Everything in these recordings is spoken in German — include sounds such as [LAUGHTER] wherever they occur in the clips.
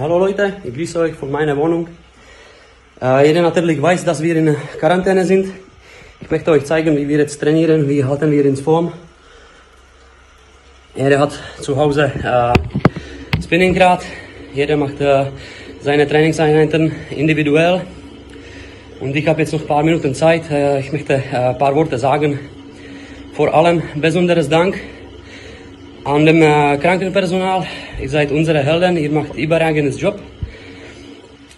Hallo Leute, ich grüße euch von meiner Wohnung. Äh, jeder natürlich weiß, dass wir in Quarantäne sind. Ich möchte euch zeigen, wie wir jetzt trainieren, wie halten wir uns Form. Jeder hat zu Hause äh, Spinningrad, jeder macht äh, seine Trainingseinheiten individuell. Und ich habe jetzt noch ein paar Minuten Zeit. Äh, ich möchte äh, ein paar Worte sagen. Vor allem besonderes Dank an dem äh, Krankenpersonal. Ihr seid unsere Helden, ihr macht überragendes Job.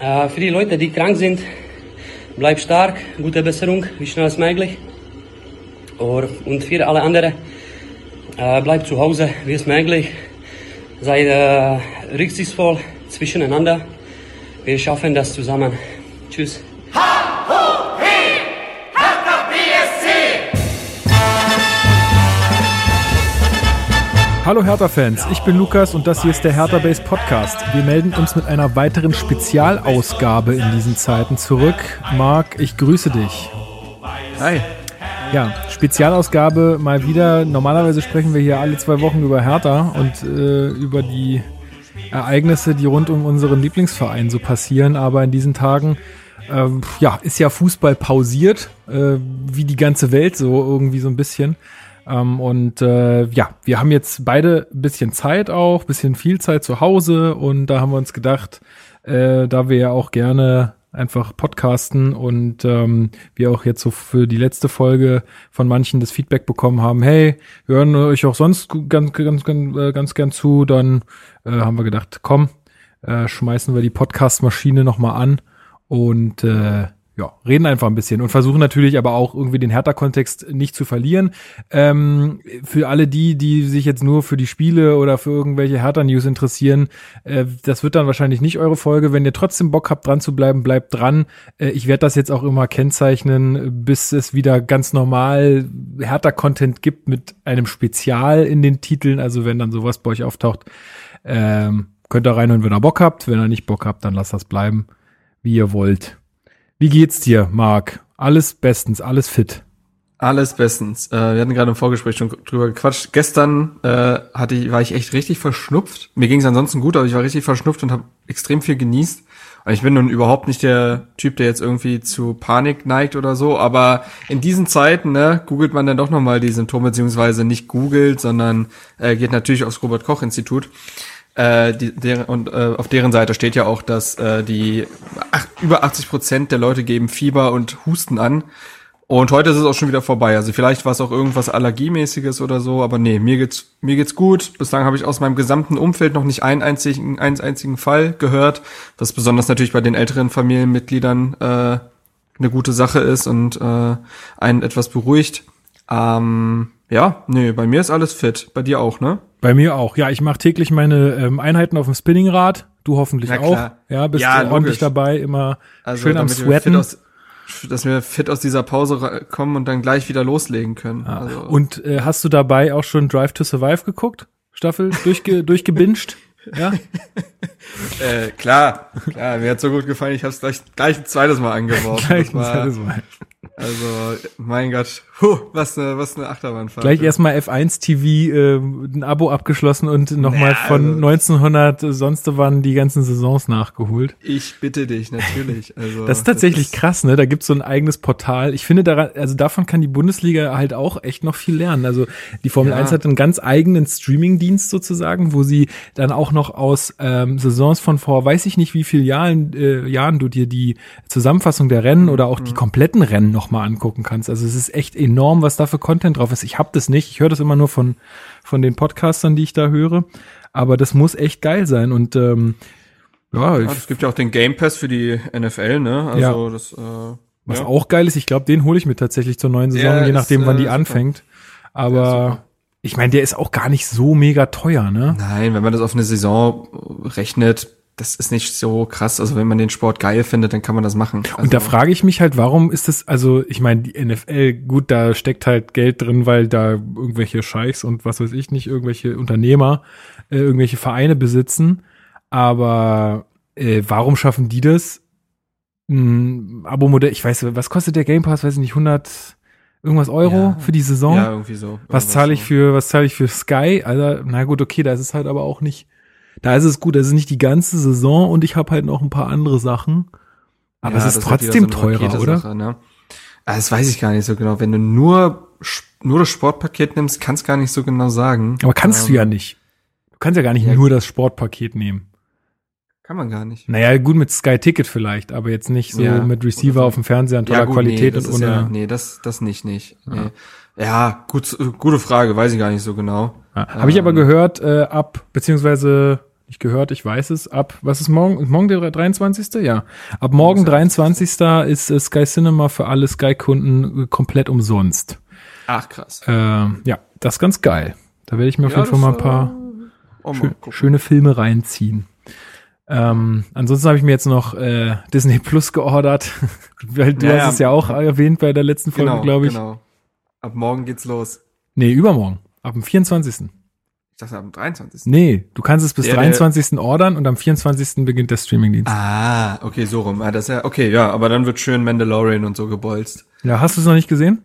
Äh, für die Leute, die krank sind, bleibt stark, gute Besserung, wie schnell als möglich. Und für alle anderen, äh, bleibt zu Hause, wie es möglich. Seid äh, rücksichtsvoll zwischeneinander. Wir schaffen das zusammen. Tschüss. Hallo Hertha-Fans, ich bin Lukas und das hier ist der Hertha Base Podcast. Wir melden uns mit einer weiteren Spezialausgabe in diesen Zeiten zurück. Marc, ich grüße dich. Hi. Ja, Spezialausgabe mal wieder. Normalerweise sprechen wir hier alle zwei Wochen über Hertha und äh, über die Ereignisse, die rund um unseren Lieblingsverein so passieren. Aber in diesen Tagen ähm, ja, ist ja Fußball pausiert, äh, wie die ganze Welt so irgendwie so ein bisschen. Ähm, und äh, ja, wir haben jetzt beide ein bisschen Zeit auch, bisschen viel Zeit zu Hause. Und da haben wir uns gedacht, äh, da wir ja auch gerne einfach podcasten und ähm, wir auch jetzt so für die letzte Folge von manchen das Feedback bekommen haben, hey, wir hören euch auch sonst ganz, ganz, ganz, äh, ganz gern zu, dann äh, haben wir gedacht, komm, äh, schmeißen wir die Podcast-Maschine nochmal an. Und äh, ja, reden einfach ein bisschen und versuchen natürlich aber auch irgendwie den Hertha-Kontext nicht zu verlieren. Ähm, für alle die, die sich jetzt nur für die Spiele oder für irgendwelche Hertha-News interessieren, äh, das wird dann wahrscheinlich nicht eure Folge. Wenn ihr trotzdem Bock habt, dran zu bleiben, bleibt dran. Äh, ich werde das jetzt auch immer kennzeichnen, bis es wieder ganz normal Hertha-Content gibt mit einem Spezial in den Titeln. Also wenn dann sowas bei euch auftaucht, ähm, könnt ihr reinhören, wenn ihr Bock habt. Wenn ihr nicht Bock habt, dann lasst das bleiben, wie ihr wollt. Wie geht's dir, Marc? Alles bestens, alles fit. Alles bestens. Äh, wir hatten gerade im Vorgespräch schon drüber gequatscht. Gestern äh, hatte ich, war ich echt richtig verschnupft. Mir ging es ansonsten gut, aber ich war richtig verschnupft und habe extrem viel genießt. Und ich bin nun überhaupt nicht der Typ, der jetzt irgendwie zu Panik neigt oder so. Aber in diesen Zeiten, ne, googelt man dann doch nochmal die Symptome, beziehungsweise nicht googelt, sondern äh, geht natürlich aufs Robert-Koch-Institut. Äh, die, der, und äh, auf deren Seite steht ja auch, dass äh, die ach, über 80 Prozent der Leute geben Fieber und Husten an. Und heute ist es auch schon wieder vorbei. Also vielleicht war es auch irgendwas Allergiemäßiges oder so, aber nee, mir geht's mir geht's gut. Bislang habe ich aus meinem gesamten Umfeld noch nicht einen einzigen einen einzigen Fall gehört, was besonders natürlich bei den älteren Familienmitgliedern äh, eine gute Sache ist und äh, einen etwas beruhigt. Ähm, ja, nee, bei mir ist alles fit. Bei dir auch, ne? Bei mir auch. Ja, ich mache täglich meine ähm, Einheiten auf dem Spinningrad. Du hoffentlich auch. Ja, bist ja, du ordentlich dabei, immer also, schön am Sweaten. Aus, dass wir fit aus dieser Pause kommen und dann gleich wieder loslegen können. Ah. Also. Und äh, hast du dabei auch schon Drive to Survive geguckt? Staffel durchge [LAUGHS] durchgebinged? Ja. [LAUGHS] äh, klar, klar, mir hat so gut gefallen, ich habe es gleich, gleich ein zweites Mal angeworfen. gleich ein zweites Mal. Also, mein Gott, huh, was eine, was eine Achterbahnfahrt. Gleich erstmal F1 TV äh, ein Abo abgeschlossen und nochmal naja, von also, 1900 sonst wann die ganzen Saisons nachgeholt. Ich bitte dich, natürlich. [LAUGHS] Also, das ist tatsächlich das ist krass, ne? Da gibt's so ein eigenes Portal. Ich finde daran, also davon kann die Bundesliga halt auch echt noch viel lernen. Also die Formel ja. 1 hat einen ganz eigenen Streaming-Dienst sozusagen, wo sie dann auch noch aus ähm, Saisons von vor weiß ich nicht wie viel Jahren, äh, Jahren du dir die Zusammenfassung der Rennen oder auch mhm. die kompletten Rennen noch mal angucken kannst. Also es ist echt enorm, was da für Content drauf ist. Ich habe das nicht. Ich höre das immer nur von, von den Podcastern, die ich da höre. Aber das muss echt geil sein. Und ähm, ja, ja es gibt ja auch den Game Pass für die NFL, ne? Also ja. das äh, was ja. auch geil ist, ich glaube, den hole ich mir tatsächlich zur neuen Saison, ja, je nachdem, ist, wann die äh, anfängt. Aber ich meine, der ist auch gar nicht so mega teuer, ne? Nein, wenn man das auf eine Saison rechnet, das ist nicht so krass. Also wenn man den Sport geil findet, dann kann man das machen. Also und da frage ich mich halt, warum ist das, also ich meine, die NFL, gut, da steckt halt Geld drin, weil da irgendwelche Scheichs und was weiß ich nicht, irgendwelche Unternehmer, äh, irgendwelche Vereine besitzen. Aber äh, warum schaffen die das? Ein Abo-Modell, ich weiß, was kostet der Game Pass, weiß ich nicht, 100 irgendwas Euro ja. für die Saison? Ja, irgendwie so. Was zahle ich für, was zahle ich für Sky? Also, na gut, okay, da ist es halt aber auch nicht Da ist es gut, das ist nicht die ganze Saison und ich habe halt noch ein paar andere Sachen. Aber Ja, es ist trotzdem so teurer, oder? Raketesache, Ne? Ah, Das weiß ich gar nicht so genau. Wenn du nur, nur das Sportpaket nimmst, kannst gar nicht so genau sagen. Aber kannst du Ähm, ja nicht. Du kannst ja gar nicht ja. nur das Sportpaket nehmen. Kann man gar nicht. Naja, gut mit Sky Ticket vielleicht, aber jetzt nicht so Ja, mit Receiver auf dem Fernseher in toller gut, Qualität nee, und ohne. Ja, nee, das, das nicht, nicht. Nee. Ja, gut, gute Frage, weiß ich gar nicht so genau. Ja, Habe ich aber Ähm, gehört, äh, ab, beziehungsweise nicht gehört, ich weiß es, ab, was ist morgen? Morgen der 23.? Ja. Ab morgen 23. ist äh, Sky Cinema für alle Sky-Kunden äh, komplett umsonst. Ach, krass. Äh, ja, das ist ganz geil. Da werde ich mir auf jeden Fall mal ein paar Oh, mal schö gucken. schöne Filme reinziehen. Ähm, ansonsten habe ich mir jetzt noch äh, Disney Plus geordert, [LAUGHS] weil du Ja, hast ja. es ja auch erwähnt bei der letzten Folge, Genau, glaube ich. genau. Ab morgen geht's los. Nee, übermorgen, ab dem 24. Ich dachte am 23. Nee, du kannst es bis Der- der- 23. ordern und am 24. beginnt der Streamingdienst. Ah, okay, so rum. Ah, das ist ja, okay, ja, aber dann wird schön Mandalorian und so gebolzt. Ja, hast du es noch nicht gesehen?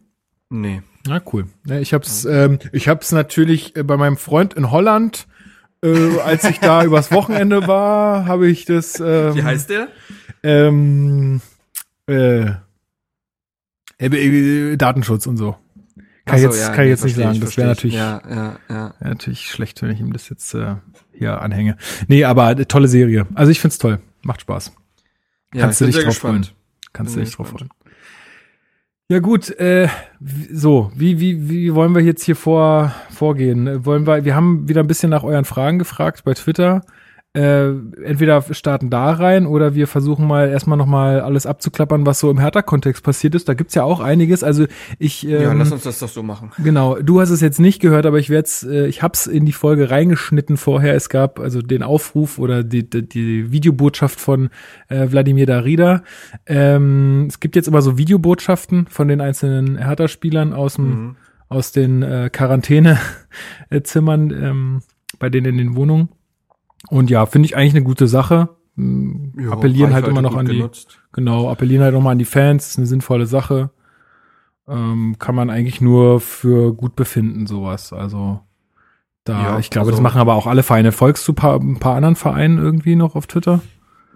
Nee. Na cool. Ja, ich hab's, ähm, ich hab's natürlich äh, bei meinem Freund in Holland, äh, als ich da [LAUGHS] übers Wochenende war, habe ich das. Ähm, Wie heißt der? Ähm, äh, äh, äh, Datenschutz und so. Kann so, jetzt, ja, kann ich nee, jetzt nicht sagen. ich, Das wäre natürlich, ich. Ja, ja, ja. wär natürlich schlecht, wenn ich ihm das jetzt äh, hier anhänge. Nee, aber äh, tolle Serie. Also ich find's toll. Macht Spaß. ja Kannst du dich drauf gespannt. freuen. Kannst Bin du dich drauf freuen. Ja gut, äh, so, wie, wie, wie wollen wir jetzt hier vor, vorgehen? Wollen wir, wir haben wieder ein bisschen nach euren Fragen gefragt bei Twitter. Äh, entweder starten da rein oder wir versuchen mal erstmal nochmal alles abzuklappern, was so im Hertha-Kontext passiert ist. Da gibt's ja auch einiges. Also ich ähm, Ja, lass uns das doch so machen. Genau, du hast es jetzt nicht gehört, aber ich werde äh, ich hab's in die Folge reingeschnitten vorher. Es gab also den Aufruf oder die, die, die Videobotschaft von äh, Wladimir Darida. Ähm, es gibt jetzt immer so Videobotschaften von den einzelnen Hertha-Spielern aus dem Mhm. aus den äh, Quarantänezimmern ähm, bei denen in den Wohnungen. Und ja, finde ich eigentlich eine gute Sache. Mm, Ja, appellieren halt immer noch an die genutzt. Genau, appellieren halt nochmal an die Fans, ist eine sinnvolle Sache. Ähm, kann man eigentlich nur für gut befinden, sowas. Also da, Ja, ich glaube, also- das machen aber auch alle Vereine. Folgst du paar, ein paar anderen Vereinen irgendwie noch auf Twitter?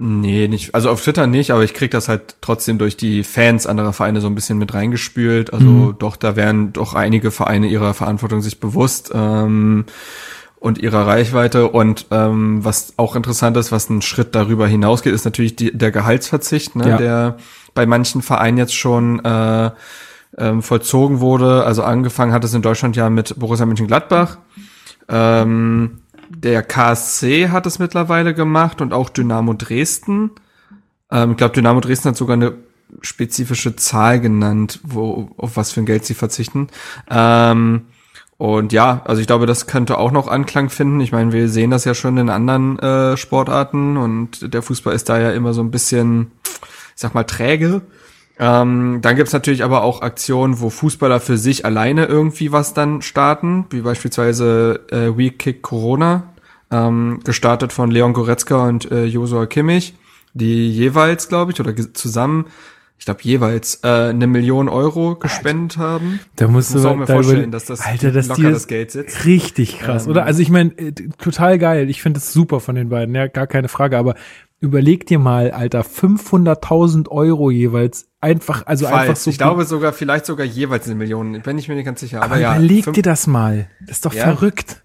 Nee, nicht, also auf Twitter nicht, aber ich krieg das halt trotzdem durch die Fans anderer Vereine so ein bisschen mit reingespült. Also Mhm. doch, da wären doch einige Vereine ihrer Verantwortung sich bewusst ähm, und ihrer Reichweite. Und ähm, was auch interessant ist, was einen Schritt darüber hinausgeht, ist natürlich die, der Gehaltsverzicht, ne, Ja. der bei manchen Vereinen jetzt schon äh, ähm, vollzogen wurde. Also angefangen hat es in Deutschland ja mit Borussia Mönchengladbach. Ähm, der KSC hat es mittlerweile gemacht und auch Dynamo Dresden. Ähm, ich glaube, Dynamo Dresden hat sogar eine spezifische Zahl genannt, wo auf was für ein Geld sie verzichten. Ähm, und ja, also ich glaube, das könnte auch noch Anklang finden. Ich meine, wir sehen das ja schon in anderen äh, Sportarten und der Fußball ist da ja immer so ein bisschen, ich sag mal, träge. Ähm, dann gibt's natürlich aber auch Aktionen, wo Fußballer für sich alleine irgendwie was dann starten, wie beispielsweise äh, We Kick Corona, ähm, gestartet von Leon Goretzka und äh, Josua Kimmich, die jeweils, glaube ich, oder zusammen, ich glaube jeweils, äh, eine Million Euro gespendet haben. Da musst Muss du auch mir vorstellen, dass das Alter, dass locker das Geld sitzt. Richtig krass, Ähm, oder? Also ich meine, äh, total geil. Ich finde es super von den beiden, ja, gar keine Frage. Aber überleg dir mal, Alter, 500.000 Euro jeweils einfach, also einfach Falsch. so. ich glaube sogar, vielleicht sogar jeweils eine Million, bin ich mir nicht ganz sicher. Aber, aber ja, überleg dir das mal. Das ist doch Ja. verrückt.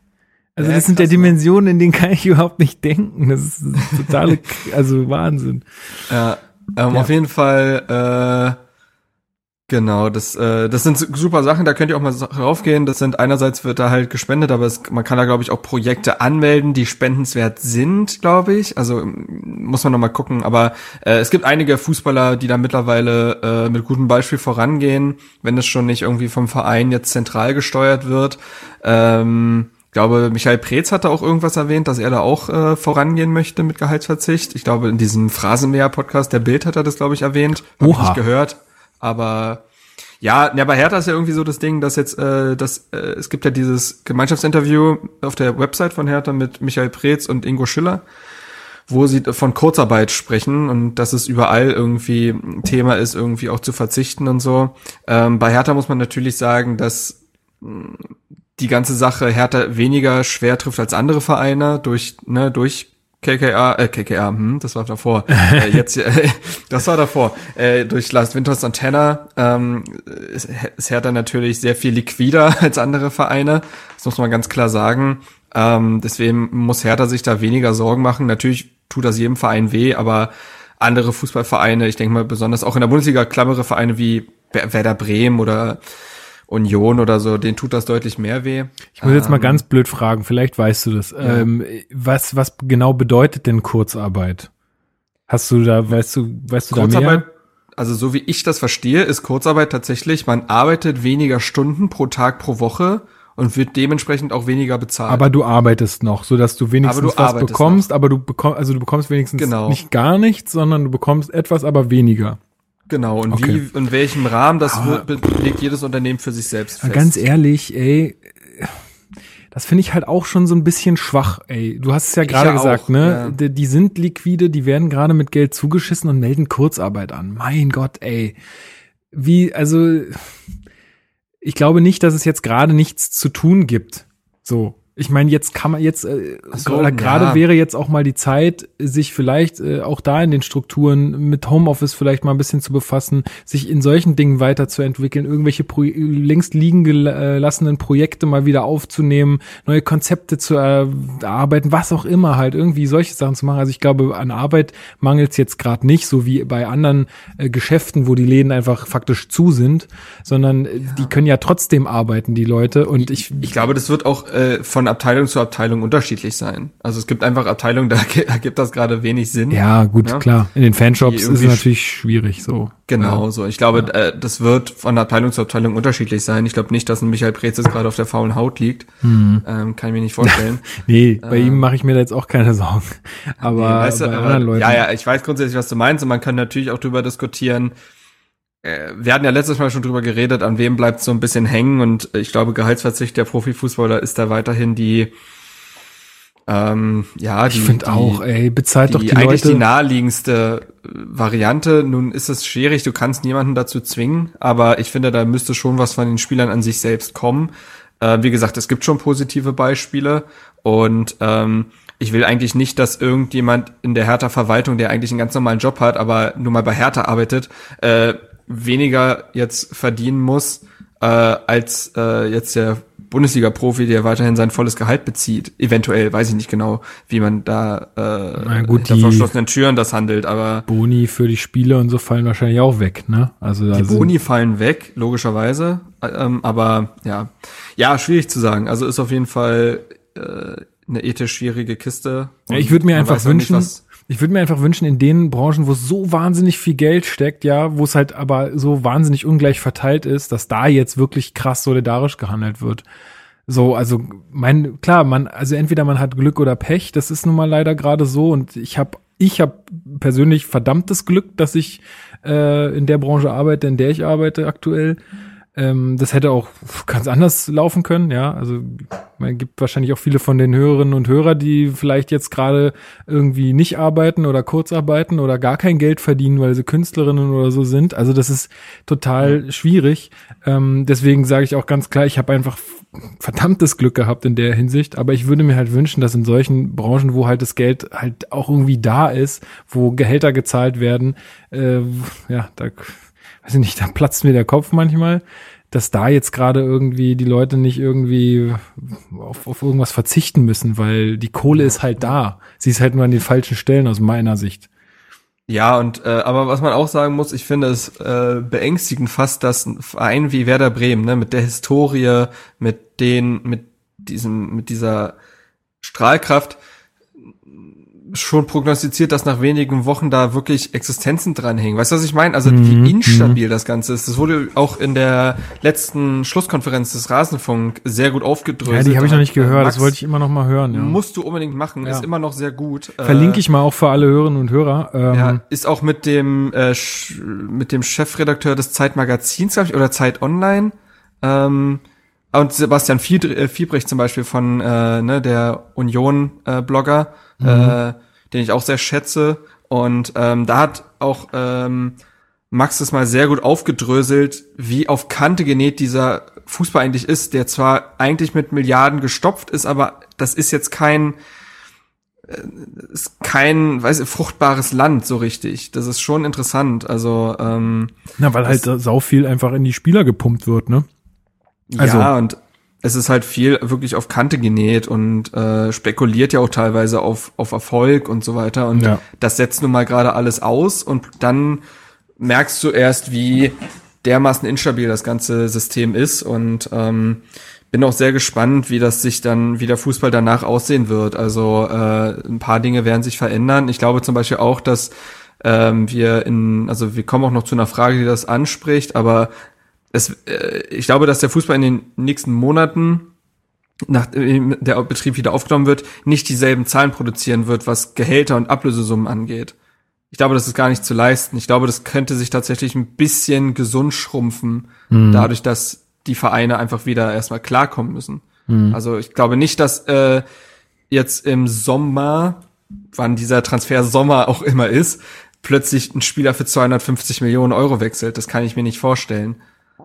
Also Ja, das sind ja ne? Dimensionen, in denen kann ich überhaupt nicht denken. Das ist totale, [LAUGHS] also Wahnsinn. Ja, ähm, Ja. auf jeden Fall, äh, genau, das, äh, das sind super Sachen, da könnt ihr auch mal raufgehen. Das sind einerseits wird da halt gespendet, aber es, man kann da, glaube ich, auch Projekte anmelden, die spendenswert sind, glaube ich. Also muss man noch mal gucken. Aber äh, es gibt einige Fußballer, die da mittlerweile äh, mit gutem Beispiel vorangehen, wenn es schon nicht irgendwie vom Verein jetzt zentral gesteuert wird. Ähm, glaube, Michael Preetz hatte auch irgendwas erwähnt, dass er da auch äh, vorangehen möchte mit Gehaltsverzicht. Ich glaube, in diesem Phrasenmäher-Podcast der Bild hat er das, glaube ich, erwähnt. Hab ich Oha. nicht gehört. Aber ja, ja, bei Hertha ist ja irgendwie so das Ding, dass jetzt, äh, dass, äh, es gibt ja dieses Gemeinschaftsinterview auf der Website von Hertha mit Michael Preetz und Ingo Schiller, wo sie von Kurzarbeit sprechen und dass es überall irgendwie ein Thema ist, irgendwie auch zu verzichten und so. Ähm, bei Hertha muss man natürlich sagen, dass die ganze Sache Hertha weniger schwer trifft als andere Vereine durch, ne, durch KKA, äh, KKA, hm, das war davor. [LAUGHS] äh, jetzt, äh, [LAUGHS] das war davor. Äh, durch Lars Winters und Tanner ähm, ist, ist Hertha natürlich sehr viel liquider [LAUGHS] als andere Vereine. Das muss man ganz klar sagen. Ähm, deswegen muss Hertha sich da weniger Sorgen machen. Natürlich tut das jedem Verein weh, aber andere Fußballvereine, ich denke mal besonders auch in der Bundesliga klammere Vereine wie Werder Bremen oder Union oder so, denen tut das deutlich mehr weh. Ich muss jetzt mal ähm, ganz blöd fragen, vielleicht weißt du das. Ja. Ähm, was, was genau bedeutet denn Kurzarbeit? Hast du da, weißt du, weißt du Kurzarbeit, da mehr? Also so wie ich das verstehe, ist Kurzarbeit tatsächlich, man arbeitet weniger Stunden pro Tag pro Woche und wird dementsprechend auch weniger bezahlt. Aber du arbeitest noch, so dass du wenigstens du was bekommst, noch. aber du bekommst, also du bekommst wenigstens genau. nicht gar nichts, sondern du bekommst etwas, aber weniger. Genau, und okay. wie, in welchem Rahmen, das aber, legt jedes Unternehmen für sich selbst fest. Ganz ehrlich, ey, das finde ich halt auch schon so ein bisschen schwach, ey. Du hast es ja gerade gesagt, auch, ne? Ja. Die, die, sind liquide, die werden gerade mit Geld zugeschissen und melden Kurzarbeit an. Mein Gott, ey. Wie, also, ich glaube nicht, dass es jetzt gerade nichts zu tun gibt. So. Ich meine, jetzt kann man jetzt äh, so, gerade ja. wäre jetzt auch mal die Zeit, sich vielleicht äh, auch da in den Strukturen mit Homeoffice vielleicht mal ein bisschen zu befassen, sich in solchen Dingen weiterzuentwickeln, irgendwelche Pro längst liegen gelassenen Projekte mal wieder aufzunehmen, neue Konzepte zu äh, erarbeiten, was auch immer halt irgendwie solche Sachen zu machen. Also ich glaube, an Arbeit mangelt es jetzt gerade nicht, so wie bei anderen äh, Geschäften, wo die Läden einfach faktisch zu sind, sondern äh, ja. die können ja trotzdem arbeiten, die Leute. Und ich, ich glaube, das wird auch äh, von von Abteilung zu Abteilung unterschiedlich sein. Also es gibt einfach Abteilungen, [LAUGHS] da ergibt das gerade wenig Sinn. Ja, gut, ja? klar. In den Fanshops ist es natürlich schwierig so. Genau, ja. so. Ich glaube, ja. äh, das wird von Abteilung zu Abteilung unterschiedlich sein. Ich glaube nicht, dass ein Michael jetzt gerade auf der faulen Haut liegt. Mhm. Ähm, kann ich mir nicht vorstellen. [LAUGHS] nee, bei ähm, ihm mache ich mir da jetzt auch keine Sorgen. [LAUGHS] Aber nee, weißt du, bei anderen Leuten. Ja, ja, ich weiß grundsätzlich, was du meinst und man kann natürlich auch darüber diskutieren, wir hatten ja letztes Mal schon drüber geredet, an wem bleibt so ein bisschen hängen und ich glaube, Gehaltsverzicht der Profifußballer ist da weiterhin die, ähm, ja, die, ich finde auch, ey, bezahlt die, doch die eigentlich Leute. die naheliegendste äh, Variante. Nun ist es schwierig, du kannst niemanden dazu zwingen, aber ich finde, da müsste schon was von den Spielern an sich selbst kommen. Äh, wie gesagt, es gibt schon positive Beispiele und ähm, ich will eigentlich nicht, dass irgendjemand in der Hertha-Verwaltung, der eigentlich einen ganz normalen Job hat, aber nur mal bei Hertha arbeitet, äh, weniger jetzt verdienen muss, äh, als äh, jetzt der Bundesliga-Profi, der weiterhin sein volles Gehalt bezieht. Eventuell, weiß ich nicht genau, wie man da äh, Na gut, hinter verschlossenen Türen das handelt, aber Boni für die Spiele und so fallen wahrscheinlich auch weg, ne? Also die Boni fallen weg, logischerweise, ähm, aber ja, ja, schwierig zu sagen. Also ist auf jeden Fall äh, eine ethisch schwierige Kiste. Ja, ich würde mir einfach wünschen, nicht, ich würde mir einfach wünschen, in den Branchen, wo so wahnsinnig viel Geld steckt, ja, wo es halt aber so wahnsinnig ungleich verteilt ist, dass da jetzt wirklich krass solidarisch gehandelt wird. So, also mein klar, man also entweder man hat Glück oder Pech, das ist nun mal leider gerade so und ich habe ich habe persönlich verdammtes Glück, dass ich äh, in der Branche arbeite, in der ich arbeite aktuell. Ähm, das hätte auch ganz anders laufen können, ja. Also man gibt wahrscheinlich auch viele von den Hörerinnen und Hörer, die vielleicht jetzt gerade irgendwie nicht arbeiten oder kurz arbeiten oder gar kein Geld verdienen, weil sie Künstlerinnen oder so sind. Also das ist total schwierig. Ähm, deswegen sage ich auch ganz klar, ich habe einfach verdammtes Glück gehabt in der Hinsicht, aber ich würde mir halt wünschen, dass in solchen Branchen, wo halt das Geld halt auch irgendwie da ist, wo Gehälter gezahlt werden, äh, ja, da weiß ich nicht, da platzt mir der Kopf manchmal, dass da jetzt gerade irgendwie die Leute nicht irgendwie auf, auf irgendwas verzichten müssen, weil die Kohle ist halt da. Sie ist halt nur an den falschen Stellen aus meiner Sicht. Ja, und äh, aber was man auch sagen muss, ich finde es äh, beängstigend fast, dass ein Verein wie Werder Bremen, ne, mit der Historie, mit den, mit diesem, mit dieser Strahlkraft, schon prognostiziert, dass nach wenigen Wochen da wirklich Existenzen dranhängen. Weißt du, was ich meine? Also mhm. wie instabil mhm. das Ganze ist. Das wurde auch in der letzten Schlusskonferenz des Rasenfunk sehr gut aufgedröselt. Ja, die habe ich noch nicht gehört. Max, das wollte ich immer noch mal hören. Ja. Musst du unbedingt machen. Ja. Ist immer noch sehr gut. Verlinke ich mal auch für alle Hörerinnen und Hörer. Ähm, ja, ist auch mit dem äh, mit dem Chefredakteur des Zeitmagazins, glaube ich, oder Zeit Online. Ähm, und Sebastian Fiebrecht zum Beispiel von äh, ne, der Union-Blogger. Äh, mhm. äh, den ich auch sehr schätze. Und ähm, da hat auch ähm, Max es mal sehr gut aufgedröselt, wie auf Kante genäht dieser Fußball eigentlich ist, der zwar eigentlich mit Milliarden gestopft ist, aber das ist jetzt kein äh, ist kein, weiß ich, fruchtbares Land so richtig. Das ist schon interessant. Also ähm, Na, weil halt sau viel einfach in die Spieler gepumpt wird, ne? Also, ja, und es ist halt viel wirklich auf Kante genäht und äh, spekuliert ja auch teilweise auf, auf Erfolg und so weiter. Und ja. das setzt nun mal gerade alles aus und dann merkst du erst, wie dermaßen instabil das ganze System ist und ähm, bin auch sehr gespannt, wie das sich dann, wie der Fußball danach aussehen wird. Also äh, ein paar Dinge werden sich verändern. Ich glaube zum Beispiel auch, dass ähm, wir in, also wir kommen auch noch zu einer Frage, die das anspricht, aber es, äh, ich glaube, dass der Fußball in den nächsten Monaten nachdem der Betrieb wieder aufgenommen wird, nicht dieselben Zahlen produzieren wird, was Gehälter und Ablösesummen angeht. Ich glaube, das ist gar nicht zu leisten. Ich glaube, das könnte sich tatsächlich ein bisschen gesund schrumpfen, mhm. dadurch, dass die Vereine einfach wieder erstmal klarkommen müssen. Mhm. Also ich glaube nicht, dass äh, jetzt im Sommer, wann dieser Transfer Sommer auch immer ist, plötzlich ein Spieler für 250 Millionen Euro wechselt. Das kann ich mir nicht vorstellen.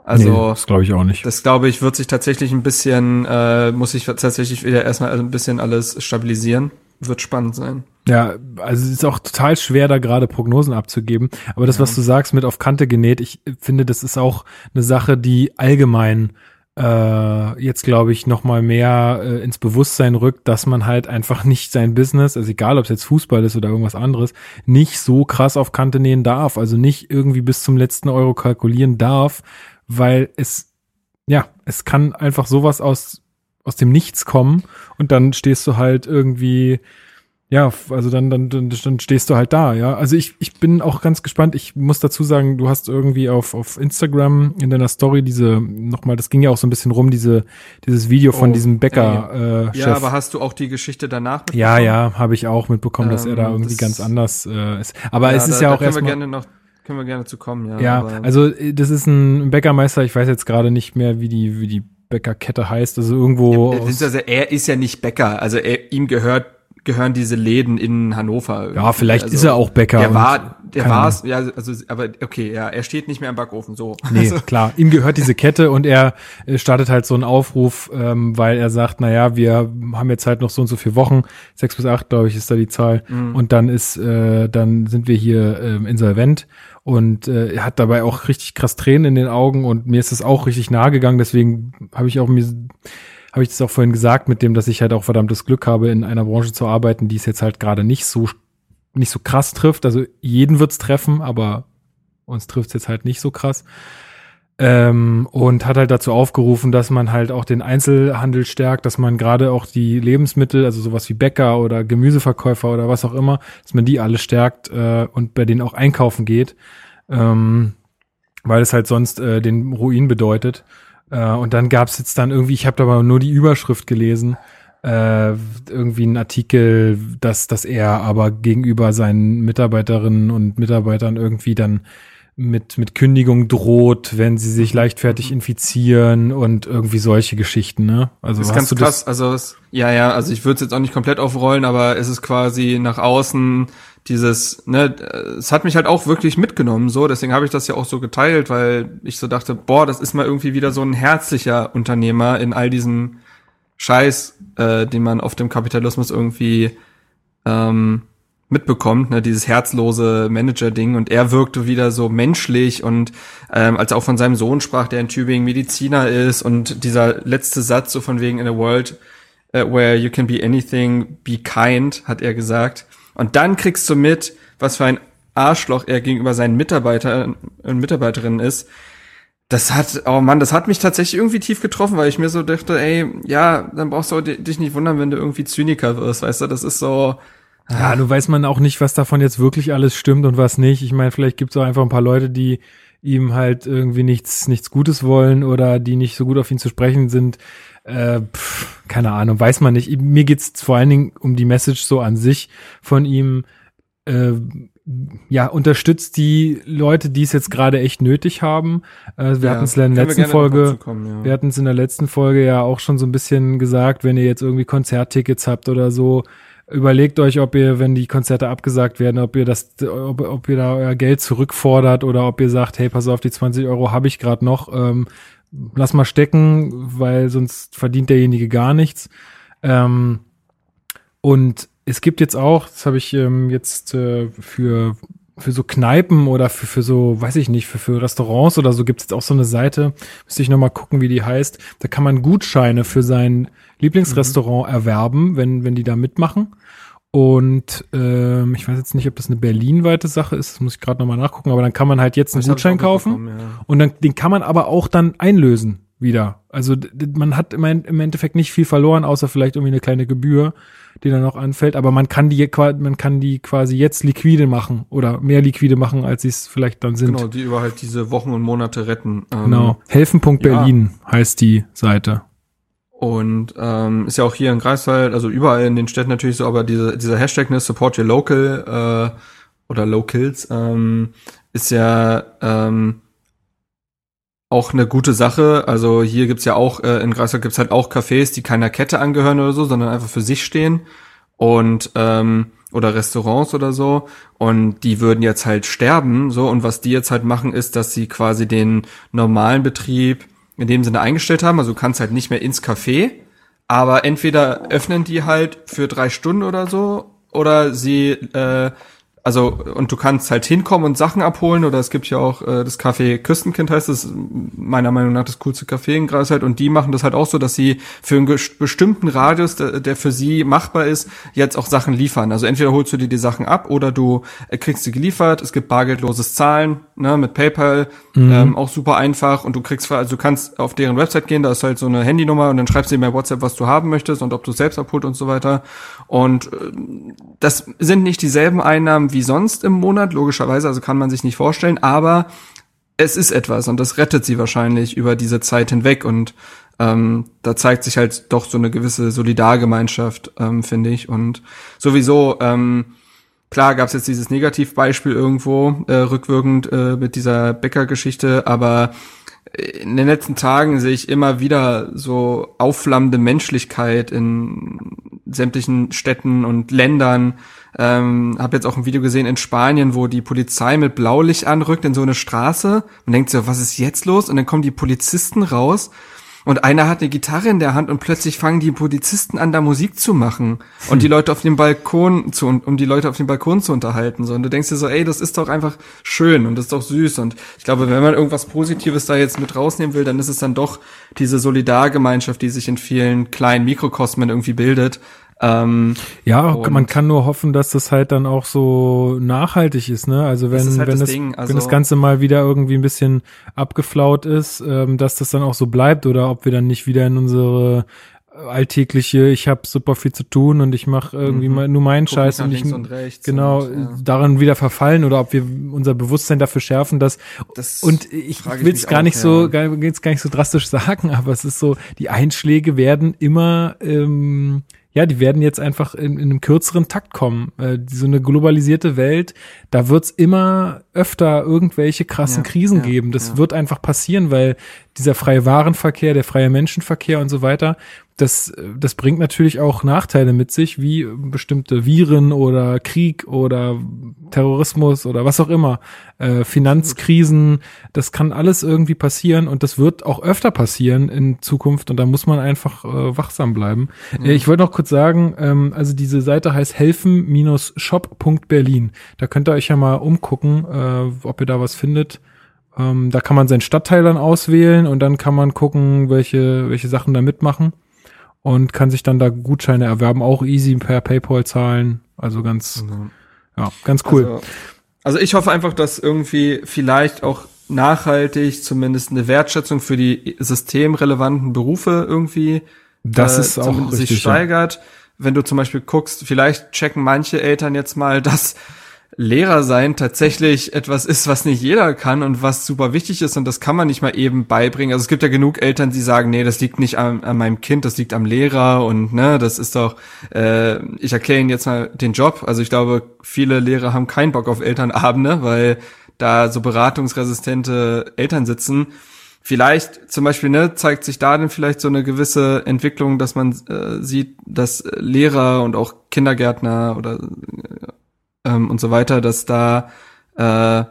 Also nee, das glaube ich auch nicht. Das glaube ich wird sich tatsächlich ein bisschen, äh, muss sich tatsächlich wieder erstmal ein bisschen alles stabilisieren. Wird spannend sein. Ja, also es ist auch total schwer, da gerade Prognosen abzugeben. Aber das, ja. was du sagst, mit auf Kante genäht, ich finde, das ist auch eine Sache, die allgemein äh, jetzt, glaube ich, noch mal mehr äh, ins Bewusstsein rückt, dass man halt einfach nicht sein Business, also egal, ob es jetzt Fußball ist oder irgendwas anderes, nicht so krass auf Kante nähen darf. Also nicht irgendwie bis zum letzten Euro kalkulieren darf, weil es, ja, es kann einfach sowas aus, aus dem Nichts kommen und dann stehst du halt irgendwie, ja, also dann, dann, dann, dann stehst du halt da, ja. Also ich, ich bin auch ganz gespannt. Ich muss dazu sagen, du hast irgendwie auf, auf Instagram in deiner Story diese, nochmal, das ging ja auch so ein bisschen rum, diese, dieses Video von oh, diesem Bäcker, äh, Chef. Ja, aber hast du auch die Geschichte danach mitbekommen? Ja, ja, habe ich auch mitbekommen, ähm, dass er da ähm, irgendwie ganz anders äh, ist. Aber ja, es ist da, ja auch erstmal. Können wir gerne zu kommen, ja. Ja, also äh, das ist ein Bäckermeister, ich weiß jetzt gerade nicht mehr, wie die, wie die Bäckerkette heißt, also irgendwo. Ja, also er ist ja nicht Bäcker, also er, ihm gehört gehören diese Läden in Hannover. Ja, vielleicht also, ist er auch Bäcker. Der war, der war es, ja, also, aber okay, ja, er steht nicht mehr im Backofen, so. Nee, also. [LAUGHS] klar, ihm gehört diese Kette und er äh, startet halt so einen Aufruf, ähm, weil er sagt, na ja, wir haben jetzt halt noch so und so vier Wochen, sechs bis acht, glaube ich, ist da die Zahl, mhm. und dann ist, äh, dann sind wir hier ähm, insolvent und äh, er hat dabei auch richtig krass Tränen in den Augen und mir ist das auch richtig nahe gegangen, deswegen habe ich auch mir habe ich das auch vorhin gesagt, mit dem, dass ich halt auch verdammtes Glück habe, in einer Branche zu arbeiten, die es jetzt halt gerade nicht so nicht so krass trifft. Also jeden wird's treffen, aber uns trifft's jetzt halt nicht so krass. Ähm, und hat halt dazu aufgerufen, dass man halt auch den Einzelhandel stärkt, dass man gerade auch die Lebensmittel, also sowas wie Bäcker oder Gemüseverkäufer oder was auch immer, dass man die alle stärkt äh, und bei denen auch einkaufen geht, ähm, weil es halt sonst äh, den Ruin bedeutet. Äh, und dann gab's jetzt dann irgendwie, ich habe da aber nur die Überschrift gelesen, äh, irgendwie ein Artikel, dass, dass er aber gegenüber seinen Mitarbeiterinnen und Mitarbeitern irgendwie dann mit, mit Kündigung droht, wenn sie sich leichtfertig infizieren und irgendwie solche Geschichten, ne? Also das ist ganz krass, also es, ja, ja, also ich würde es jetzt auch nicht komplett aufrollen, aber es ist quasi nach außen dieses, ne, es hat mich halt auch wirklich mitgenommen, so, deswegen habe ich das ja auch so geteilt, weil ich so dachte, boah, das ist mal irgendwie wieder so ein herzlicher Unternehmer in all diesem Scheiß, äh, den man auf dem Kapitalismus irgendwie ähm, mitbekommt, ne, dieses herzlose Manager-Ding und er wirkte wieder so menschlich und ähm, als er auch von seinem Sohn sprach, der in Tübingen Mediziner ist und dieser letzte Satz so von wegen in a world uh, where you can be anything, be kind, hat er gesagt. Und dann kriegst du mit, was für ein Arschloch er gegenüber seinen Mitarbeitern und Mitarbeiterinnen ist. Das hat, oh Mann, das hat mich tatsächlich irgendwie tief getroffen, weil ich mir so dachte, ey, ja, dann brauchst du dich nicht wundern, wenn du irgendwie Zyniker wirst, weißt du, das ist so, ja, du weiß man auch nicht, was davon jetzt wirklich alles stimmt und was nicht. Ich meine, vielleicht gibt es auch einfach ein paar Leute, die ihm halt irgendwie nichts, nichts Gutes wollen oder die nicht so gut auf ihn zu sprechen sind. Äh, pff, keine Ahnung, weiß man nicht. Mir geht's vor allen Dingen um die Message so an sich von ihm. Äh, ja, unterstützt die Leute, die es jetzt gerade echt nötig haben. Äh, wir ja, hatten es in der letzten Folge, kommen, ja. wir hatten es in der letzten Folge ja auch schon so ein bisschen gesagt, wenn ihr jetzt irgendwie Konzerttickets habt oder so, überlegt euch, ob ihr, wenn die Konzerte abgesagt werden, ob ihr das, ob, ob ihr da euer Geld zurückfordert oder ob ihr sagt, hey, pass auf, die 20 Euro habe ich gerade noch, ähm, lass mal stecken, weil sonst verdient derjenige gar nichts. Ähm, und es gibt jetzt auch, das habe ich ähm, jetzt äh, für für so Kneipen oder für, für so, weiß ich nicht, für, für Restaurants oder so gibt es jetzt auch so eine Seite, müsste ich nochmal gucken, wie die heißt. Da kann man Gutscheine für sein Lieblingsrestaurant mhm. erwerben, wenn, wenn die da mitmachen. Und ähm, ich weiß jetzt nicht, ob das eine Berlin-weite Sache ist, das muss ich gerade nochmal nachgucken, aber dann kann man halt jetzt einen das Gutschein kaufen ja. und dann den kann man aber auch dann einlösen wieder. Also man hat im Endeffekt nicht viel verloren, außer vielleicht irgendwie eine kleine Gebühr, die dann noch anfällt. Aber man kann die, man kann die quasi jetzt liquide machen oder mehr liquide machen, als sie es vielleicht dann sind. Genau, die über halt diese Wochen und Monate retten. Ähm, genau. Helfen.berlin ja. heißt die Seite. Und ähm, ist ja auch hier in Greifswald, also überall in den Städten natürlich so, aber diese, dieser Hashtag, ne, Support Your Local äh, oder Locals, ähm, ist ja ähm, auch eine gute Sache. Also hier gibt's ja auch, äh, in Greifswald gibt's halt auch Cafés, die keiner Kette angehören oder so, sondern einfach für sich stehen. Und ähm, oder Restaurants oder so und die würden jetzt halt sterben so und was die jetzt halt machen ist, dass sie quasi den normalen Betrieb in dem Sinne eingestellt haben, also du kannst halt nicht mehr ins Café, aber entweder öffnen die halt für drei Stunden oder so oder sie äh, also und du kannst halt hinkommen und Sachen abholen oder es gibt ja auch äh, das Café Küstenkind heißt das meiner Meinung nach das coolste Café in Greifswald und die machen das halt auch so, dass sie für einen bestimmten Radius, der, der, für sie machbar ist, jetzt auch Sachen liefern. Also entweder holst du dir die Sachen ab oder du äh, kriegst sie geliefert. Es gibt bargeldloses Zahlen ne, mit PayPal, mhm. ähm, auch super einfach und du kriegst also du kannst auf deren Website gehen, da ist halt so eine Handynummer und dann schreibst du dir bei WhatsApp, was du haben möchtest und ob du selbst abholt und so weiter. Und äh, das sind nicht dieselben Einnahmen wie sonst im Monat, logischerweise, also kann man sich nicht vorstellen, aber es ist etwas und das rettet sie wahrscheinlich über diese Zeit hinweg und ähm, da zeigt sich halt doch so eine gewisse Solidargemeinschaft, ähm, finde ich. Und sowieso, ähm, klar gab es jetzt dieses Negativbeispiel irgendwo äh, rückwirkend äh, mit dieser Bäckergeschichte, aber in den letzten Tagen sehe ich immer wieder so aufflammende Menschlichkeit in sämtlichen Städten und Ländern. Ähm, habe jetzt auch ein Video gesehen in Spanien, wo die Polizei mit Blaulicht anrückt in so eine Straße. Man denkt so, was ist jetzt los? Und dann kommen die Polizisten raus und einer hat eine Gitarre in der Hand und plötzlich fangen die Polizisten an, da Musik zu machen und hm. die Leute auf dem Balkon zu, um die Leute auf dem Balkon zu unterhalten. So. Und du denkst dir so, ey, das ist doch einfach schön und das ist doch süß. Und ich glaube, wenn man irgendwas Positives da jetzt mit rausnehmen will, dann ist es dann doch diese Solidargemeinschaft, die sich in vielen kleinen Mikrokosmen irgendwie bildet. Ähm, ja, man kann nur hoffen, dass das halt dann auch so nachhaltig ist, ne? Also wenn, halt wenn, das, also, wenn das Ganze mal wieder irgendwie ein bisschen abgeflaut ist, ähm, dass das dann auch so bleibt oder ob wir dann nicht wieder in unsere alltägliche, ich habe super viel zu tun und ich mache irgendwie mhm. nur meinen Guck Scheiß und ich und genau und, ja. daran wieder verfallen oder ob wir unser Bewusstsein dafür schärfen, dass das und ich will es gar nicht so gar, gar nicht so drastisch [LAUGHS] sagen, aber es ist so, die Einschläge werden immer ähm, ja, die werden jetzt einfach in, in einem kürzeren Takt kommen. Äh, so eine globalisierte Welt, da wird's immer öfter irgendwelche krassen ja, Krisen ja, geben. Das ja. wird einfach passieren, weil dieser freie Warenverkehr, der freie Menschenverkehr und so weiter, das, das bringt natürlich auch Nachteile mit sich, wie bestimmte Viren oder Krieg oder Terrorismus oder was auch immer, äh, Finanzkrisen, das kann alles irgendwie passieren und das wird auch öfter passieren in Zukunft und da muss man einfach äh, wachsam bleiben. Mhm. Ich wollte noch kurz sagen, ähm, also diese Seite heißt helfen-shop.berlin. Da könnt ihr euch ja mal umgucken, äh, ob ihr da was findet. Ähm, da kann man seinen Stadtteil dann auswählen und dann kann man gucken, welche, welche Sachen da mitmachen und kann sich dann da Gutscheine erwerben, auch easy per PayPal zahlen. Also ganz, mhm. ja, ganz cool. Also, also ich hoffe einfach, dass irgendwie vielleicht auch nachhaltig zumindest eine Wertschätzung für die systemrelevanten Berufe irgendwie das äh, ist auch sich steigert. Ja. Wenn du zum Beispiel guckst, vielleicht checken manche Eltern jetzt mal, [LAUGHS] dass Lehrer sein tatsächlich etwas ist, was nicht jeder kann und was super wichtig ist und das kann man nicht mal eben beibringen. Also es gibt ja genug Eltern, die sagen, nee, das liegt nicht an, an meinem Kind, das liegt am Lehrer und ne, das ist doch, äh, ich erkläre Ihnen jetzt mal den Job. Also ich glaube, viele Lehrer haben keinen Bock auf Elternabende, weil da so beratungsresistente Eltern sitzen. Vielleicht zum Beispiel ne, zeigt sich da dann vielleicht so eine gewisse Entwicklung, dass man äh, sieht, dass Lehrer und auch Kindergärtner oder äh, ähm, und so weiter, dass da äh,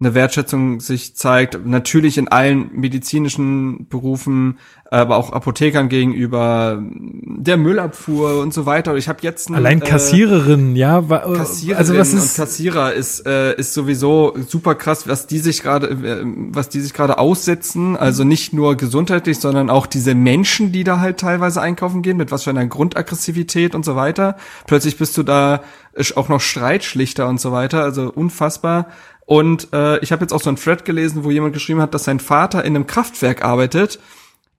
eine Wertschätzung sich zeigt, natürlich in allen medizinischen Berufen, aber auch Apothekern gegenüber, der Müllabfuhr und so weiter. Und ich habe jetzt einen, allein Kassiererinnen, äh, ja, Kassiererinnen also was ist und Kassierer ist äh, ist sowieso super krass, was die sich gerade äh, was die sich gerade aussetzen, also nicht nur gesundheitlich, sondern auch diese Menschen, die da halt teilweise einkaufen gehen, mit was für einer Grundaggressivität und so weiter. Plötzlich bist du da auch noch Streitschlichter und so weiter, also unfassbar. Und äh, ich habe jetzt auch so ein Thread gelesen, wo jemand geschrieben hat, dass sein Vater in einem Kraftwerk arbeitet,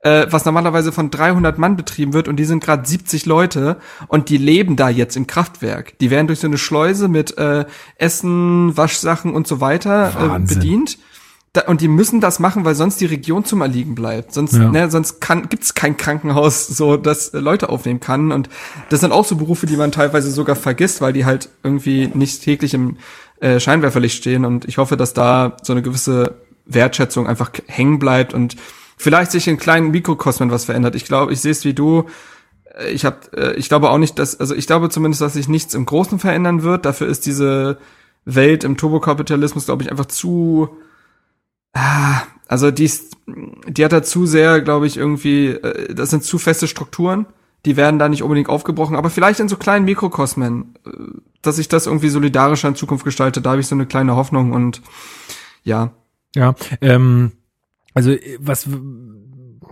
äh, was normalerweise von 300 Mann betrieben wird und die sind gerade 70 Leute und die leben da jetzt im Kraftwerk. Die werden durch so eine Schleuse mit äh, Essen, Waschsachen und so weiter äh, bedient. Da, und die müssen das machen, weil sonst die Region zum Erliegen bleibt. Sonst, ja. ne, sonst kann, gibt's kein Krankenhaus, so das Leute aufnehmen kann. Und das sind auch so Berufe, die man teilweise sogar vergisst, weil die halt irgendwie nicht täglich im äh, Scheinwerferlicht stehen. Und ich hoffe, dass da so eine gewisse Wertschätzung einfach hängen bleibt und vielleicht sich in kleinen Mikrokosmen was verändert. Ich glaube, ich sehe es wie du. Äh, ich hab, äh, ich glaube auch nicht, dass, also ich glaube zumindest, dass sich nichts im Großen verändern wird. Dafür ist diese Welt im Turbokapitalismus, glaube ich, einfach zu, ah, also die ist, die hat da zu sehr, glaube ich, irgendwie, äh, das sind zu feste Strukturen die werden da nicht unbedingt aufgebrochen, aber vielleicht in so kleinen Mikrokosmen, äh, dass sich das irgendwie solidarischer in Zukunft gestaltet, da habe ich so eine kleine Hoffnung und ja. Ja, ähm, also was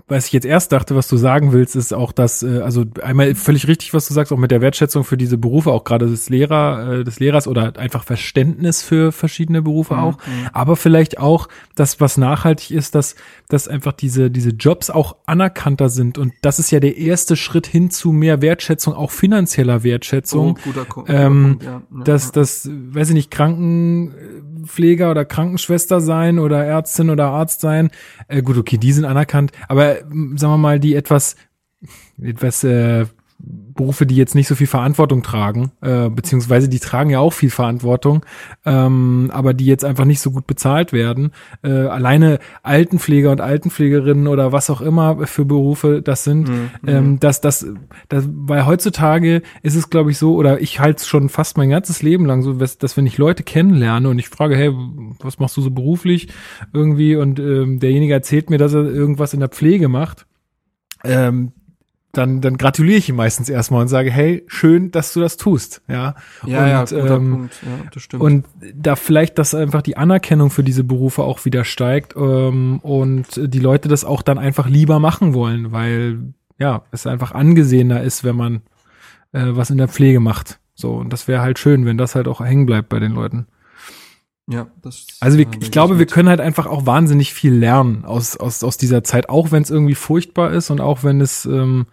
was ich jetzt erst dachte, was du sagen willst, ist auch, dass, äh, also einmal völlig richtig, was du sagst, auch mit der Wertschätzung für diese Berufe, auch gerade des Lehrer, äh, des Lehrers oder einfach Verständnis für verschiedene Berufe mhm. auch, aber vielleicht auch das, was nachhaltig ist, dass, dass einfach diese, diese Jobs auch anerkannter sind und das ist ja der erste Schritt hin zu mehr Wertschätzung, auch finanzieller Wertschätzung. Oh, guter, guter ähm, Punkt, ja. Ja, dass, das, weiß ich nicht, Krankenpfleger oder Krankenschwester sein oder Ärztin oder Arzt sein, äh, gut, okay, die sind anerkannt, aber sagen wir mal, die etwas, etwas äh, Berufe, die jetzt nicht so viel Verantwortung tragen, äh, beziehungsweise die tragen ja auch viel Verantwortung, ähm, aber die jetzt einfach nicht so gut bezahlt werden. Äh, alleine Altenpfleger und Altenpflegerinnen oder was auch immer für Berufe das sind, mhm. ähm, dass das, das, weil heutzutage ist es, glaube ich, so, oder ich halte es schon fast mein ganzes Leben lang so, dass, dass wenn ich Leute kennenlerne und ich frage, hey, was machst du so beruflich irgendwie und ähm, derjenige erzählt mir, dass er irgendwas in der Pflege macht, ähm, dann, dann gratuliere ich ihm meistens erstmal und sage, hey, schön, dass du das tust. Ja, ja, und, ja, ähm, Punkt. Ja, das stimmt. Und da vielleicht, dass einfach die Anerkennung für diese Berufe auch wieder steigt ähm, und die Leute das auch dann einfach lieber machen wollen, weil ja, es einfach angesehener ist, wenn man äh, was in der Pflege macht. So, und das wäre halt schön, wenn das halt auch hängen bleibt bei den Leuten. Ja, das. Also wir, äh, ich glaube, wir können halt einfach auch wahnsinnig viel lernen aus aus aus dieser Zeit, auch wenn es irgendwie furchtbar ist und auch wenn es ähm,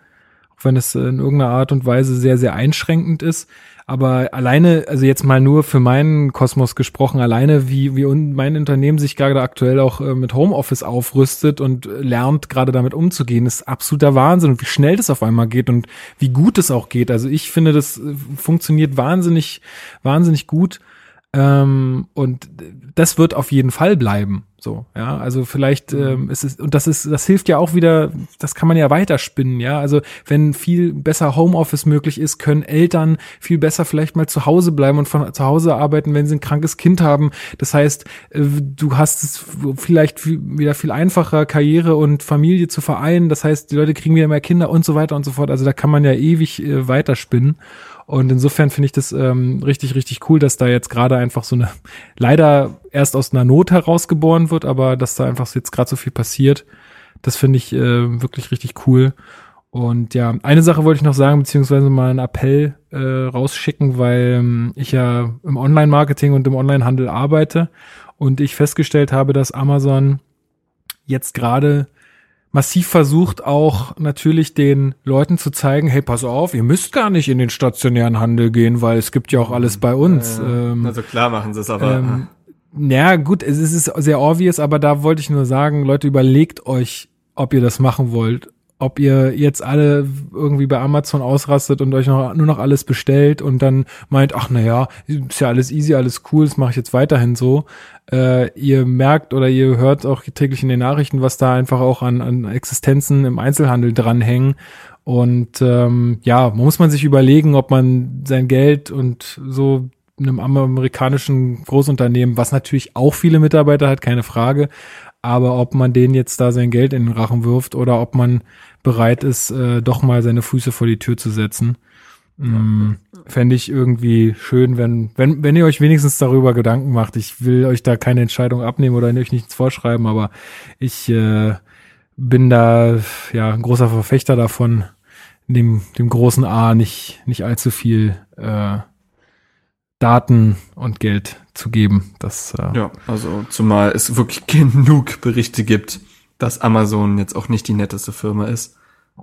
wenn es in irgendeiner Art und Weise sehr, sehr einschränkend ist. Aber alleine, also jetzt mal nur für meinen Kosmos gesprochen, alleine wie, wie mein Unternehmen sich gerade aktuell auch äh, mit Homeoffice aufrüstet und lernt, gerade damit umzugehen, ist absoluter Wahnsinn und wie schnell das auf einmal geht und wie gut es auch geht. Also ich finde, das äh, funktioniert wahnsinnig, wahnsinnig gut. Ähm, und das wird auf jeden Fall bleiben. So, ja, also vielleicht mhm. ähm, ist es, und das ist, das hilft ja auch wieder, das kann man ja weiterspinnen, ja. Also wenn viel besser Homeoffice möglich ist, können Eltern viel besser vielleicht mal zu Hause bleiben und von zu Hause arbeiten, wenn sie ein krankes Kind haben. Das heißt, äh, du hast es vielleicht wieder viel einfacher, Karriere und Familie zu vereinen. Das heißt, die Leute kriegen wieder mehr Kinder und so weiter und so fort. Also da kann man ja ewig äh, weiterspinnen. Und insofern finde ich das ähm, richtig, richtig cool, dass da jetzt gerade einfach so eine, leider erst aus einer Not herausgeboren wird, aber dass da einfach jetzt gerade so viel passiert. Das finde ich äh, wirklich richtig cool. Und ja, eine Sache wollte ich noch sagen, beziehungsweise mal einen Appell äh, rausschicken, weil ähm, ich ja im Online-Marketing und im Online-Handel arbeite und ich festgestellt habe, dass Amazon jetzt gerade massiv versucht auch natürlich den Leuten zu zeigen, hey, pass auf, ihr müsst gar nicht in den stationären Handel gehen, weil es gibt ja auch alles bei uns. Äh, ähm, also klar machen sie es aber. Ähm, ja, gut, es ist sehr obvious, aber da wollte ich nur sagen, Leute, überlegt euch, ob ihr das machen wollt ob ihr jetzt alle irgendwie bei Amazon ausrastet und euch noch, nur noch alles bestellt und dann meint, ach naja, ist ja alles easy, alles cool, das mache ich jetzt weiterhin so. Äh, ihr merkt oder ihr hört auch täglich in den Nachrichten, was da einfach auch an, an Existenzen im Einzelhandel dranhängen. Und ähm, ja, muss man sich überlegen, ob man sein Geld und so einem amerikanischen Großunternehmen, was natürlich auch viele Mitarbeiter hat, keine Frage. Aber ob man denen jetzt da sein Geld in den Rachen wirft oder ob man bereit ist, äh, doch mal seine Füße vor die Tür zu setzen. Mm, Fände ich irgendwie schön, wenn, wenn, wenn ihr euch wenigstens darüber Gedanken macht. Ich will euch da keine Entscheidung abnehmen oder euch nichts vorschreiben, aber ich äh, bin da ja ein großer Verfechter davon, dem, dem großen A nicht, nicht allzu viel äh, Daten und Geld zu geben. Das, äh, Ja, also zumal es wirklich genug Berichte gibt, dass Amazon jetzt auch nicht die netteste Firma ist.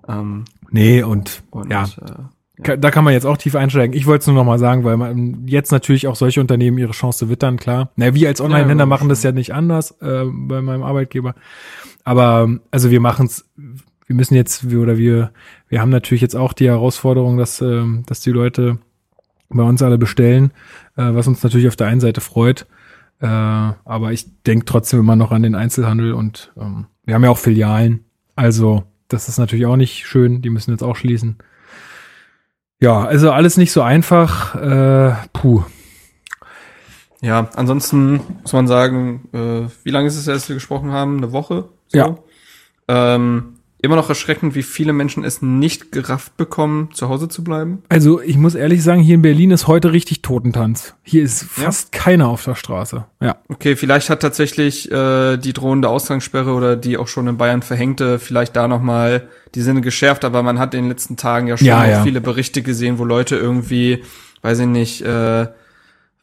Ähm, nee, und, und ja, äh, Ka- Da kann man jetzt auch tief einsteigen. Ich wollte es nur noch mal sagen, weil man jetzt natürlich auch solche Unternehmen ihre Chance wittern, klar. Na, wir als Online-Händler Ja, machen das ja nicht anders äh, bei meinem Arbeitgeber. Aber also wir machen es, wir müssen jetzt, wir oder wir, wir haben natürlich jetzt auch die Herausforderung, dass, ähm, dass die Leute bei uns alle bestellen, äh, was uns natürlich auf der einen Seite freut. Äh, aber ich denke trotzdem immer noch an den Einzelhandel und ähm, wir haben ja auch Filialen. Also das ist natürlich auch nicht schön. Die müssen jetzt auch schließen. Ja, also alles nicht so einfach. Äh, puh. ja, ansonsten muss man sagen, äh, wie lange ist es, erst wir gesprochen haben? Eine Woche? Ja. Ähm, immer noch erschreckend, wie viele Menschen es nicht gerafft bekommen, zu Hause zu bleiben. Also ich muss ehrlich sagen, hier in Berlin ist heute richtig Totentanz. Hier ist fast keiner auf der Straße. Ja. Okay, vielleicht hat tatsächlich äh, die drohende Ausgangssperre oder die auch schon in Bayern verhängte vielleicht da noch mal die Sinne geschärft, aber man hat in den letzten Tagen ja schon Ja, ja. viele Berichte gesehen, wo Leute irgendwie, weiß ich nicht, äh,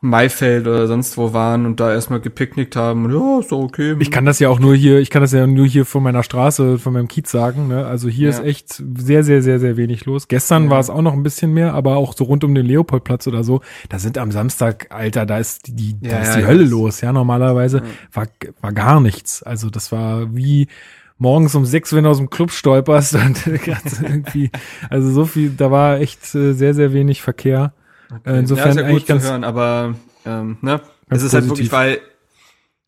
Maifeld oder sonst wo waren und da erstmal gepicknickt haben und ja, ist doch okay. Ich kann das ja auch nur hier, ich kann das ja nur hier von meiner Straße, von meinem Kiez sagen. Ne? Also hier Ja. ist echt sehr, sehr, sehr, sehr wenig los. Gestern Ja. war es auch noch ein bisschen mehr, aber auch so rund um den Leopoldplatz oder so. Da sind am Samstag, Alter, da ist die, die da Ja, ist ja, die ja, Hölle los. Ja, normalerweise war, war gar nichts. Also das war wie morgens um sechs, wenn du aus dem Club stolperst und [LAUGHS] irgendwie, also so viel, da war echt äh, sehr, sehr wenig Verkehr. Äh, Insofern ja, ist ja gut zu hören, aber ähm, ne, es ist halt positiv. wirklich, weil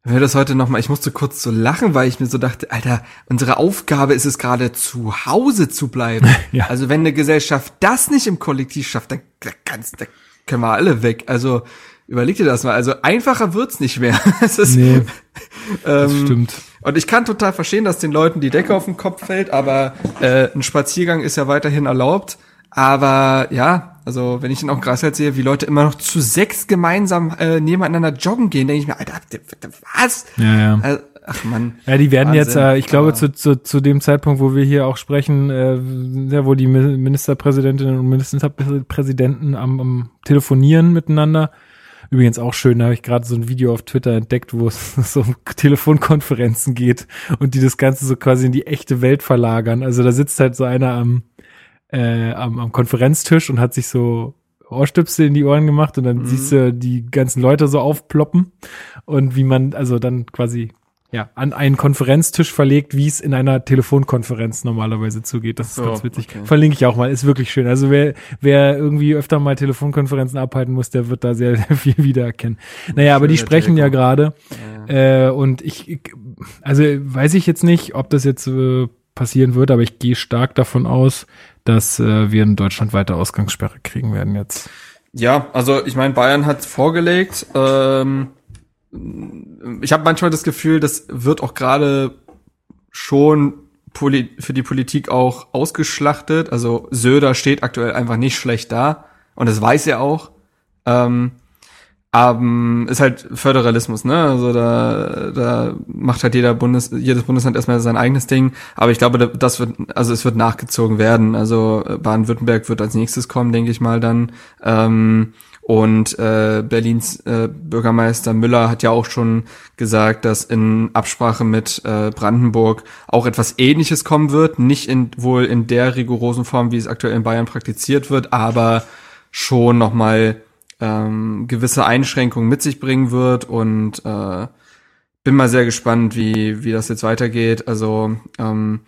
wenn wir das heute noch mal, ich musste kurz so lachen, weil ich mir so dachte, Alter, unsere Aufgabe ist es gerade zu Hause zu bleiben. [LAUGHS] Ja. Also wenn eine Gesellschaft das nicht im Kollektiv schafft, dann, dann, kannst, dann können wir alle weg. Also überleg dir das mal. Also einfacher wird's nicht mehr. [LAUGHS] es ist, Nee, [LAUGHS] das ähm, stimmt. und ich kann total verstehen, dass den Leuten die Decke auf den Kopf fällt, aber äh, ein Spaziergang ist ja weiterhin erlaubt. Aber ja, also wenn ich dann auch Grasfeld sehe, wie Leute immer noch zu sechs gemeinsam äh, nebeneinander joggen gehen, denke ich mir, Alter, was? Ja, ja. Also, ach man. Ja, die werden jetzt, Wahnsinn. äh, ich glaube, zu, zu, zu dem Zeitpunkt, wo wir hier auch sprechen, äh, ja, wo die Mi- Ministerpräsidentinnen und Ministerpräsidenten am, am Telefonieren miteinander. Übrigens auch schön, da habe ich gerade so ein Video auf Twitter entdeckt, wo [LAUGHS] es so um Telefonkonferenzen geht und die das Ganze so quasi in die echte Welt verlagern. Also da sitzt halt so einer am, äh, am, am Konferenztisch und hat sich so Ohrstöpsel in die Ohren gemacht und dann Mhm. siehst du die ganzen Leute so aufploppen und wie man also dann quasi ja an einen Konferenztisch verlegt, wie es in einer Telefonkonferenz normalerweise zugeht. Das ist So, ganz witzig. okay. Verlinke ich auch mal, ist wirklich schön. Also wer wer irgendwie öfter mal Telefonkonferenzen abhalten muss, der wird da sehr, sehr viel wiedererkennen. Naja, aber die sprechen ja Telekom. gerade Ja. äh, und ich, ich, also weiß ich jetzt nicht, ob das jetzt äh, passieren wird, aber ich gehe stark davon aus, dass äh, wir in Deutschland weiter Ausgangssperre kriegen werden jetzt. Ja, also ich meine, Bayern hat vorgelegt. Ähm, ich habe manchmal das Gefühl, das wird auch gerade schon poli für die Politik auch ausgeschlachtet. Also Söder steht aktuell einfach nicht schlecht da und das weiß er auch. Ähm, aber ist halt Föderalismus, ne? Also da, da macht halt jeder Bundes, jedes Bundesland erstmal sein eigenes Ding. Aber ich glaube, da- das wird, also es wird nachgezogen werden. Also äh, Baden-Württemberg wird als nächstes kommen, denke ich mal dann. Ähm, und äh, Berlins äh, Bürgermeister Müller hat ja auch schon gesagt, dass in Absprache mit äh, Brandenburg auch etwas Ähnliches kommen wird. Nicht in, wohl in der rigorosen Form, wie es aktuell in Bayern praktiziert wird, aber schon nochmal ähm, gewisse Einschränkungen mit sich bringen wird und äh, bin mal sehr gespannt, wie, wie das jetzt weitergeht. Also ähm,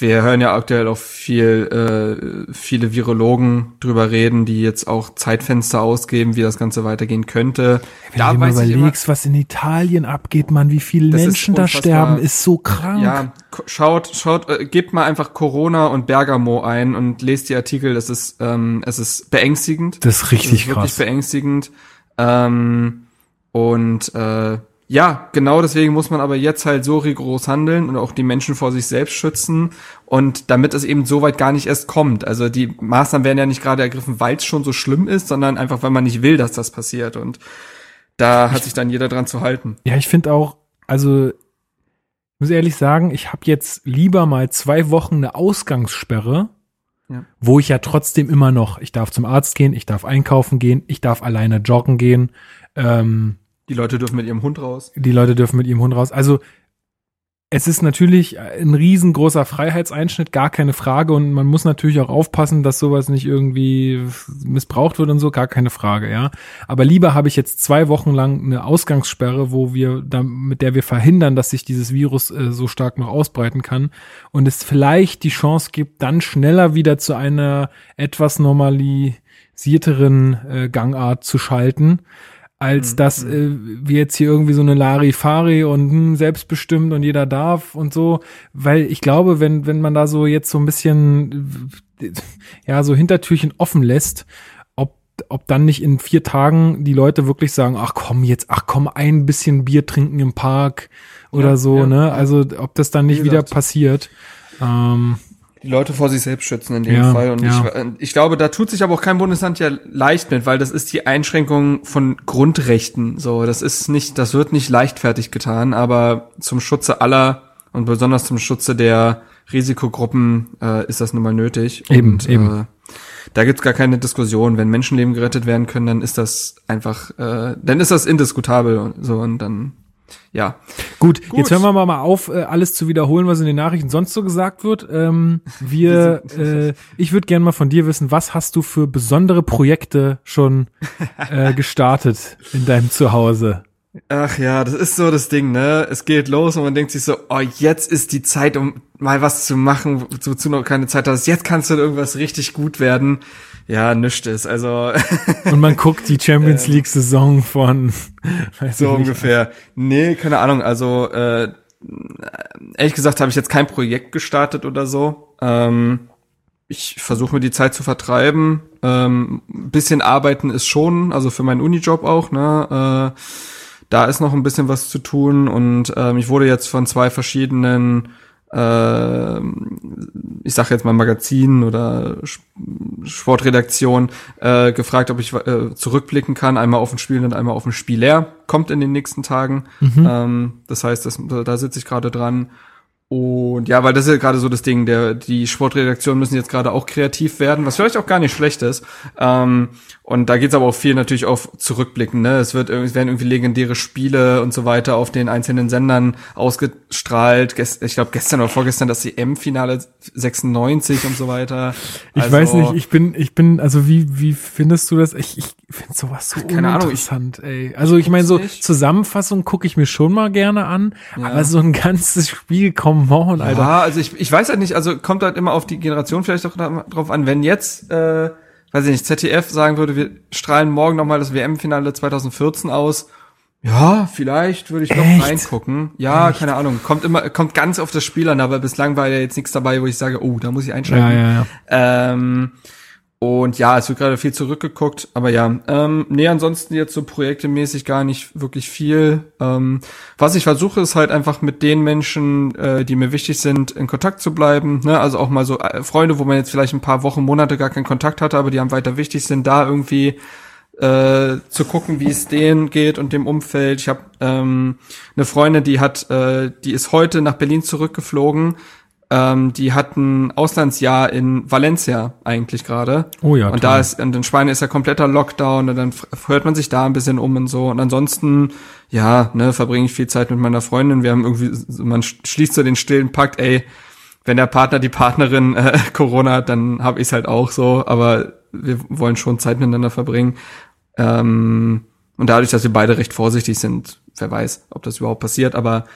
wir hören ja aktuell auch viel, äh, viele Virologen drüber reden, die jetzt auch Zeitfenster ausgeben, wie das Ganze weitergehen könnte. Wenn du dir mal überlegst, was in Italien abgeht, man, wie viele Das Menschen da sterben, ist so krank. Ja, schaut, schaut, äh, gebt mal einfach Corona und Bergamo ein und lest die Artikel. Das ist, ähm, es ist beängstigend. Das ist richtig es ist wirklich krass. beängstigend. Ähm, und äh, ja, genau deswegen muss man aber jetzt halt so rigoros handeln und auch die Menschen vor sich selbst schützen und damit es eben so weit gar nicht erst kommt. Also die Maßnahmen werden ja nicht gerade ergriffen, weil es schon so schlimm ist, sondern einfach, weil man nicht will, dass das passiert und da hat sich dann jeder dran zu halten. Ja, ich finde auch, also ich muss ehrlich sagen, ich habe jetzt lieber mal zwei Wochen eine Ausgangssperre, Ja. wo ich ja trotzdem immer noch, ich darf zum Arzt gehen, ich darf einkaufen gehen, ich darf alleine joggen gehen, ähm, Die Leute dürfen mit ihrem Hund raus. die Leute dürfen mit ihrem Hund raus. Also es ist natürlich ein riesengroßer Freiheitseinschnitt, gar keine Frage. Und man muss natürlich auch aufpassen, dass sowas nicht irgendwie missbraucht wird und so, gar keine Frage, ja. Aber lieber habe ich jetzt zwei Wochen lang eine Ausgangssperre, wo wir, mit der wir verhindern, dass sich dieses Virus äh, so stark noch ausbreiten kann und es vielleicht die Chance gibt, dann schneller wieder zu einer etwas normalisierteren äh, Gangart zu schalten als dass äh, wir jetzt hier irgendwie so eine Larifari und hm, selbstbestimmt und jeder darf und so, weil ich glaube, wenn wenn man da so jetzt so ein bisschen äh, ja so Hintertürchen offen lässt, ob ob dann nicht in vier Tagen die Leute wirklich sagen, ach komm jetzt, ach komm ein bisschen Bier trinken im Park oder Ja, so, ja, ne? Also ob das dann nicht Wie wieder passiert. Ähm, Die Leute vor sich selbst schützen in dem Ja, Fall. Und ja. ich, ich glaube, da tut sich aber auch kein Bundesland ja leicht mit, weil das ist die Einschränkung von Grundrechten. So, das ist nicht, das wird nicht leichtfertig getan, aber zum Schutze aller und besonders zum Schutze der Risikogruppen äh, ist das nun mal nötig. Eben, und, eben. Äh, da gibt's gar keine Diskussion. Wenn Menschenleben gerettet werden können, dann ist das einfach, äh, dann ist das indiskutabel und so und dann, ja. Gut, Gut. jetzt hören wir mal, auf, äh, alles zu wiederholen, was in den Nachrichten sonst so gesagt wird. Ähm, wir, [LAUGHS] äh, ich würde gerne mal von dir wissen, was hast du für besondere Projekte schon äh, [LAUGHS] gestartet in deinem Zuhause? Ach ja, das ist so das Ding, ne? Es geht los und man denkt sich so, oh, jetzt ist die Zeit, um mal was zu machen, wozu noch keine Zeit hast. Jetzt kannst du irgendwas richtig gut werden. Ja, nischt ist. Also Und man [LAUGHS] guckt die Champions League Saison von weiß so ungefähr. Nee, keine Ahnung. Also äh, ehrlich gesagt habe ich jetzt kein Projekt gestartet oder so. Ähm, ich versuche mir die Zeit zu vertreiben. Ähm, ein bisschen arbeiten ist schon, also für meinen Unijob auch, ne? Äh, da ist noch ein bisschen was zu tun und ähm, ich wurde jetzt von zwei verschiedenen äh, ich sage jetzt mal Magazinen oder Sportredaktion äh, gefragt, ob ich äh, zurückblicken kann, einmal auf ein Spiel und einmal auf ein Spieler. Kommt in den nächsten Tagen. Ähm, das heißt, das, da sitze ich gerade dran. Und ja, weil das ist ja gerade so das Ding, der, die Sportredaktionen müssen jetzt gerade auch kreativ werden, was vielleicht auch gar nicht schlecht ist. Ähm, und da geht's aber auch viel natürlich auf Zurückblicken. Ne? Es, wird, es werden irgendwie legendäre Spiele und so weiter auf den einzelnen Sendern ausgestrahlt. Gest, ich glaube gestern oder vorgestern das EM-Finale 96 und so weiter. Ich Also, weiß nicht, ich bin, ich bin, also wie, wie findest du das? Ich, ich finde sowas so keine Ahnung, ich- uninteressant, ey. Also ich meine, so nicht. Zusammenfassung gucke ich mir schon mal gerne an, Ja. aber so ein ganzes Spiel, come on, Alter. Ja, also ich, ich weiß halt nicht, also kommt halt immer auf die Generation vielleicht auch drauf an, wenn jetzt, äh, weiß ich nicht, ZDF sagen würde, wir strahlen morgen nochmal das WM-Finale 2014 aus, ja, vielleicht würde ich noch Echt? reingucken. Ja, keine Ahnung. Kommt immer, kommt ganz auf das Spiel an, aber bislang war ja jetzt nichts dabei, wo ich sage, oh, da muss ich einschalten. Ja, ja, ja. Ähm, und ja, es wird gerade viel zurückgeguckt, aber ja, ähm, nee, ansonsten jetzt so projektemäßig gar nicht wirklich viel. Ähm, was ich versuche, ist halt einfach mit den Menschen, äh, die mir wichtig sind, in Kontakt zu bleiben. Ne? Also auch mal so äh, Freunde, wo man jetzt vielleicht ein paar Wochen, Monate gar keinen Kontakt hatte, aber die haben weiter wichtig sind, da irgendwie äh, zu gucken, wie es denen geht und dem Umfeld. Ich habe ähm, eine Freundin, die hat, äh, die ist heute nach Berlin zurückgeflogen. Ähm, die hat ein Auslandsjahr in Valencia eigentlich gerade. Oh ja, Und toll. da ist, und in Spanien ist ja kompletter Lockdown und dann hört man sich da ein bisschen um und so. Und ansonsten, ja, ne, verbringe ich viel Zeit mit meiner Freundin. Wir haben irgendwie, man schließt so den stillen Pakt, ey, wenn der Partner, die Partnerin [LAUGHS] äh, Corona hat, dann habe ich es halt auch so, aber wir wollen schon Zeit miteinander verbringen. Ähm, und dadurch, dass wir beide recht vorsichtig sind, wer weiß, ob das überhaupt passiert, aber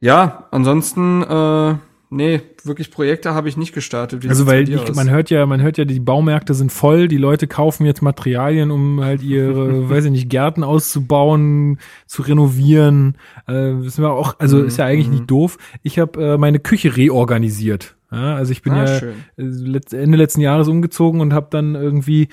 ja, ansonsten, äh, nee, wirklich Projekte habe ich nicht gestartet. Wie Also weil ich, man hört ja, man hört ja, die Baumärkte sind voll, die Leute kaufen jetzt Materialien, um halt ihre, [LAUGHS] weiß ich nicht, Gärten auszubauen, zu renovieren. Äh, wissen wir auch, also ist ja eigentlich nicht doof. Ich habe äh, meine Küche reorganisiert. Ja, also ich bin Ah, ja schön. äh, Ende letzten Jahres umgezogen und habe dann irgendwie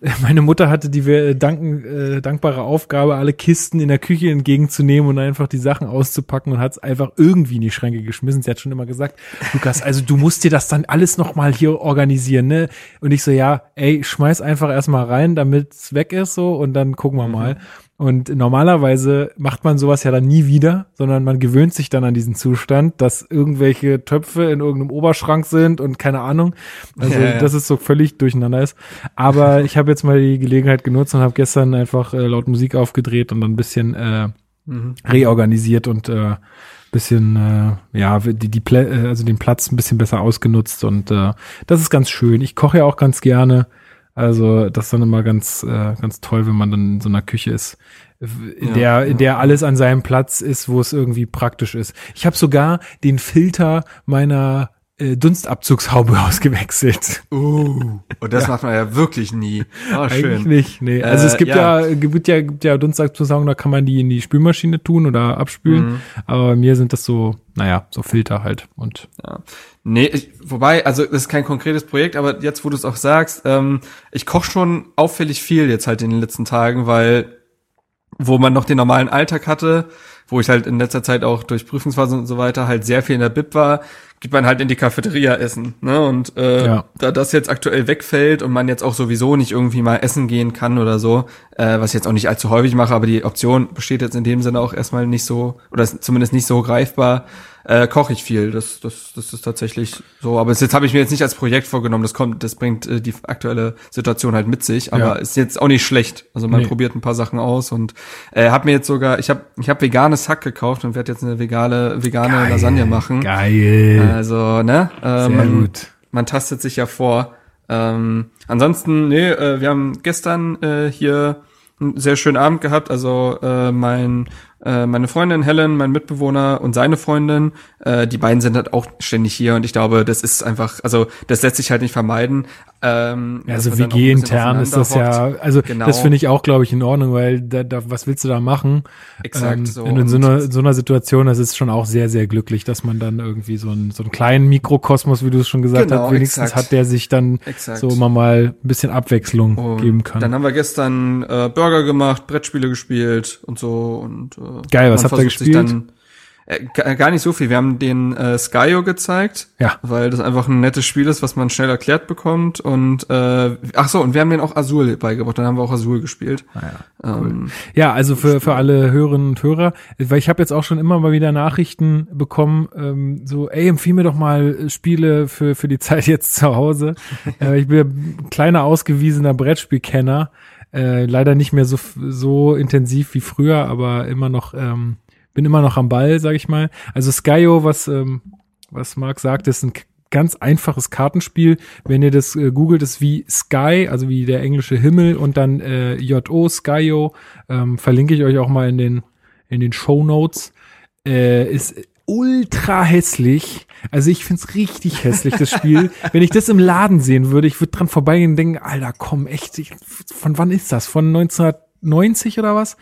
[LAUGHS] meine Mutter hatte die äh, danken, äh, dankbare Aufgabe, alle Kisten in der Küche entgegenzunehmen und einfach die Sachen auszupacken und hat es einfach irgendwie in die Schränke geschmissen. Sie hat schon immer gesagt, Lukas, also du musst dir das dann alles nochmal hier organisieren, ne? Und ich so, ja, ey, schmeiß einfach erstmal rein, damit es weg ist so und dann gucken wir mal. Und normalerweise macht man sowas ja dann nie wieder, sondern man gewöhnt sich dann an diesen Zustand, dass irgendwelche Töpfe in irgendeinem Oberschrank sind und keine Ahnung. Also, Ja, ja. dass es so völlig durcheinander ist. Aber [LAUGHS] ich habe jetzt mal die Gelegenheit genutzt und habe gestern einfach äh, laut Musik aufgedreht und dann ein bisschen äh, reorganisiert und äh, bisschen äh, ja die die Plä äh, also den Platz ein bisschen besser ausgenutzt und äh, das ist ganz schön. Ich koche ja auch ganz gerne. Also das ist dann immer ganz äh, ganz toll, wenn man dann in so einer Küche ist, in Ja, der in ja. der alles an seinem Platz ist, wo es irgendwie praktisch ist. Ich habe sogar den Filter meiner äh, Dunstabzugshaube [LAUGHS] ausgewechselt. Uh, und das macht man ja wirklich nie. Oh, Eigentlich schön. nicht. Nee. Also Äh, es gibt ja. ja, gibt ja, gibt ja Dunstabzugsaugen, da kann man die in die Spülmaschine tun oder abspülen. Mhm. Aber bei mir sind das so, naja, so Filter halt. Und Ja. Nee, ich, wobei, also das ist kein konkretes Projekt, aber jetzt, wo du es auch sagst, ähm, ich koche schon auffällig viel jetzt halt in den letzten Tagen, weil wo man noch den normalen Alltag hatte, wo ich halt in letzter Zeit auch durch Prüfungsphase und so weiter halt sehr viel in der Bib war, geht man halt in die Cafeteria essen. Ne? Und äh, Ja. da das jetzt aktuell wegfällt und man jetzt auch sowieso nicht irgendwie mal essen gehen kann oder so, äh, was ich jetzt auch nicht allzu häufig mache, aber die Option besteht jetzt in dem Sinne auch erstmal nicht so, oder ist zumindest nicht so greifbar, äh, koche ich viel. Das, das, das ist tatsächlich so. Aber das jetzt habe ich mir jetzt nicht als Projekt vorgenommen. Das kommt, das bringt äh, die aktuelle Situation halt mit sich. Aber Ja. ist jetzt auch nicht schlecht. Also man Nee. probiert ein paar Sachen aus und äh, habe mir jetzt sogar, ich habe ich hab veganes Hack gekauft und werde jetzt eine vegane vegane Lasagne machen. Geil. Also ne, äh, Sehr man, gut. man tastet sich ja vor. Ähm, ansonsten, nee, äh, wir haben gestern äh, hier einen sehr schönen Abend gehabt. Also äh, mein äh, meine Freundin Helen, mein Mitbewohner und seine Freundin, äh, die beiden sind halt auch ständig hier und ich glaube, das ist einfach, also das lässt sich halt nicht vermeiden. Ähm, also man dann auch ein WG bisschen intern ist das ja, also Genau. das finde ich auch, glaube ich, in Ordnung, weil da, da, was willst du da machen? Exakt ähm, so. Du in so einer, so einer Situation, das ist schon auch sehr, sehr glücklich, dass man dann irgendwie so einen, so einen kleinen Mikrokosmos, wie du es schon gesagt Genau, hast, wenigstens exakt. hat, der sich dann Exakt. so immer mal ein bisschen Abwechslung Und geben kann. Dann haben wir gestern äh, Burger gemacht, Brettspiele gespielt und so und äh, Geil, was habt ihr gespielt? Dann, äh, ga- gar nicht so viel. Wir haben den äh, Skyo gezeigt, Ja. weil das einfach ein nettes Spiel ist, was man schnell erklärt bekommt. Und äh, ach so, und wir haben den auch Azul beigebracht. Dann haben wir auch Azul gespielt. Naja. Ähm, Ja, also für, für alle Hörerinnen und Hörer, weil ich habe jetzt auch schon immer mal wieder Nachrichten bekommen, ähm, so, ey, empfiehl mir doch mal Spiele für, für die Zeit jetzt zu Hause. [LAUGHS] äh, ich bin ein kleiner ausgewiesener Brettspielkenner, äh, leider nicht mehr so, so intensiv wie früher, aber immer noch, ähm, bin immer noch am Ball, sag ich mal. Also Skyo, was, ähm, was Marc sagt, ist ein ganz einfaches Kartenspiel. Wenn ihr das äh, googelt, ist wie Sky, also wie der englische Himmel und dann äh, J-O, Skyo, ähm, verlinke ich euch auch mal in den, in den Show Notes. Äh, ist ultra hässlich. Also ich find's richtig hässlich, das Spiel. [LAUGHS] Wenn ich das im Laden sehen würde, ich würde dran vorbeigehen und denken, Alter, komm, echt, ich, von wann ist das? Von 1990 oder was?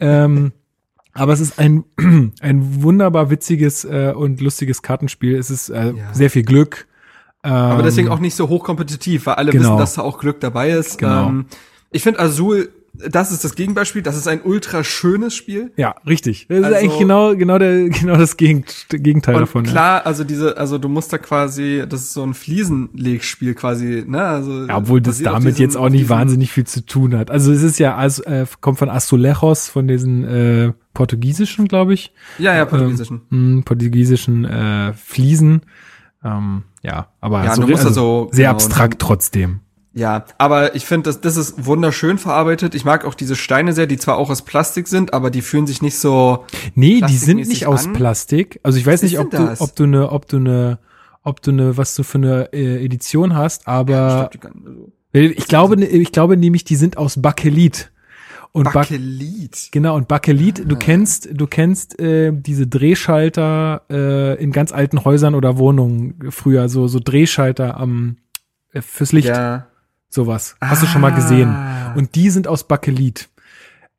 ähm, [LAUGHS] aber es ist ein, [CLEARS THROAT] ein wunderbar witziges äh, und lustiges Kartenspiel. Es ist äh, Ja. sehr viel Glück. Ähm, aber deswegen auch nicht so hochkompetitiv, weil alle genau. wissen, dass da auch Glück dabei ist. Genau. Ähm, ich finde Azul, das ist das Gegenbeispiel. Das ist ein ultra schönes Spiel. Ja, richtig. Das ist Also- eigentlich genau, genau, der, genau das Gegenteil Und davon. ja. klar, also diese, also du musst da quasi, das ist so ein Fliesenlegspiel quasi, ne? Also Ja, obwohl das damit diesen- jetzt auch nicht wahnsinnig viel zu tun hat. Also es ist ja, also, äh, kommt von Azulejos, von diesen äh, portugiesischen, glaube ich, Ja, ja, portugiesischen. mh, portugiesischen äh, Fliesen. Ähm, ja, aber Ja, so, du musst also, sehr genau, abstrakt trotzdem. Ja, aber ich finde, das, das ist wunderschön verarbeitet. Ich mag auch diese Steine sehr, die zwar auch aus Plastik sind, aber die fühlen sich nicht so. Nee, die sind nicht aus an. Plastik. Also ich weiß Was nicht, ob du, das? ob du eine, ob du eine, ob du eine, was du für eine äh, Edition hast, aber Ich glaub, kann- also- ich glaube, ich glaube nämlich, die sind aus Bakelit. Und Bak Bakelit. Genau, und Bakelit, Ah. du kennst, du kennst äh, diese Drehschalter äh, in ganz alten Häusern oder Wohnungen früher, so, so Drehschalter am äh, fürs Licht, Ja. Sowas. Hast du schon mal gesehen? Ah. Und die sind aus Bakelit.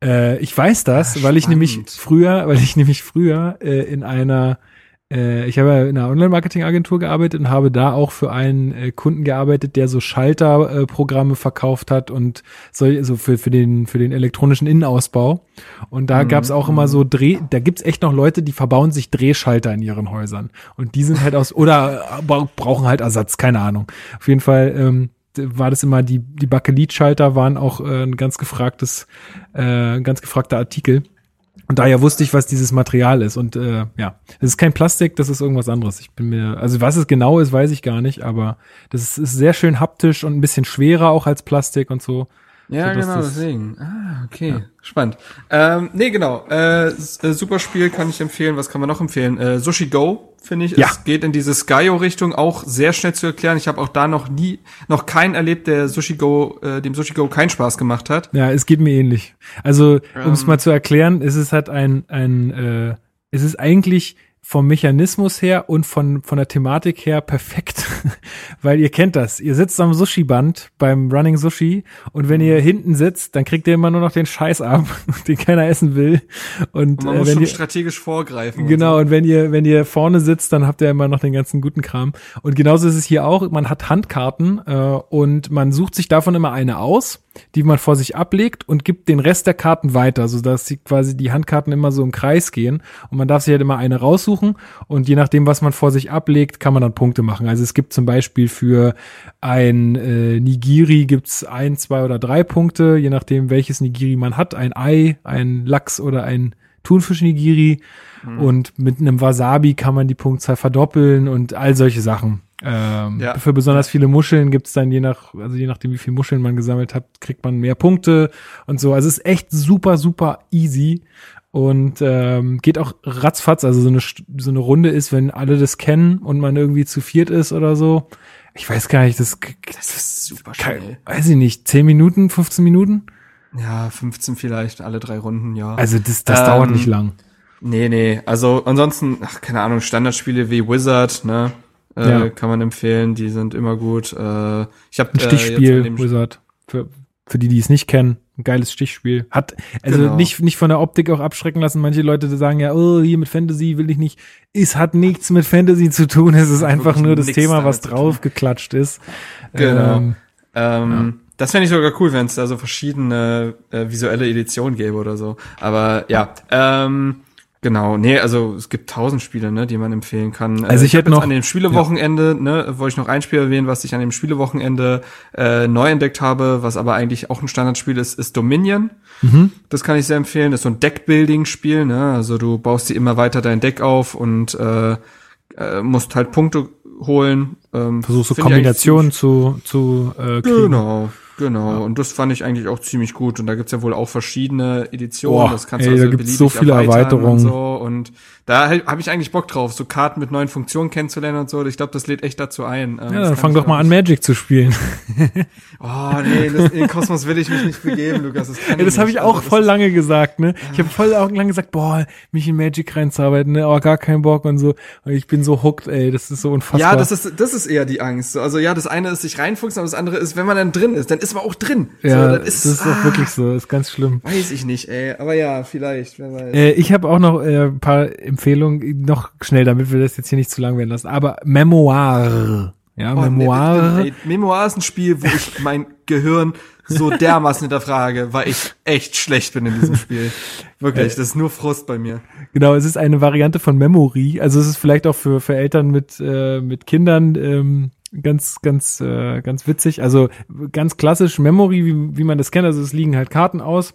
Äh, ich weiß das, Ah, weil ich nämlich früher, weil ich [LAUGHS] nämlich früher äh, in einer äh, ich habe ja in einer Online-Marketing-Agentur gearbeitet und habe da auch für einen äh, Kunden gearbeitet, der so Schalterprogramme verkauft hat und so, so für, für, den, für den elektronischen Innenausbau. Und da mhm. gab es auch immer so Dreh, da gibt's echt noch Leute, die verbauen sich Drehschalter in ihren Häusern. Und die sind halt aus, oder äh, brauchen halt Ersatz, keine Ahnung. Auf jeden Fall, ähm, war das immer die die Bakelitschalter waren auch äh, ein ganz gefragtes äh, ganz gefragter Artikel und daher wusste ich, was dieses Material ist. Und äh, ja, es ist kein Plastik, das ist irgendwas anderes. Ich bin mir, also was es genau ist, weiß ich gar nicht, aber das ist, ist sehr schön haptisch und ein bisschen schwerer auch als Plastik und so. Ja, genau, deswegen. Ah, okay. Ja. Spannend. Ähm, nee, genau. Äh, äh, super Spiel kann ich empfehlen. Was kann man noch empfehlen? Äh, Sushi Go, finde ich. Ja. Es geht in diese Skyo-Richtung auch sehr schnell zu erklären. Ich habe auch da noch nie, noch keinen erlebt, der Sushi Go, äh, dem Sushi Go keinen Spaß gemacht hat. Ja, es geht mir ähnlich. Also, um es ähm, mal zu erklären, es ist halt ein, ein äh, es ist eigentlich vom Mechanismus her und von, von der Thematik her perfekt, [LAUGHS] weil ihr kennt das. Ihr sitzt am Sushi-Band beim Running Sushi und wenn ihr hinten sitzt, dann kriegt ihr immer nur noch den Scheiß ab, [LAUGHS] den keiner essen will. Und, und man äh, muss wenn schon ihr, strategisch vorgreifen. Genau, und, so. und wenn ihr, wenn ihr vorne sitzt, dann habt ihr immer noch den ganzen guten Kram. Und genauso ist es hier auch. Man hat Handkarten äh, und man sucht sich davon immer eine aus die man vor sich ablegt und gibt den Rest der Karten weiter, so dass sie quasi die Handkarten immer so im Kreis gehen und man darf sich halt immer eine raussuchen und je nachdem, was man vor sich ablegt, kann man dann Punkte machen. Also es gibt zum Beispiel für ein äh, Nigiri gibt's ein, zwei oder drei Punkte, je nachdem, welches Nigiri man hat, ein Ei, ein Lachs oder ein Thunfisch-Nigiri mhm. und mit einem Wasabi kann man die Punktzahl verdoppeln und all solche Sachen. Ähm, ja. Für besonders viele Muscheln gibt's dann je nach, also je nachdem, wie viele Muscheln man gesammelt hat, kriegt man mehr Punkte und so. Also es ist echt super, super easy und ähm, geht auch ratzfatz. Also so eine, so eine Runde ist, wenn alle das kennen und man irgendwie zu viert ist oder so. Ich weiß gar nicht, das, das ist super schnell. weiß ich nicht, 10 Minuten, 15 Minuten? Ja, 15 vielleicht, alle drei Runden, ja. Also das, das ähm, dauert nicht lang. Nee, nee. Also ansonsten, ach, keine Ahnung, Standardspiele wie Wizard, ne? Äh, ja. Kann man empfehlen, die sind immer gut. Äh, ich habe ein Stichspiel äh, Wizard für für die, die es nicht kennen, ein geiles Stichspiel. Hat also genau. nicht nicht von der Optik auch abschrecken lassen. Manche Leute sagen ja, oh, hier mit Fantasy will ich nicht. Es hat nichts mit Fantasy zu tun. Es ist einfach nur das Thema, was draufgeklatscht ist. Genau. Ähm, ähm, ja. Das fände ich sogar cool, wenn es da so verschiedene äh, visuelle Editionen gäbe oder so. Aber ja, ähm, Genau, nee, also es gibt tausend Spiele, ne, die man empfehlen kann. Also ich, ich hätte noch an dem Spielewochenende, ja. ne, wollte ich noch ein Spiel erwähnen, was ich an dem Spielewochenende äh, neu entdeckt habe, was aber eigentlich auch ein Standardspiel ist, ist Dominion. Mhm. Das kann ich sehr empfehlen. Das ist so ein Deckbuilding-Spiel, ne, also du baust dir immer weiter dein Deck auf und äh, äh, musst halt Punkte holen. Ähm, Versuchst so Kombinationen zu zu äh, kriegen. Genau. Genau, ja. und das fand ich eigentlich auch ziemlich gut. Und da gibt's ja wohl auch verschiedene Editionen. Boah, das kannst ey, du also da gibt's so viele Erweiterungen. Und, so. und da habe ich eigentlich Bock drauf, so Karten mit neuen Funktionen kennenzulernen und so. Ich glaube, das lädt echt dazu ein. Ähm, ja, dann fang doch mal an, Magic zu spielen. [LAUGHS] oh, nee, das, in den Kosmos will ich mich nicht begeben, Lukas. Das, ja, das habe ich auch also, voll lange gesagt, ne? Ich habe voll auch lange gesagt, boah, mich in Magic reinzuarbeiten, ne? Aber gar keinen Bock und so. Und ich bin so hooked, ey. Das ist so unfassbar. Ja, das ist, das ist eher die Angst. Also ja, das eine ist sich reinfuchsen, aber das andere ist, wenn man dann drin ist, dann ist man auch drin. Ja, so, ist, das ist ah, auch wirklich so. Das ist ganz schlimm. Weiß ich nicht, ey. Aber ja, vielleicht, wer weiß. Äh, ich habe auch noch äh, ein paar Empfehlungen, noch schnell, damit wir das jetzt hier nicht zu lang werden lassen. Aber Memoir. Ja, oh, Memoir. Nee, ey, Memoir ist ein Spiel, wo ich [LAUGHS] mein Gehirn so dermaßen hinterfrage, weil ich echt schlecht bin in diesem Spiel. Wirklich, das ist nur Frust bei mir. Genau, es ist eine Variante von Memory. Also es ist vielleicht auch für, für Eltern mit, äh, mit Kindern ähm, ganz, ganz, äh, ganz witzig. Also ganz klassisch Memory, wie, wie man das kennt. Also es liegen halt Karten aus.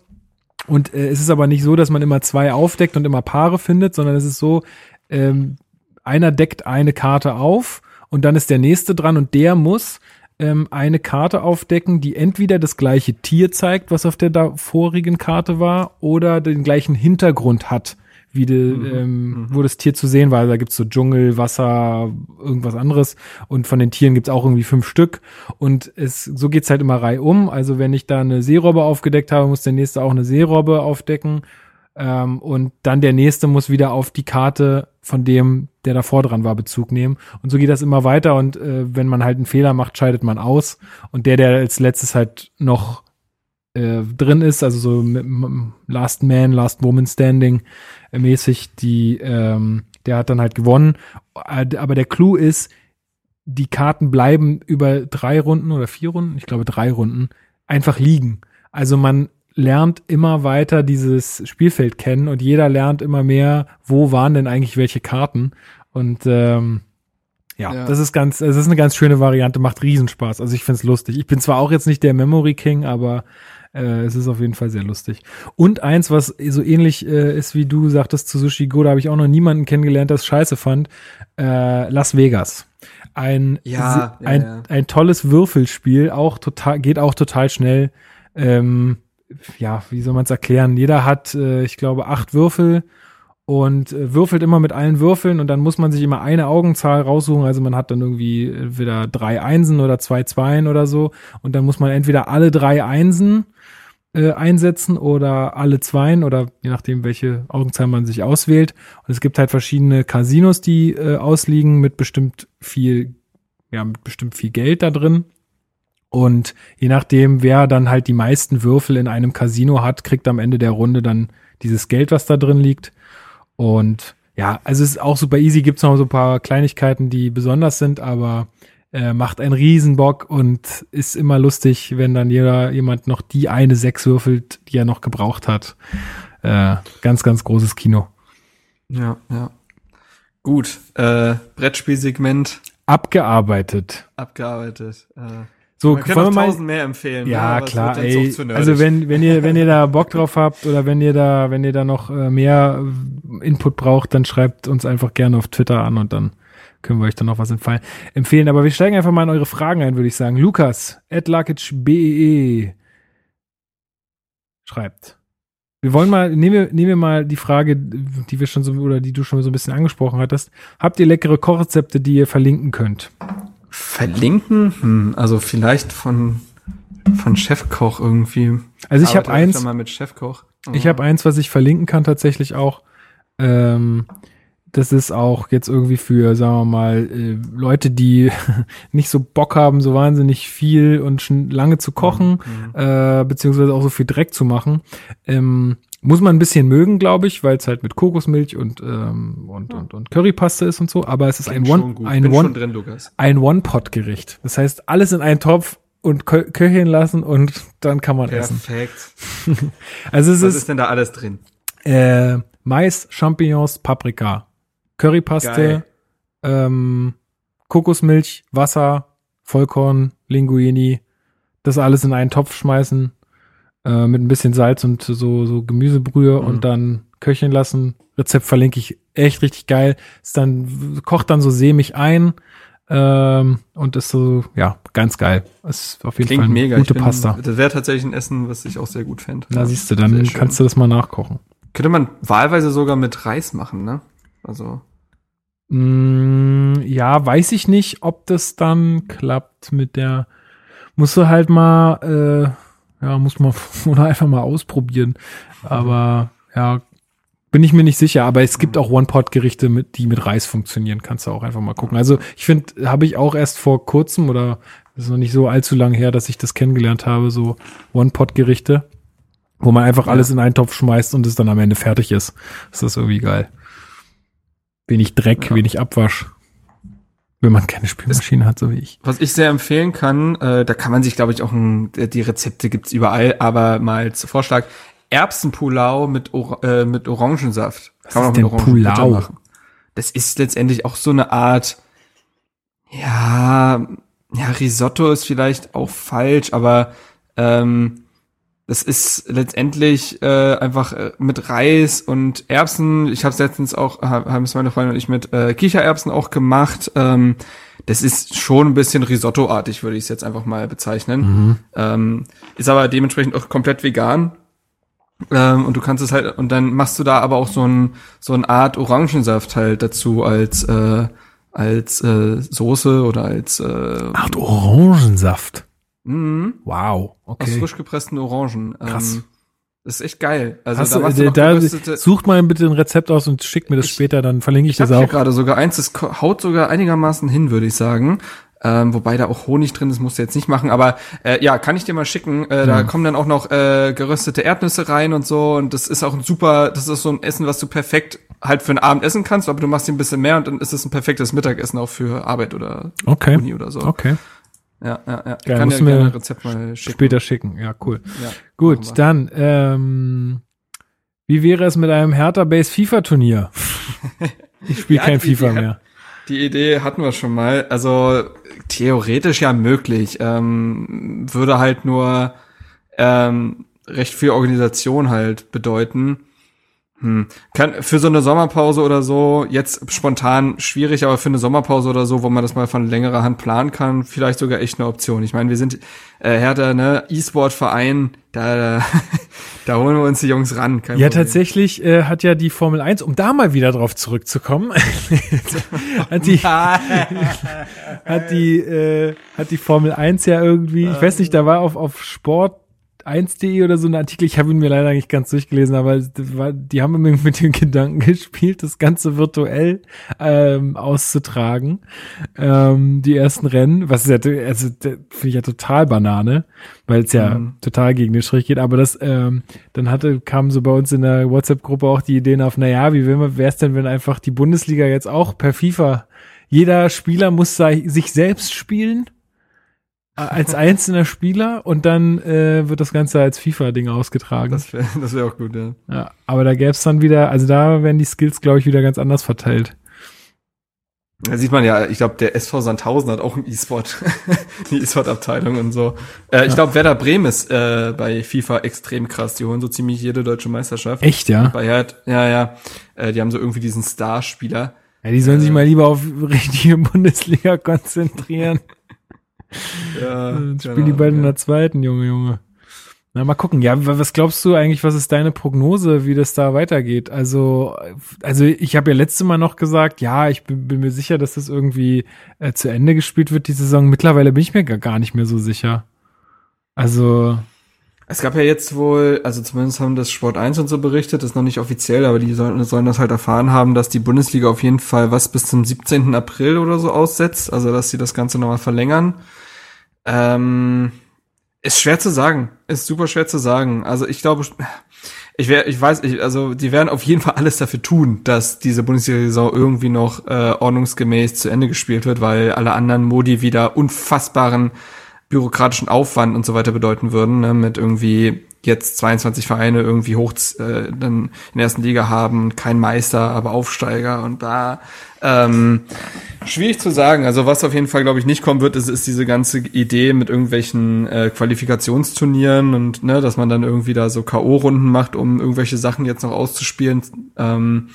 Und äh, es ist aber nicht so, dass man immer zwei aufdeckt und immer Paare findet, sondern es ist so, ähm, einer deckt eine Karte auf und dann ist der nächste dran und der muss ähm, eine Karte aufdecken, die entweder das gleiche Tier zeigt, was auf der vorigen Karte war, oder den gleichen Hintergrund hat wie de, mhm. ähm, mhm. wo das Tier zu sehen war. Da gibt's so Dschungel, Wasser, irgendwas anderes. Und von den Tieren gibt's auch irgendwie fünf Stück. Und es, so geht's halt immer reihum. Also wenn ich da eine Seerobbe aufgedeckt habe, muss der nächste auch eine Seerobbe aufdecken. Ähm, und dann der nächste muss wieder auf die Karte von dem, der davor dran war, Bezug nehmen. Und so geht das immer weiter. Und äh, wenn man halt einen Fehler macht, scheidet man aus. Und der, der als letztes halt noch äh, drin ist, also so mit Last Man, Last Woman Standing äh, mäßig, die, ähm, der hat dann halt gewonnen. Aber der Clou ist, die Karten bleiben über drei Runden oder vier Runden, ich glaube drei Runden, einfach liegen. Also man lernt immer weiter dieses Spielfeld kennen und jeder lernt immer mehr, wo waren denn eigentlich welche Karten. Und ähm, ja, ja, das ist ganz, es ist eine ganz schöne Variante, macht Riesenspaß. Also ich find's lustig. Ich bin zwar auch jetzt nicht der Memory King, aber äh, es ist auf jeden Fall sehr lustig. Und eins, was so ähnlich äh, ist, wie du sagtest zu Sushi Go, da habe ich auch noch niemanden kennengelernt, das scheiße fand. Äh, Las Vegas. Ein, ja, ein, ja, ja. ein tolles Würfelspiel, auch total, geht auch total schnell. Ähm, ja, wie soll man es erklären? Jeder hat, äh, ich glaube, acht Würfel und äh, würfelt immer mit allen Würfeln und dann muss man sich immer eine Augenzahl raussuchen. Also man hat dann irgendwie entweder drei Einsen oder zwei Zweien oder so und dann muss man entweder alle drei Einsen äh, einsetzen oder alle Zweien oder je nachdem, welche Augenzahl man sich auswählt. Und es gibt halt verschiedene Casinos, die äh, ausliegen mit bestimmt viel, ja, mit bestimmt viel Geld da drin. Und je nachdem, wer dann halt die meisten Würfel in einem Casino hat, kriegt am Ende der Runde dann dieses Geld, was da drin liegt. Und ja, also es ist auch super easy, gibt's noch so ein paar Kleinigkeiten, die besonders sind, aber äh, macht einen Riesenbock und ist immer lustig, wenn dann jeder jemand noch die eine Sechs würfelt, die er noch gebraucht hat. Äh, ganz, ganz großes Kino. Ja, ja. Gut, äh, Brettspielsegment. Abgearbeitet. Abgearbeitet. Äh. So, Man kann noch tausend mehr empfehlen. Ja, ne? klar, ey. Also wenn, wenn ihr, wenn ihr da Bock drauf habt oder wenn ihr da, wenn ihr da noch äh, mehr Input braucht, dann schreibt uns einfach gerne auf Twitter an und dann können wir euch dann noch was empfehlen. Aber wir steigen einfach mal in eure Fragen ein, würde ich sagen. Lukas, at BEE schreibt. Wir wollen mal, nehmen wir, nehmen wir mal die Frage, die wir schon so, oder die du schon so ein bisschen angesprochen hattest. Habt ihr leckere Kochrezepte, die ihr verlinken könnt? Verlinken? Hm, also vielleicht von, von Chefkoch irgendwie. Also ich habe eins. Mal mit Chefkoch. Ich habe eins, was ich verlinken kann tatsächlich auch. Ähm, das ist auch jetzt irgendwie für, sagen wir mal, äh, Leute, die [LAUGHS] nicht so Bock haben, so wahnsinnig viel und schon lange zu kochen, mhm. äh, beziehungsweise auch so viel Dreck zu machen. Ähm, muss man ein bisschen mögen, glaube ich, weil es halt mit Kokosmilch und, ähm, und, und, und Currypaste ist und so, aber es ist ein One, ein One, drin, ein One-Pot-Gericht. Das heißt, alles in einen Topf und kö köcheln lassen und dann kann man Perfekt. essen. [LAUGHS] also es Was ist, ist denn da alles drin? Äh, Mais, Champignons, Paprika. Currypaste, ähm, Kokosmilch, Wasser, Vollkorn, Linguini, das alles in einen Topf schmeißen, äh, mit ein bisschen Salz und so, so Gemüsebrühe mhm. und dann köcheln lassen. Rezept verlinke ich echt richtig geil. Ist dann, kocht dann so sämig ein, ähm, und ist so, ja, ganz geil. Ist auf jeden Klingt Fall eine mega. gute bin, Pasta. Das wäre tatsächlich ein Essen, was ich auch sehr gut fände. Da siehst du, dann kannst du das mal nachkochen. Könnte man wahlweise sogar mit Reis machen, ne? Also. Mm, ja, weiß ich nicht, ob das dann klappt mit der. Musst du halt mal, äh, ja, muss man [LAUGHS] oder einfach mal ausprobieren. Aber ja, bin ich mir nicht sicher. Aber es gibt auch One-Pot-Gerichte, mit, die mit Reis funktionieren. Kannst du auch einfach mal gucken. Also ich finde, habe ich auch erst vor kurzem oder das ist noch nicht so allzu lang her, dass ich das kennengelernt habe, so One-Pot-Gerichte, wo man einfach Ja. alles in einen Topf schmeißt und es dann am Ende fertig ist. Das ist irgendwie geil. Wenig Dreck, Ja. wenig Abwasch. Wenn man keine Spülmaschine hat, so wie ich. Was ich sehr empfehlen kann, äh, da kann man sich, glaube ich, auch ein, die Rezepte gibt's überall, aber mal als Vorschlag, Erbsenpulau mit, Or äh, mit Orangensaft. Was ist denn Orangenbutter Pulau? machen. Das ist letztendlich auch so eine Art, ja, ja, Risotto ist vielleicht auch falsch, aber ähm, das ist letztendlich äh, einfach äh, mit Reis und Erbsen. Ich habe es letztens auch, ha- haben es meine Freundin und ich mit äh, Kichererbsen auch gemacht. Ähm, das ist schon ein bisschen Risotto-artig, würde ich es jetzt einfach mal bezeichnen. Ähm, ist aber dementsprechend auch komplett vegan. Ähm, und du kannst es halt, und dann machst du da aber auch so ein so eine Art Orangensaft halt dazu als äh, als äh, Soße oder als äh, du Orangensaft. Mhm, Wow, aus okay. frisch gepressten Orangen. Krass. Ähm, das ist echt geil. Also Hast da du, äh, da, geröstete, sucht mal bitte ein Rezept aus und schickt mir das Ich- später, dann verlinke ich, ich habe das auch. gerade sogar eins, das haut sogar einigermaßen hin, würde ich sagen. Ähm, wobei da auch Honig drin ist, musst du jetzt nicht machen. Aber äh, ja, kann ich dir mal schicken. Äh, Da kommen dann auch noch äh, geröstete Erdnüsse rein und so. Und das ist auch ein super, das ist so ein Essen, was du perfekt halt für ein Abendessen kannst, aber du machst ihn ein bisschen mehr und dann ist es ein perfektes Mittagessen auch für Arbeit oder Okay. Uni oder so. Okay. Ja, ja, ja. Ich Geil, kann dir du mir gerne ein Rezept mal schicken. Später schicken. Ja, cool. Ja, Gut, dann, ähm, wie wäre es mit einem Hertha Base FIFA Turnier? [LAUGHS] Ich spiele Ja, kein die- die FIFA hat- mehr. Die Idee hatten wir schon mal. Also theoretisch ja möglich. Ähm, würde halt nur ähm, recht viel Organisation halt bedeuten. Hm. Kann für so eine Sommerpause oder so, jetzt spontan schwierig, aber für eine Sommerpause oder so, wo man das mal von längerer Hand planen kann, vielleicht sogar echt eine Option. Ich meine, wir sind äh, Hertha, ne, E-Sport-Verein, da, [LAUGHS] da holen wir uns die Jungs ran. Kein Ja, Problem. tatsächlich äh, hat ja die Formel 1, um da mal wieder drauf zurückzukommen, [LAUGHS] hat die, [LAUGHS] hat die, äh, hat die Formel 1 ja irgendwie, ich weiß nicht, da war auf, auf Sport 1.de oder so ein Artikel, ich habe ihn mir leider nicht ganz durchgelesen, aber die haben immer mit dem [LAUGHS] Gedanken gespielt, das Ganze virtuell ähm, auszutragen, ähm, die ersten Rennen, was ist ja, also finde ich ja total Banane, weil es ja Mhm. total gegen den Strich geht, aber das, ähm, dann hatte, kam so bei uns in der WhatsApp-Gruppe auch die Ideen auf, naja, wie wäre es denn, wenn einfach die Bundesliga jetzt auch per FIFA, jeder Spieler muss sei- sich selbst spielen, als einzelner Spieler und dann äh, wird das Ganze als FIFA-Ding ausgetragen. Das wäre das wär auch gut, ja. ja, aber da gäbe es dann wieder, also da werden die Skills, glaube ich, wieder ganz anders verteilt. Da sieht man ja, ich glaube, der SV Sandhausen hat auch ein E-Sport, [LAUGHS] eine E-Sport-Abteilung und so. Äh, ich glaube, Werder Bremen ist äh, bei FIFA extrem krass. Die holen so ziemlich jede deutsche Meisterschaft. Echt, ja? Bei Herd, ja, ja. Äh, die haben so irgendwie diesen Starspieler. Ja, die sollen sich mal lieber auf [LAUGHS] richtige Bundesliga konzentrieren. Ja, Dann spielen die bald in der zweiten, Junge, Junge. Na, mal gucken. Ja, wa- was glaubst du eigentlich, was ist deine Prognose, wie das da weitergeht? Also, also ich habe ja letzte Mal noch gesagt, ja, ich bin, bin mir sicher, dass das irgendwie äh, zu Ende gespielt wird, die Saison. Mittlerweile bin ich mir gar- gar nicht mehr so sicher. Also, Es gab ja jetzt wohl, also zumindest haben das Sport 1 und so berichtet, das ist noch nicht offiziell, aber die sollen, sollen das halt erfahren haben, dass die Bundesliga auf jeden Fall was bis zum 17. April oder so aussetzt, also dass sie das Ganze nochmal verlängern. Ähm, ist schwer zu sagen, ist super schwer zu sagen. Also ich glaube, ich wär, ich weiß, ich, also die werden auf jeden Fall alles dafür tun, dass diese Bundesliga-Saison irgendwie noch äh, ordnungsgemäß zu Ende gespielt wird, weil alle anderen Modi wieder unfassbaren bürokratischen Aufwand und so weiter bedeuten würden, ne, mit irgendwie jetzt 22 Vereine irgendwie hoch äh, dann in der ersten Liga haben, kein Meister, aber Aufsteiger und da ähm, schwierig zu sagen. Also was auf jeden Fall, glaube ich, nicht kommen wird, ist, ist diese ganze Idee mit irgendwelchen äh, Qualifikationsturnieren und ne, dass man dann irgendwie da so K.O.-Runden macht, um irgendwelche Sachen jetzt noch auszuspielen. Ähm,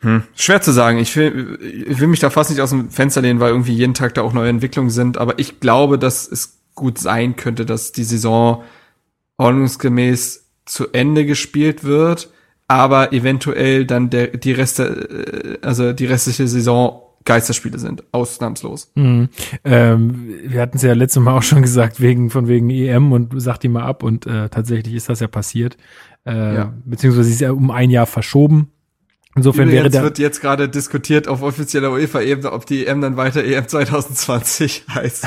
hm. Schwer zu sagen. Ich will, ich will mich da fast nicht aus dem Fenster lehnen, weil irgendwie jeden Tag da auch neue Entwicklungen sind. Aber ich glaube, dass es gut sein könnte, dass die Saison ordnungsgemäß zu Ende gespielt wird, aber eventuell dann der, die Reste, äh, also die restliche Saison Geisterspiele sind, ausnahmslos. Mhm. Ähm, wir hatten es ja letztes Mal auch schon gesagt, wegen von wegen EM und sag die mal ab und äh, tatsächlich ist das ja passiert. Äh, Ja. Beziehungsweise sie ist ja um ein Jahr verschoben. Insofern wäre der. wird jetzt gerade diskutiert auf offizieller UEFA-Ebene, ob die EM dann weiter EM 2020 [LAUGHS] heißt.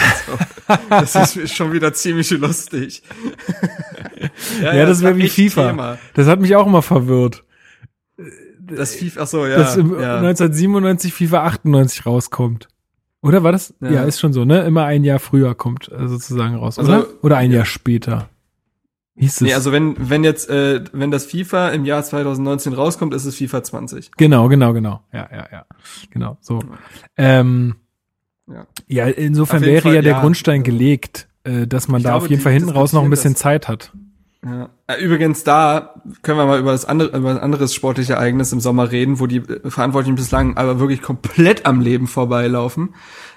Also, das ist schon wieder ziemlich lustig. [LAUGHS] ja, das wäre war wie FIFA. Thema. Das hat mich auch immer verwirrt. Das FIFA, ach so, ja. dass im ja. 1997 FIFA 98 rauskommt. Oder war das? Ja. Ja. ist schon so, ne? Immer ein Jahr früher kommt äh, sozusagen raus, Also- oder? Oder ein Jahr später. Hieß es? Nee, also wenn, wenn jetzt, äh, wenn das FIFA im Jahr 2019 rauskommt, ist es FIFA 20. Genau, genau, genau. Ja, ja, ja. Genau, so. Ähm, Ja. ja, insofern wäre Fall, ja der ja. Grundstein gelegt, äh, dass man da glaube, auf jeden die Fall hinten raus noch ein bisschen diskutieren Zeit hat. Ja. Äh, Übrigens da können wir mal über das andere, über ein anderes sportliche Ereignis im Sommer reden, wo die Verantwortlichen bislang aber wirklich komplett am Leben vorbeilaufen.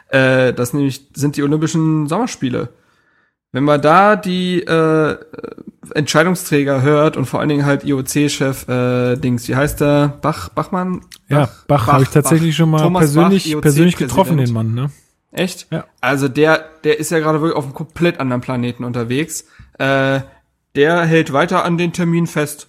Äh, das nämlich sind die Olympischen Sommerspiele. Wenn man da die äh, Entscheidungsträger hört und vor allen Dingen halt IOC-Chef äh, Dings, wie heißt der? Bach, Bachmann? Ja, Bach, habe ich tatsächlich Bach. schon mal Thomas persönlich, Bach, persönlich getroffen, den Mann, ne? Echt? Ja. Also der, der ist ja gerade wirklich auf einem komplett anderen Planeten unterwegs. Äh, der hält weiter an den Termin fest.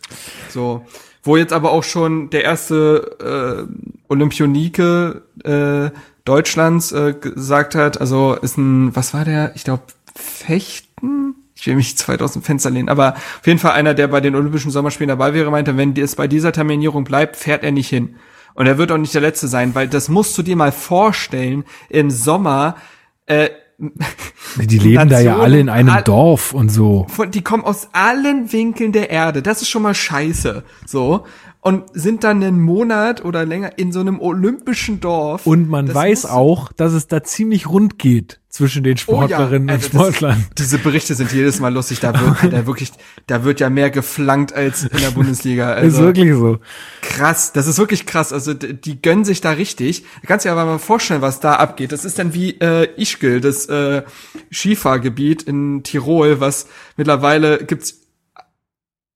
So. Wo jetzt aber auch schon der erste äh, Olympionike äh, Deutschlands äh, gesagt hat, also ist ein, was war der? Ich glaube, Fechten? Ich will mich 2000 Fenster lehnen, aber auf jeden Fall einer, der bei den Olympischen Sommerspielen dabei wäre, meinte, wenn es bei dieser Terminierung bleibt, fährt er nicht hin. Und er wird auch nicht der Letzte sein, weil das musst du dir mal vorstellen, im Sommer, äh, [LAUGHS] die leben da ja alle in einem all, Dorf und so. Die kommen aus allen Winkeln der Erde. Das ist schon mal scheiße. So und sind dann einen Monat oder länger in so einem olympischen Dorf. Und man weiß auch, dass es da ziemlich rund geht zwischen den Sportlerinnen oh ja, also und Sportlern. Das, diese Berichte sind jedes Mal lustig. Da wird, [LAUGHS] da wirklich, da wird ja mehr geflankt als in der Bundesliga. Also, ist wirklich so. Krass, das ist wirklich krass. Also die gönnen sich da richtig. Du kannst dir aber mal vorstellen, was da abgeht. Das ist dann wie äh, Ischgl, das äh, Skifahrgebiet in Tirol, was mittlerweile gibt's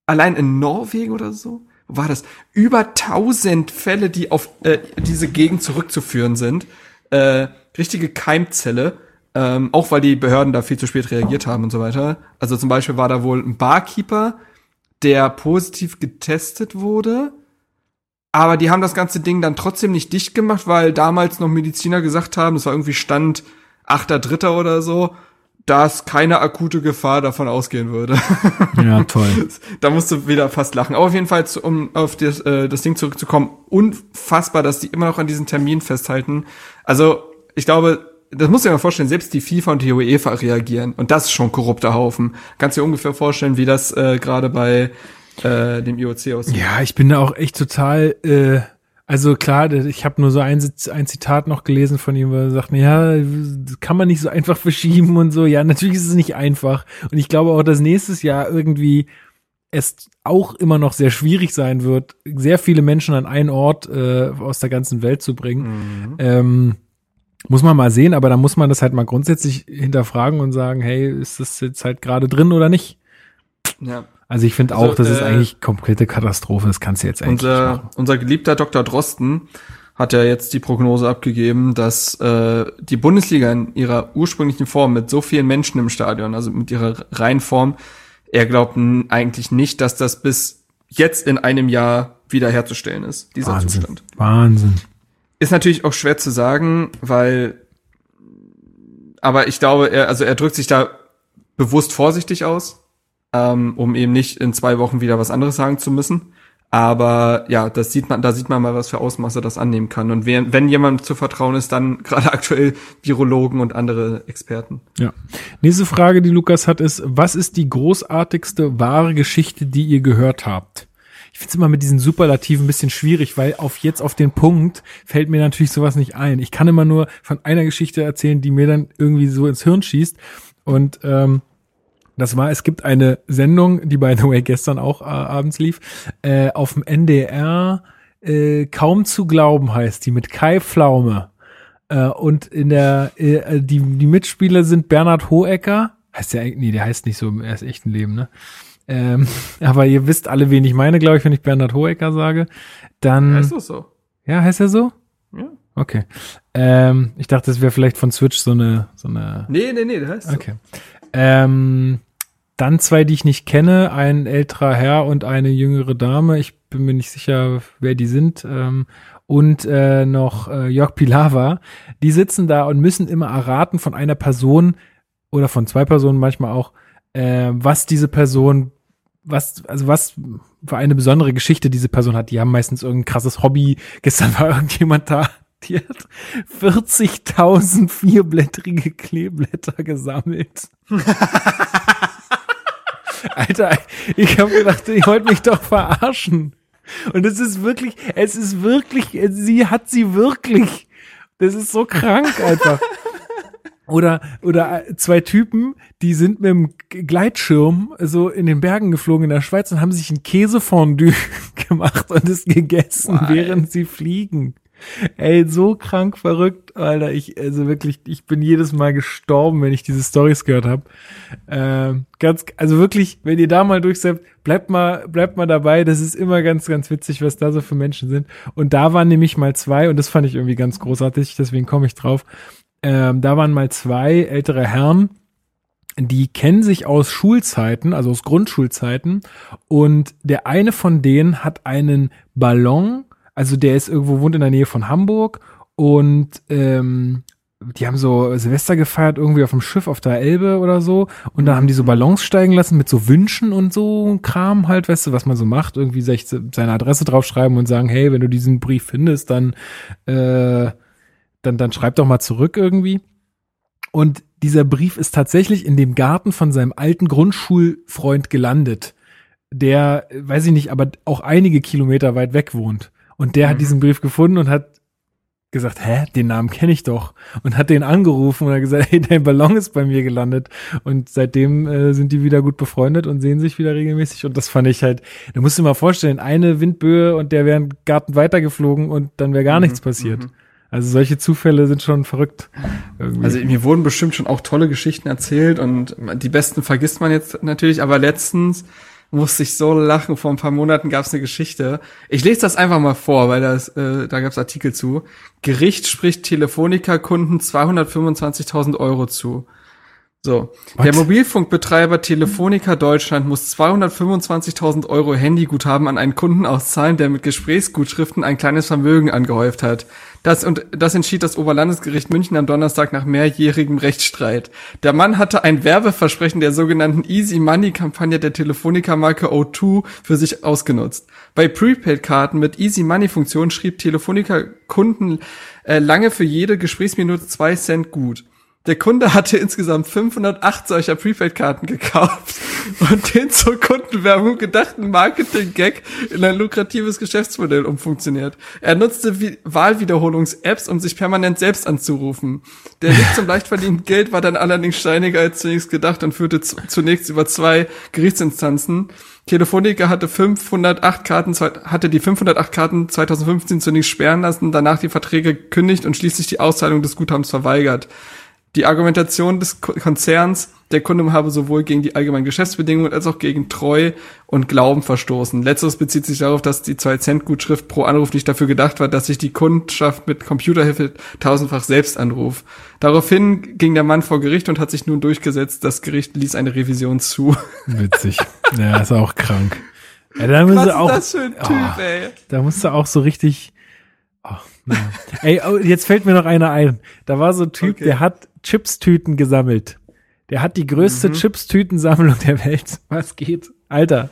allein in Norwegen oder so war das, über tausend Fälle, die auf äh, diese Gegend zurückzuführen sind. Äh, richtige Keimzelle. Ähm, auch weil die Behörden da viel zu spät reagiert haben und so weiter. Also zum Beispiel war da wohl ein Barkeeper, der positiv getestet wurde. Aber die haben das ganze Ding dann trotzdem nicht dicht gemacht, weil damals noch Mediziner gesagt haben, es war irgendwie Stand 8.3. oder so, dass keine akute Gefahr davon ausgehen würde. Ja, toll. [LAUGHS] da musst du wieder fast lachen. Aber auf jeden Fall, um auf das, äh, das Ding zurückzukommen, unfassbar, dass die immer noch an diesen Termin festhalten. Also, ich glaube, das du dir mal vorstellen, selbst die FIFA und die UEFA reagieren. Und das ist schon korrupter Haufen. Kannst dir ungefähr vorstellen, wie das äh, gerade bei äh, dem IOC aussieht. Ja, ich bin da auch echt total äh, also klar, ich habe nur so ein, ein Zitat noch gelesen von ihm, wo er sagt, ja, kann man nicht so einfach verschieben und so. Ja, natürlich ist es nicht einfach. Und ich glaube auch, dass nächstes Jahr irgendwie es auch immer noch sehr schwierig sein wird, sehr viele Menschen an einen Ort äh, aus der ganzen Welt zu bringen. Mhm. Ähm, muss man mal sehen, aber da muss man das halt mal grundsätzlich hinterfragen und sagen, hey, ist das jetzt halt gerade drin oder nicht? Ja. Also ich finde also, auch, das äh, ist eigentlich komplette Katastrophe. Das kannst du jetzt eigentlich unser, machen. Unser geliebter Dr. Drosten hat ja jetzt die Prognose abgegeben, dass äh, die Bundesliga in ihrer ursprünglichen Form mit so vielen Menschen im Stadion, also mit ihrer Reihenform, er glaubt eigentlich nicht, dass das bis jetzt in einem Jahr wiederherzustellen ist, dieser Wahnsinn. Zustand. Wahnsinn. Ist natürlich auch schwer zu sagen, weil, aber ich glaube, er, also er drückt sich da bewusst vorsichtig aus ähm, um eben nicht in zwei Wochen wieder was anderes sagen zu müssen. Aber ja, das sieht man, da sieht man mal, was für Ausmaße das annehmen kann. Und wenn, wenn jemand zu vertrauen ist, dann [LAUGHS] gerade aktuell Virologen und andere Experten. Ja. Nächste Frage, die Lukas hat, ist, was ist die großartigste wahre Geschichte, die ihr gehört habt? Finde es immer mit diesen Superlativen ein bisschen schwierig, weil auf jetzt auf den Punkt fällt mir natürlich sowas nicht ein. Ich kann immer nur von einer Geschichte erzählen, die mir dann irgendwie so ins Hirn schießt. Und ähm, das war, es gibt eine Sendung, die by the way gestern auch äh, abends lief, äh, auf dem NDR, äh, kaum zu glauben heißt die, mit Kai Pflaume. Äh, und in der, äh, die, die Mitspieler sind Bernhard Hohecker, heißt der, nee, der heißt nicht so im erst echten Leben, ne? Ähm, [LAUGHS] aber ihr wisst alle, wen ich meine, glaube ich, wenn ich Bernhard Hohecker sage. Dann. Heißt das so? Ja, heißt er so? Ja. Okay. Ähm, ich dachte, das wäre vielleicht von Switch so eine, so eine. Nee, nee, nee, der heißt okay. so. Ähm, dann zwei, die ich nicht kenne, ein älterer Herr und eine jüngere Dame. Ich bin mir nicht sicher, wer die sind. Ähm, und äh, noch äh, Jörg Pilawa. Die sitzen da und müssen immer erraten von einer Person oder von zwei Personen manchmal auch, äh, was diese Person, was, also was für eine besondere Geschichte diese Person hat. Die haben meistens irgendein krasses Hobby. Gestern war [LAUGHS] irgendjemand da, die hat 40.000 vierblättrige Kleeblätter gesammelt. [LAUGHS] Alter, ich habe gedacht, ihr wollt mich doch verarschen. Und es ist wirklich, es ist wirklich, sie hat sie wirklich. Das ist so krank einfach. [LAUGHS] Oder, oder zwei Typen, die sind mit dem Gleitschirm so in den Bergen geflogen in der Schweiz und haben sich ein Käsefondue [LAUGHS] gemacht und es gegessen, Why? während sie fliegen. Ey, so krank verrückt, Alter. Ich, also wirklich, ich bin jedes Mal gestorben, wenn ich diese Stories gehört habe. Ähm, ganz, also wirklich, wenn ihr da mal durchsetzt, bleibt mal, bleibt mal dabei. Das ist immer ganz, ganz witzig, was da so für Menschen sind. Und da waren nämlich mal zwei, und das fand ich irgendwie ganz großartig, deswegen komme ich drauf. Ähm, da waren mal zwei ältere Herren, die kennen sich aus Schulzeiten, also aus Grundschulzeiten. Und der eine von denen hat einen Ballon also der ist irgendwo, wohnt in der Nähe von Hamburg. Und ähm, die haben so Silvester gefeiert irgendwie auf dem Schiff auf der Elbe oder so. Und da haben die so Ballons steigen lassen mit so Wünschen und so Kram halt, weißt du, was man so macht, irgendwie seine Adresse draufschreiben und sagen, hey, wenn du diesen Brief findest, dann äh, dann dann schreib doch mal zurück irgendwie. Und dieser Brief ist tatsächlich in dem Garten von seinem alten Grundschulfreund gelandet, der, weiß ich nicht, aber auch einige Kilometer weit weg wohnt. Und der mhm. hat diesen Brief gefunden und hat gesagt, hä, den Namen kenne ich doch. Und hat den angerufen und hat gesagt, hey, dein Ballon ist bei mir gelandet. Und seitdem äh, sind die wieder gut befreundet und sehen sich wieder regelmäßig. Und das fand ich halt, da musst du dir mal vorstellen, eine Windböe und der wäre im Garten weitergeflogen und dann wäre gar mhm, nichts passiert. Mhm. Also solche Zufälle sind schon verrückt. Irgendwie. Also mir wurden bestimmt schon auch tolle Geschichten erzählt und die besten vergisst man jetzt natürlich, aber letztens musste ich so lachen. Vor ein paar Monaten gab es eine Geschichte. Ich lese das einfach mal vor, weil das, äh, da gab es Artikel zu. Gericht spricht Telefonica-Kunden 225.000 Euro zu. So, What? der Mobilfunkbetreiber Telefonica Deutschland muss 225.000 Euro Handyguthaben an einen Kunden auszahlen, der mit Gesprächsgutschriften ein kleines Vermögen angehäuft hat. Das, und das entschied das Oberlandesgericht München am Donnerstag nach mehrjährigem Rechtsstreit. Der Mann hatte ein Werbeversprechen der sogenannten Easy Money Kampagne der Telefonica-Marke O2 für sich ausgenutzt. Bei Prepaid-Karten mit Easy Money Funktion schrieb Telefonica Kunden äh, lange für jede Gesprächsminute zwei Cent gut. Der Kunde hatte insgesamt 508 solcher Prepaid-Karten gekauft und den zur Kundenwerbung gedachten Marketing-Gag in ein lukratives Geschäftsmodell umfunktioniert. Er nutzte Wahlwiederholungs-Apps, um sich permanent selbst anzurufen. Der Weg zum leicht verdienten Geld war dann allerdings steiniger als zunächst gedacht und führte zunächst über zwei Gerichtsinstanzen. Telefonica hatte 508 Karten, hatte die 508 Karten 2015 zunächst sperren lassen, danach die Verträge gekündigt und schließlich die Auszahlung des Guthabens verweigert. Die Argumentation des Konzerns, der Kunde habe sowohl gegen die allgemeinen Geschäftsbedingungen als auch gegen Treu und Glauben verstoßen. Letzteres bezieht sich darauf, dass die 2-Cent-Gutschrift pro Anruf nicht dafür gedacht war, dass sich die Kundschaft mit Computerhilfe tausendfach selbst anruft. Daraufhin ging der Mann vor Gericht und hat sich nun durchgesetzt. Das Gericht ließ eine Revision zu. [LAUGHS] Witzig. Ja, ist auch krank. Ja, da Was ist auch, das für ein Typ, oh, ey? Da musst du auch so richtig. Oh, ja. Ey, oh, jetzt fällt mir noch einer ein. Da war so ein Typ, okay. der hat Chipstüten gesammelt. Der hat die größte mhm. Chipstütensammlung der Welt. [LAUGHS] Was geht? Alter,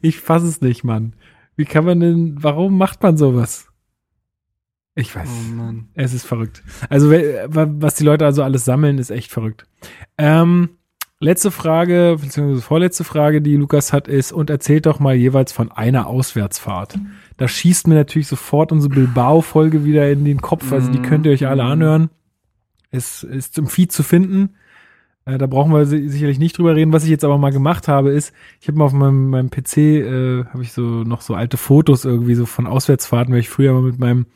ich fass es nicht, Mann. Wie kann man denn, warum macht man sowas? Ich weiß. Oh es ist verrückt. Also, was die Leute also alles sammeln, ist echt verrückt. Ähm, letzte Frage, beziehungsweise vorletzte Frage, die Lukas hat, ist, und erzählt doch mal jeweils von einer Auswärtsfahrt. Da schießt mir natürlich sofort unsere Bilbao-Folge wieder in den Kopf. Also, die könnt ihr euch alle mhm. anhören. Es ist im Feed zu finden. Äh, da brauchen wir sicherlich nicht drüber reden. Was ich jetzt aber mal gemacht habe, ist, ich habe mal auf meinem, meinem PC, äh, habe ich so noch so alte Fotos irgendwie so von Auswärtsfahrten, weil ich früher mal mit meinem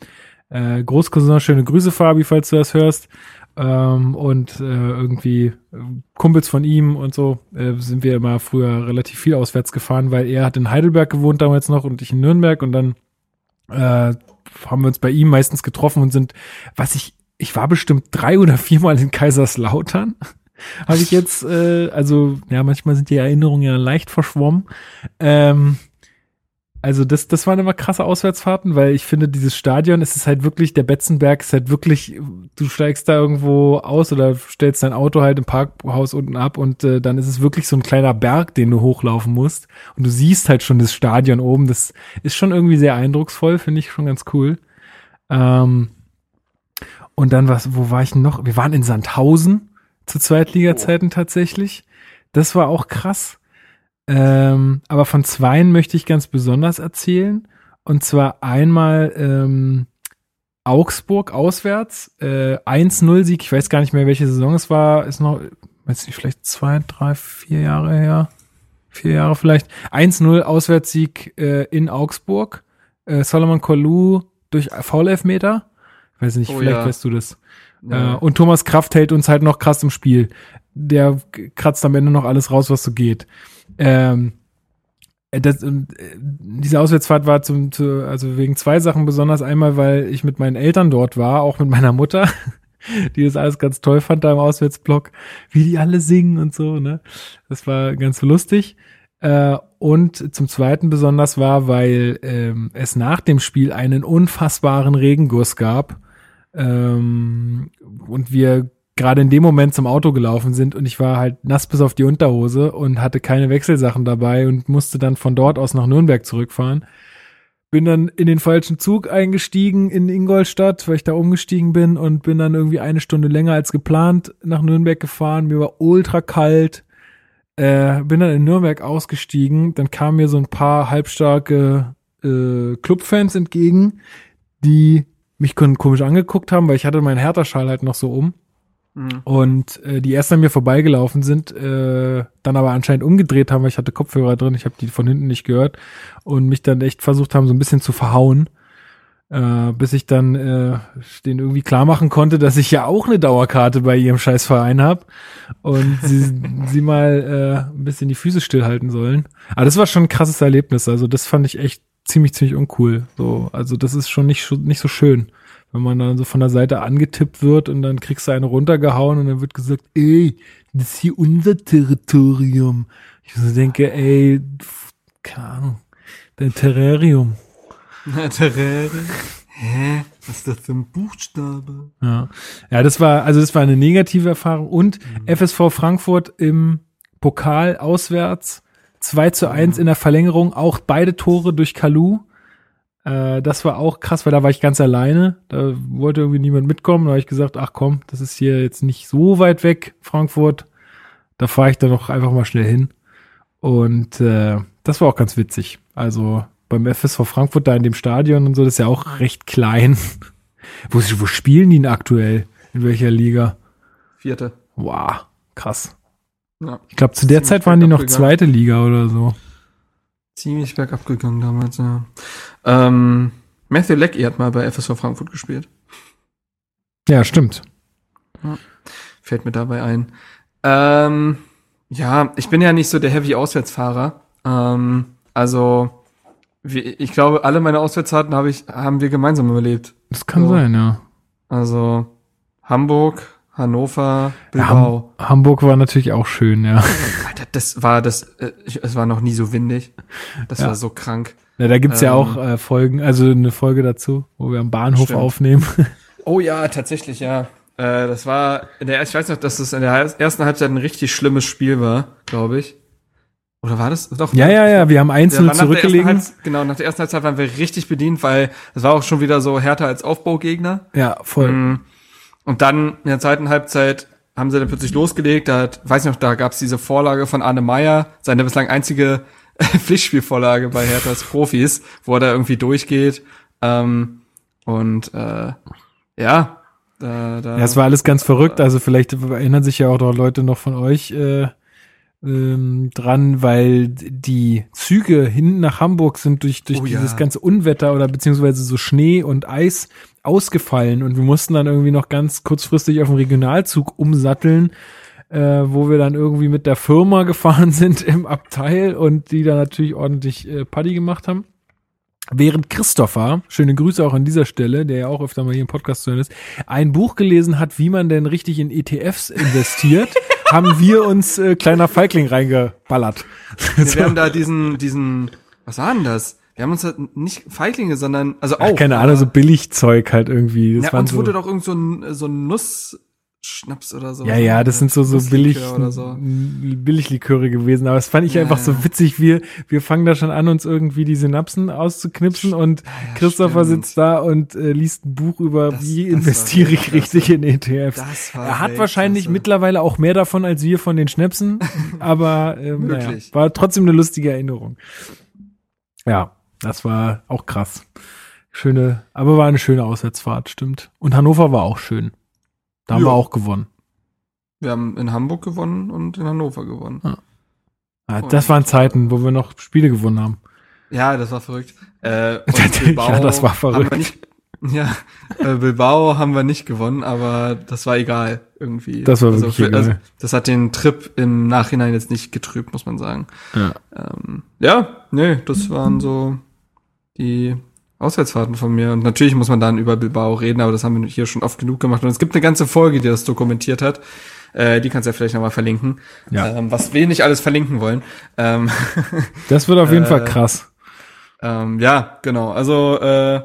äh, Großcousin, schöne Grüße Fabi, falls du das hörst, ähm, und äh, irgendwie äh, Kumpels von ihm und so äh, sind wir immer früher relativ viel auswärts gefahren, weil er hat in Heidelberg gewohnt damals noch und ich in Nürnberg und dann äh, haben wir uns bei ihm meistens getroffen und sind, was ich ich war bestimmt drei oder viermal in Kaiserslautern. [LAUGHS] Habe ich jetzt, äh, also ja, manchmal sind die Erinnerungen ja leicht verschwommen. Ähm, also das, das waren immer krasse Auswärtsfahrten, weil ich finde, dieses Stadion, es ist halt wirklich, der Betzenberg ist halt wirklich, du steigst da irgendwo aus oder stellst dein Auto halt im Parkhaus unten ab und äh, dann ist es wirklich so ein kleiner Berg, den du hochlaufen musst. Und du siehst halt schon das Stadion oben. Das ist schon irgendwie sehr eindrucksvoll, finde ich schon ganz cool. Ähm, und dann was, wo war ich noch? Wir waren in Sandhausen zu Zweitliga-Zeiten oh. tatsächlich. Das war auch krass. Ähm, aber von zweien möchte ich ganz besonders erzählen. Und zwar einmal ähm, Augsburg auswärts, äh, 1-0-Sieg, ich weiß gar nicht mehr, welche Saison es war, ist noch, weiß nicht, vielleicht zwei, drei, vier Jahre her, vier Jahre vielleicht. 1-0 Auswärtssieg äh, in Augsburg, äh, Solomon Kolou durch Foul-Elfmeter Weiß nicht, oh, vielleicht ja. weißt du das. Ja. Äh, und Thomas Kraft hält uns halt noch krass im Spiel. Der kratzt am Ende noch alles raus, was so geht. Ähm, das, äh, diese Auswärtsfahrt war zum, zu, also wegen zwei Sachen besonders. Einmal, weil ich mit meinen Eltern dort war, auch mit meiner Mutter, [LAUGHS] die das alles ganz toll fand da im Auswärtsblock, wie die alle singen und so, ne? Das war ganz lustig. Äh, und zum Zweiten besonders war, weil ähm, es nach dem Spiel einen unfassbaren Regenguss gab Ähm, und wir gerade in dem Moment zum Auto gelaufen sind und ich war halt nass bis auf die Unterhose und hatte keine Wechselsachen dabei und musste dann von dort aus nach Nürnberg zurückfahren. Bin dann in den falschen Zug eingestiegen in Ingolstadt, weil ich da umgestiegen bin und bin dann irgendwie eine Stunde länger als geplant nach Nürnberg gefahren. Mir war ultra kalt. Äh, bin dann in Nürnberg ausgestiegen. Dann kamen mir so ein paar halbstarke äh, Clubfans entgegen, die mich komisch angeguckt haben, weil ich hatte meinen Hertha-Schal halt noch so um. Mhm. Und äh, die erst an mir vorbeigelaufen sind, äh, dann aber anscheinend umgedreht haben, weil ich hatte Kopfhörer drin, ich habe die von hinten nicht gehört und mich dann echt versucht haben, so ein bisschen zu verhauen. Äh, bis ich dann äh, den irgendwie klar machen konnte, dass ich ja auch eine Dauerkarte bei ihrem Scheißverein habe und sie, [LAUGHS] sie mal äh, ein bisschen die Füße stillhalten sollen. Aber das war schon ein krasses Erlebnis. Also das fand ich echt ziemlich, ziemlich uncool. So, also das ist schon nicht, nicht so schön wenn man dann so von der Seite angetippt wird und dann kriegst du eine runtergehauen und dann wird gesagt, ey, das ist hier unser Territorium. Ich so denke, ey, keine Ahnung, dein Terrarium. Terrarium? Hä? Was ist das für ein Buchstabe? Ja. Ja, das war, also das war eine negative Erfahrung und mhm. FSV Frankfurt im Pokal auswärts 2 zu 1 mhm. in der Verlängerung, auch beide Tore durch Kalu. Äh, das war auch krass, weil da war ich ganz alleine. Da wollte irgendwie niemand mitkommen. Da habe ich gesagt, ach komm, das ist hier jetzt nicht so weit weg, Frankfurt. Da fahre ich dann noch einfach mal schnell hin. Und äh, das war auch ganz witzig. Also beim FSV Frankfurt da in dem Stadion und so, das ist ja auch recht klein. [LAUGHS] wo, wo spielen die denn aktuell? In welcher Liga? Vierte. Wow, krass. Ja. Ich glaube, zu der Zeit waren die noch zweite Liga oder so. Ziemlich bergab gegangen damals, ja. Ähm, Matthew Lecky hat mal bei FSV Frankfurt gespielt. Ja, stimmt. Ja, fällt mir dabei ein. Ähm, ja, ich bin ja nicht so der Heavy-Auswärtsfahrer. Ähm, also, wie, ich glaube, alle meine Auswärtsfahrten habe ich, haben wir gemeinsam überlebt. Das kann so. sein, ja. Also, Hamburg, Hannover, Bilbao. Ja, Ham Hamburg war natürlich auch schön, ja. Alter, das war das, äh, es war noch nie so windig. Das ja. war so krank. Ja, da gibt's ähm, ja auch äh, Folgen, also eine Folge dazu, wo wir am Bahnhof stimmt. aufnehmen. Oh ja, tatsächlich, ja. Äh, das war in der, ich weiß noch, dass das in der ersten Halbzeit ein richtig schlimmes Spiel war, glaube ich. Oder war das? Doch. Ja, ja, ja, wir haben einzeln zurückgelegen. genau, nach der ersten Halbzeit waren wir richtig bedient, weil es war auch schon wieder so härter als Aufbaugegner. Ja, voll. Mhm. Und dann in der zweiten Halbzeit haben sie dann plötzlich losgelegt. Da hat, weiß ich noch, da gab's diese Vorlage von Arne Meyer, seine bislang einzige [LAUGHS] Pflichtspielvorlage bei Herthas Profis, wo er da irgendwie durchgeht. Ähm, und äh, ja, da, da, ja, es war alles ganz verrückt. Also vielleicht erinnern sich ja auch noch Leute noch von euch äh, ähm, dran, weil die Züge hinten nach Hamburg sind durch, durch oh, dieses ja. ganze Unwetter oder beziehungsweise so Schnee und Eis ausgefallen und wir mussten dann irgendwie noch ganz kurzfristig auf den Regionalzug umsatteln, äh, wo wir dann irgendwie mit der Firma [LAUGHS] gefahren sind im Abteil und die da natürlich ordentlich äh, Paddy gemacht haben. Während Christopher, schöne Grüße auch an dieser Stelle, der ja auch öfter mal hier im Podcast zu hören ist, ein Buch gelesen hat, wie man denn richtig in ETFs investiert, [LAUGHS] haben wir uns äh, kleiner Feigling reingeballert. Wir [LAUGHS] so. haben da diesen, diesen, was war denn das? Wir haben uns halt nicht Feiglinge, sondern, also auch. Ach, keine Ahnung, so Billigzeug halt irgendwie. Das ja, uns so wurde doch irgend so ein, so ein Nuss, Schnaps oder so. Ja, ja, das sind so, so billig, so. Billigliköre gewesen. Aber das fand ich ja, einfach ja. so witzig. Wir, wir fangen da schon an, uns irgendwie die Synapsen auszuknipsen und ja, Christopher stimmt. sitzt da und äh, liest ein Buch über, das, wie das investiere ich richtig in ETFs. Er hat wahrscheinlich klasse. mittlerweile auch mehr davon als wir von den Schnäpsen, [LAUGHS] aber ähm, naja, war trotzdem eine lustige Erinnerung. Ja, das war auch krass. Schöne, aber war eine schöne Auswärtsfahrt, stimmt. Und Hannover war auch schön. Da haben jo. wir auch gewonnen. Wir haben in Hamburg gewonnen und in Hannover gewonnen. Ja. Ja, das waren Zeiten, wo wir noch Spiele gewonnen haben. Ja, das war verrückt. Äh, [LAUGHS] ja, das war verrückt. Nicht, ja, äh, Bilbao haben wir nicht gewonnen, aber das war egal irgendwie. Das war also wirklich für, egal. Also, das hat den Trip im Nachhinein jetzt nicht getrübt, muss man sagen. Ja, ähm, ja nee, das waren so die Auswärtsfahrten von mir. Und natürlich muss man dann über Bilbao reden, aber das haben wir hier schon oft genug gemacht. Und es gibt eine ganze Folge, die das dokumentiert hat. Äh, die kannst du ja vielleicht nochmal verlinken. Ja. Ähm, was wir nicht alles verlinken wollen. Ähm, [LAUGHS] das wird auf jeden äh, Fall krass. Ähm, ja, genau. Also äh,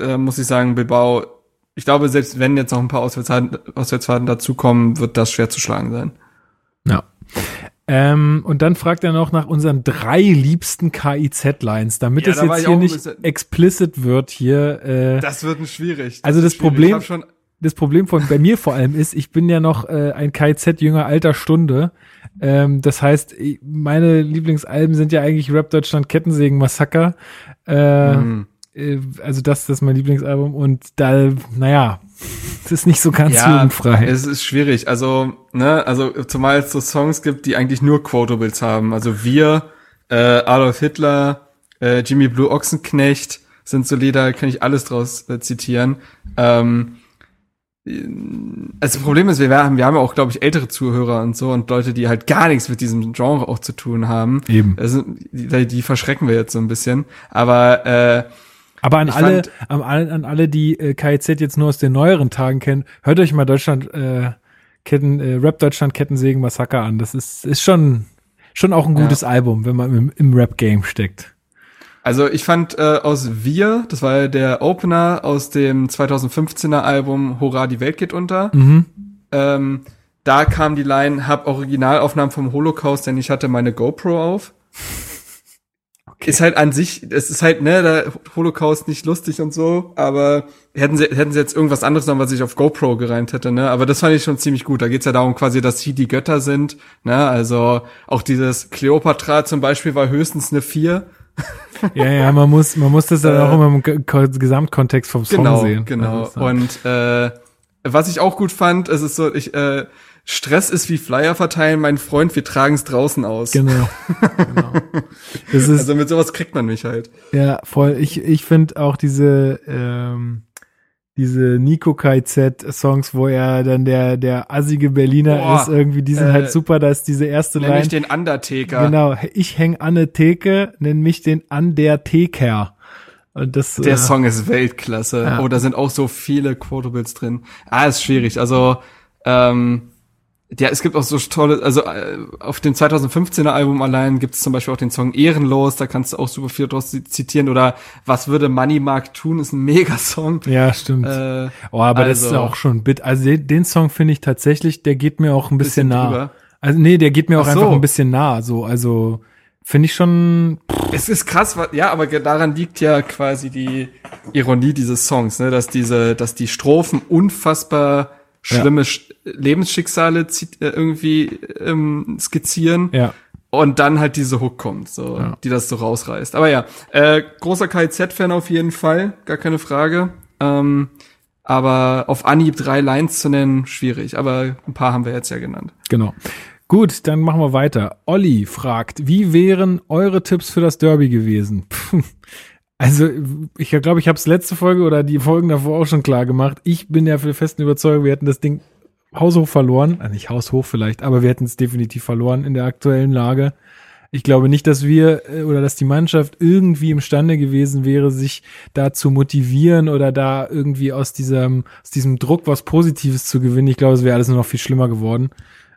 äh, muss ich sagen, Bilbao ich glaube, selbst wenn jetzt noch ein paar Auswärtsfahrten, Auswärtsfahrten dazukommen, wird das schwer zu schlagen sein. Ja. Ähm, und dann fragt er noch nach unseren drei liebsten KIZ-Lines, damit Ja, es da jetzt hier nicht explicit wird hier. Äh, Das wird ein schwierig. Also wird das schwierig. Problem- das Problem von bei mir vor allem ist, ich bin ja noch äh, ein KIZ-Jünger alter Stunde. Ähm, das heißt, meine Lieblingsalben sind ja eigentlich Rap Deutschland Kettensägen Massaker. Äh, Mhm. äh, also das, das ist mein Lieblingsalbum und da, naja, das ist nicht so ganz ja, jugendfrei. es ist schwierig. Also, ne, also zumal es so Songs gibt, die eigentlich nur Quotables haben. Also wir, äh, Adolf Hitler, äh, Jimmy Blue Ochsenknecht sind so Lieder, kann ich alles draus äh, zitieren. Ähm, also das Problem ist, wir haben, wir haben ja auch, glaube ich, ältere Zuhörer und so und Leute, die halt gar nichts mit diesem Genre auch zu tun haben. Eben. Also, die, die verschrecken wir jetzt so ein bisschen. Aber äh, Aber an Ich alle, an alle, an alle, die äh, KIZ jetzt nur aus den neueren Tagen kennen, hört euch mal Deutschland äh, Ketten, äh, Rap Deutschland Kettensägen Massaker an. Das ist, ist schon, schon auch ein Ja. gutes Album, wenn man im, im Rap-Game steckt. Also ich fand äh, aus Wir, das war ja der Opener aus dem 2015er Album Hurra, die Welt geht unter. Mhm. Ähm, da kam die Line, hab Originalaufnahmen vom Holocaust, denn ich hatte meine GoPro auf. Ist halt an sich, es ist halt, ne, der Holocaust nicht lustig und so, aber hätten sie, hätten sie jetzt irgendwas anderes noch, was ich auf GoPro gereimt hätte, ne, aber das fand ich schon ziemlich gut. Da geht's ja darum quasi, dass sie die Götter sind, ne, also auch dieses Kleopatra zum Beispiel war höchstens eine 4. [LAUGHS] Ja, ja, man muss, man muss das dann Äh, auch immer im Ge- Ko- Gesamtkontext vom Song Genau, sehen. genau. Also, Und äh, was ich auch gut fand, es ist so, ich äh, Stress ist wie Flyer verteilen, mein Freund, wir tragen es draußen aus. genau. genau. Das ist, Also mit sowas kriegt man mich halt. ja, voll. Ich, ich finde auch diese, ähm, diese Nico KZ Songs, wo er dann der, der assige Berliner Boah, ist, irgendwie, die sind äh, halt super, da ist diese erste Nenn Line. ich den Undertaker. Genau, ich häng an der Theke, nenn mich den an der Theker. Und das, Der äh, Song ist Weltklasse. Ja. Oh, da sind auch so viele Quotables drin. Ah, ist schwierig. Also, ähm, ja, es gibt auch so tolle, also äh, auf dem 2015er Album allein gibt es zum Beispiel auch den Song Ehrenlos, da kannst du auch super viel draus zitieren. Oder Was würde Money Mark tun, ist ein Mega-Song. ja, stimmt. Äh, oh, aber das ist also- auch schon bit. Also den, den Song finde ich tatsächlich, der geht mir auch ein bisschen, Bisschen nah. drüber. Also nee, der geht mir auch so. einfach ein bisschen nah. So, also finde ich schon. Es ist krass, ja, aber daran liegt ja quasi die Ironie dieses Songs, ne, dass diese, dass die Strophen unfassbar schlimme Sch Lebensschicksale äh, irgendwie ähm, skizzieren Ja, und dann halt diese Hook kommt, so, Ja. die das so rausreißt. Aber ja, äh, großer KIZ-Fan auf jeden Fall, gar keine Frage. Ähm, aber auf Anhieb drei Lines zu nennen, schwierig. Aber ein paar haben wir jetzt ja genannt. genau. Gut, dann machen wir weiter. Olli fragt, wie wären eure Tipps für das Derby gewesen? Puh. Also, ich glaube, ich habe es letzte Folge oder die Folgen davor auch schon klar gemacht. Ich bin ja für festen Überzeugung, wir hätten das Ding haushoch verloren. Äh, nicht haushoch vielleicht, aber wir hätten es definitiv verloren in der aktuellen Lage. Ich glaube nicht, dass wir äh, oder dass die Mannschaft irgendwie imstande gewesen wäre, sich da zu motivieren oder da irgendwie aus diesem, aus diesem Druck was Positives zu gewinnen. Ich glaube, es wäre alles nur noch viel schlimmer geworden.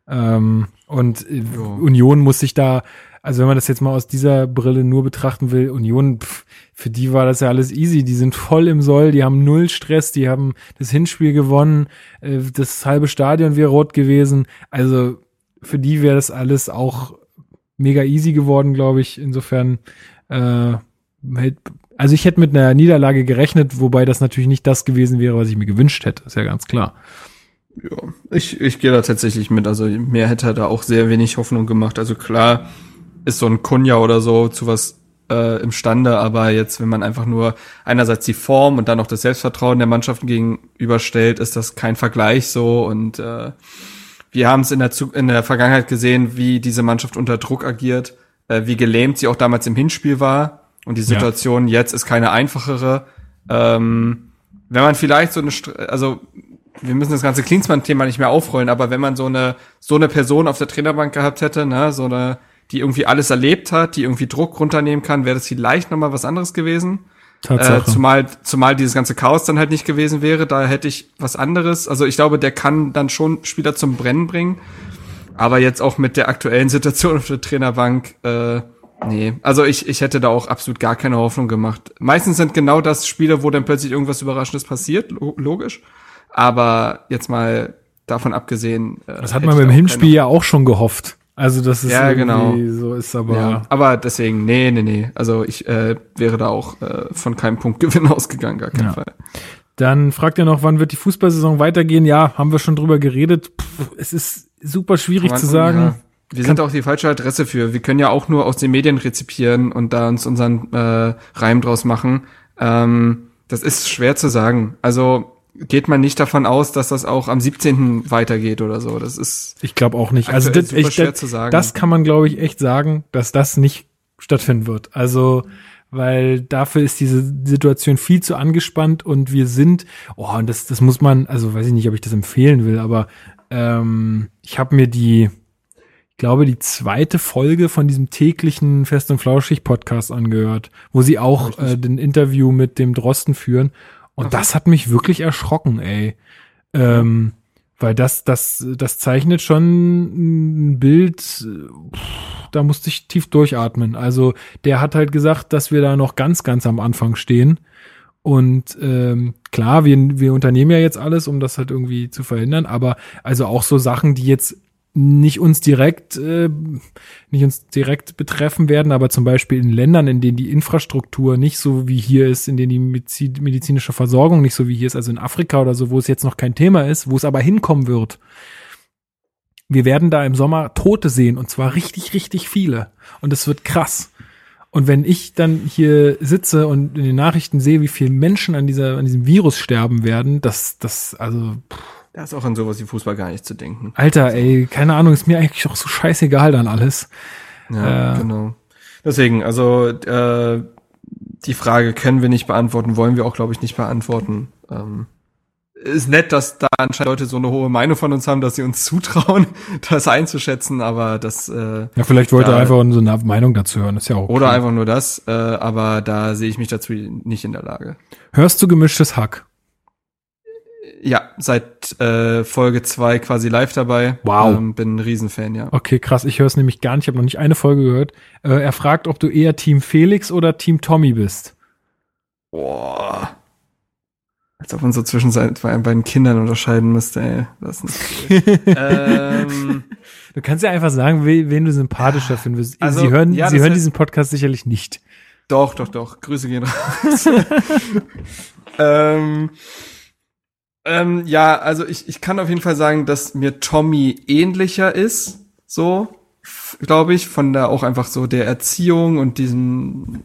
Ähm, und äh, Union muss sich da, also wenn man das jetzt mal aus dieser Brille nur betrachten will, Union, pff, für die war das ja alles easy. Die sind voll im Soll, die haben null Stress, die haben das Hinspiel gewonnen, äh, das halbe Stadion wäre rot gewesen. Also für die wäre das alles auch mega easy geworden, glaube ich. Insofern, äh, also ich hätte mit einer Niederlage gerechnet, wobei das natürlich nicht das gewesen wäre, was ich mir gewünscht hätte. Ist ja ganz klar. Ja, ich, ich gehe da tatsächlich mit. Also mehr hätte er da auch sehr wenig Hoffnung gemacht. Also klar ist so ein Kunja oder so zu was äh, imstande, aber jetzt, wenn man einfach nur einerseits die Form und dann noch das Selbstvertrauen der Mannschaften gegenüberstellt, ist das kein Vergleich so. Und äh, wir haben es in der, Zu in der Vergangenheit gesehen, wie diese Mannschaft unter Druck agiert, äh, wie gelähmt sie auch damals im Hinspiel war. Und die Situation jetzt ist keine einfachere. Ähm, wenn man vielleicht so eine, also wir müssen das ganze Klinsmann-Thema nicht mehr aufrollen, aber wenn man so eine, so eine Person auf der Trainerbank gehabt hätte, ne, so eine, die irgendwie alles erlebt hat, die irgendwie Druck runternehmen kann, wäre das vielleicht nochmal was anderes gewesen. Äh, Tatsache. zumal, zumal dieses ganze Chaos dann halt nicht gewesen wäre, da hätte ich was anderes. Also ich glaube, der kann dann schon Spieler zum Brennen bringen. Aber jetzt auch mit der aktuellen [LAUGHS] Situation auf der Trainerbank, äh, Nee, also ich, ich hätte da auch absolut gar keine Hoffnung gemacht. Meistens sind genau das Spiele, wo dann plötzlich irgendwas Überraschendes passiert, logisch. Aber jetzt mal davon abgesehen. Äh, das hat man beim Hinspiel ja auch schon gehofft. Also das ist ja, genau. so ist, aber. Ja, aber deswegen, nee, nee, nee. Also ich äh, wäre da auch äh, von keinem Punktgewinn [LAUGHS] ausgegangen, gar keinen ja. Fall. Dann fragt ihr noch, wann wird die Fußballsaison weitergehen? Ja, haben wir schon drüber geredet. Puh, es ist super schwierig zu sagen. Ja. Wir sind auch die falsche Adresse für. Wir können ja auch nur aus den Medien rezipieren und da uns unseren äh, Reim draus machen. Ähm, das ist schwer zu sagen. Also geht man nicht davon aus, dass das auch am 17. weitergeht oder so. Das ist. Ich glaube auch nicht. Also das, ich, das, das kann man, glaube ich, echt sagen, dass das nicht stattfinden wird. Also weil dafür ist diese Situation viel zu angespannt und wir sind, oh, und das, das muss man, also weiß ich nicht, ob ich das empfehlen will, aber ähm, ich habe mir die, ich glaube, die zweite Folge von diesem täglichen Fest und Flauschig Podcast angehört, wo sie auch äh, den Interview mit dem Drosten führen. Und das hat mich wirklich erschrocken, ey. Ähm, weil das, das, das zeichnet schon ein Bild, da musste ich tief durchatmen. Also der hat halt gesagt, dass wir da noch ganz, ganz am Anfang stehen. Und ähm, klar, wir, wir unternehmen ja jetzt alles, um das halt irgendwie zu verhindern, aber also auch so Sachen, die jetzt nicht uns direkt äh, nicht uns direkt betreffen werden, aber zum Beispiel in Ländern, in denen die Infrastruktur nicht so wie hier ist, in denen die medizinische Versorgung nicht so wie hier ist, also in Afrika oder so, wo es jetzt noch kein Thema ist, wo es aber hinkommen wird. Wir werden da im Sommer Tote sehen und zwar richtig, richtig viele und es wird krass. Und wenn ich dann hier sitze und in den Nachrichten sehe, wie viele Menschen an dieser an diesem Virus sterben werden, das das also pff, da ist auch an sowas wie Fußball gar nicht zu denken. Alter, ey, keine Ahnung, ist mir eigentlich auch so scheißegal dann alles. Ja, äh, genau. Deswegen, also äh, die Frage können wir nicht beantworten, wollen wir auch, glaube ich, nicht beantworten. Ähm, ist nett, dass da anscheinend Leute so eine hohe Meinung von uns haben, dass sie uns [LAUGHS] zutrauen, das einzuschätzen, aber das äh, Ja, vielleicht wollte er einfach unsere Meinung dazu hören, ist ja auch okay. Oder einfach nur das, äh, aber da sehe ich mich dazu nicht in der Lage. Hörst du gemischtes Hack? Ja, seit äh, Folge zwei quasi live dabei. Wow. Ähm, bin ein Riesenfan, ja. Okay, krass. Ich höre es nämlich gar nicht. Ich habe noch nicht eine Folge gehört. Äh, er fragt, ob du eher Team Felix oder Team Tommy bist. Boah. Als ob man so zwischen seinen beiden Kindern unterscheiden müsste, ey. Das ist cool. [LAUGHS] ähm, du kannst ja einfach sagen, wen du sympathischer findest. Also, sie hören, ja, sie hören diesen Podcast sicherlich nicht. Doch, doch, doch. Grüße gehen raus. [LAUGHS] ähm, ähm, ja, also ich, ich kann auf jeden Fall sagen, dass mir Tommy ähnlicher ist, so, glaube ich, von der auch einfach so der Erziehung und diesem,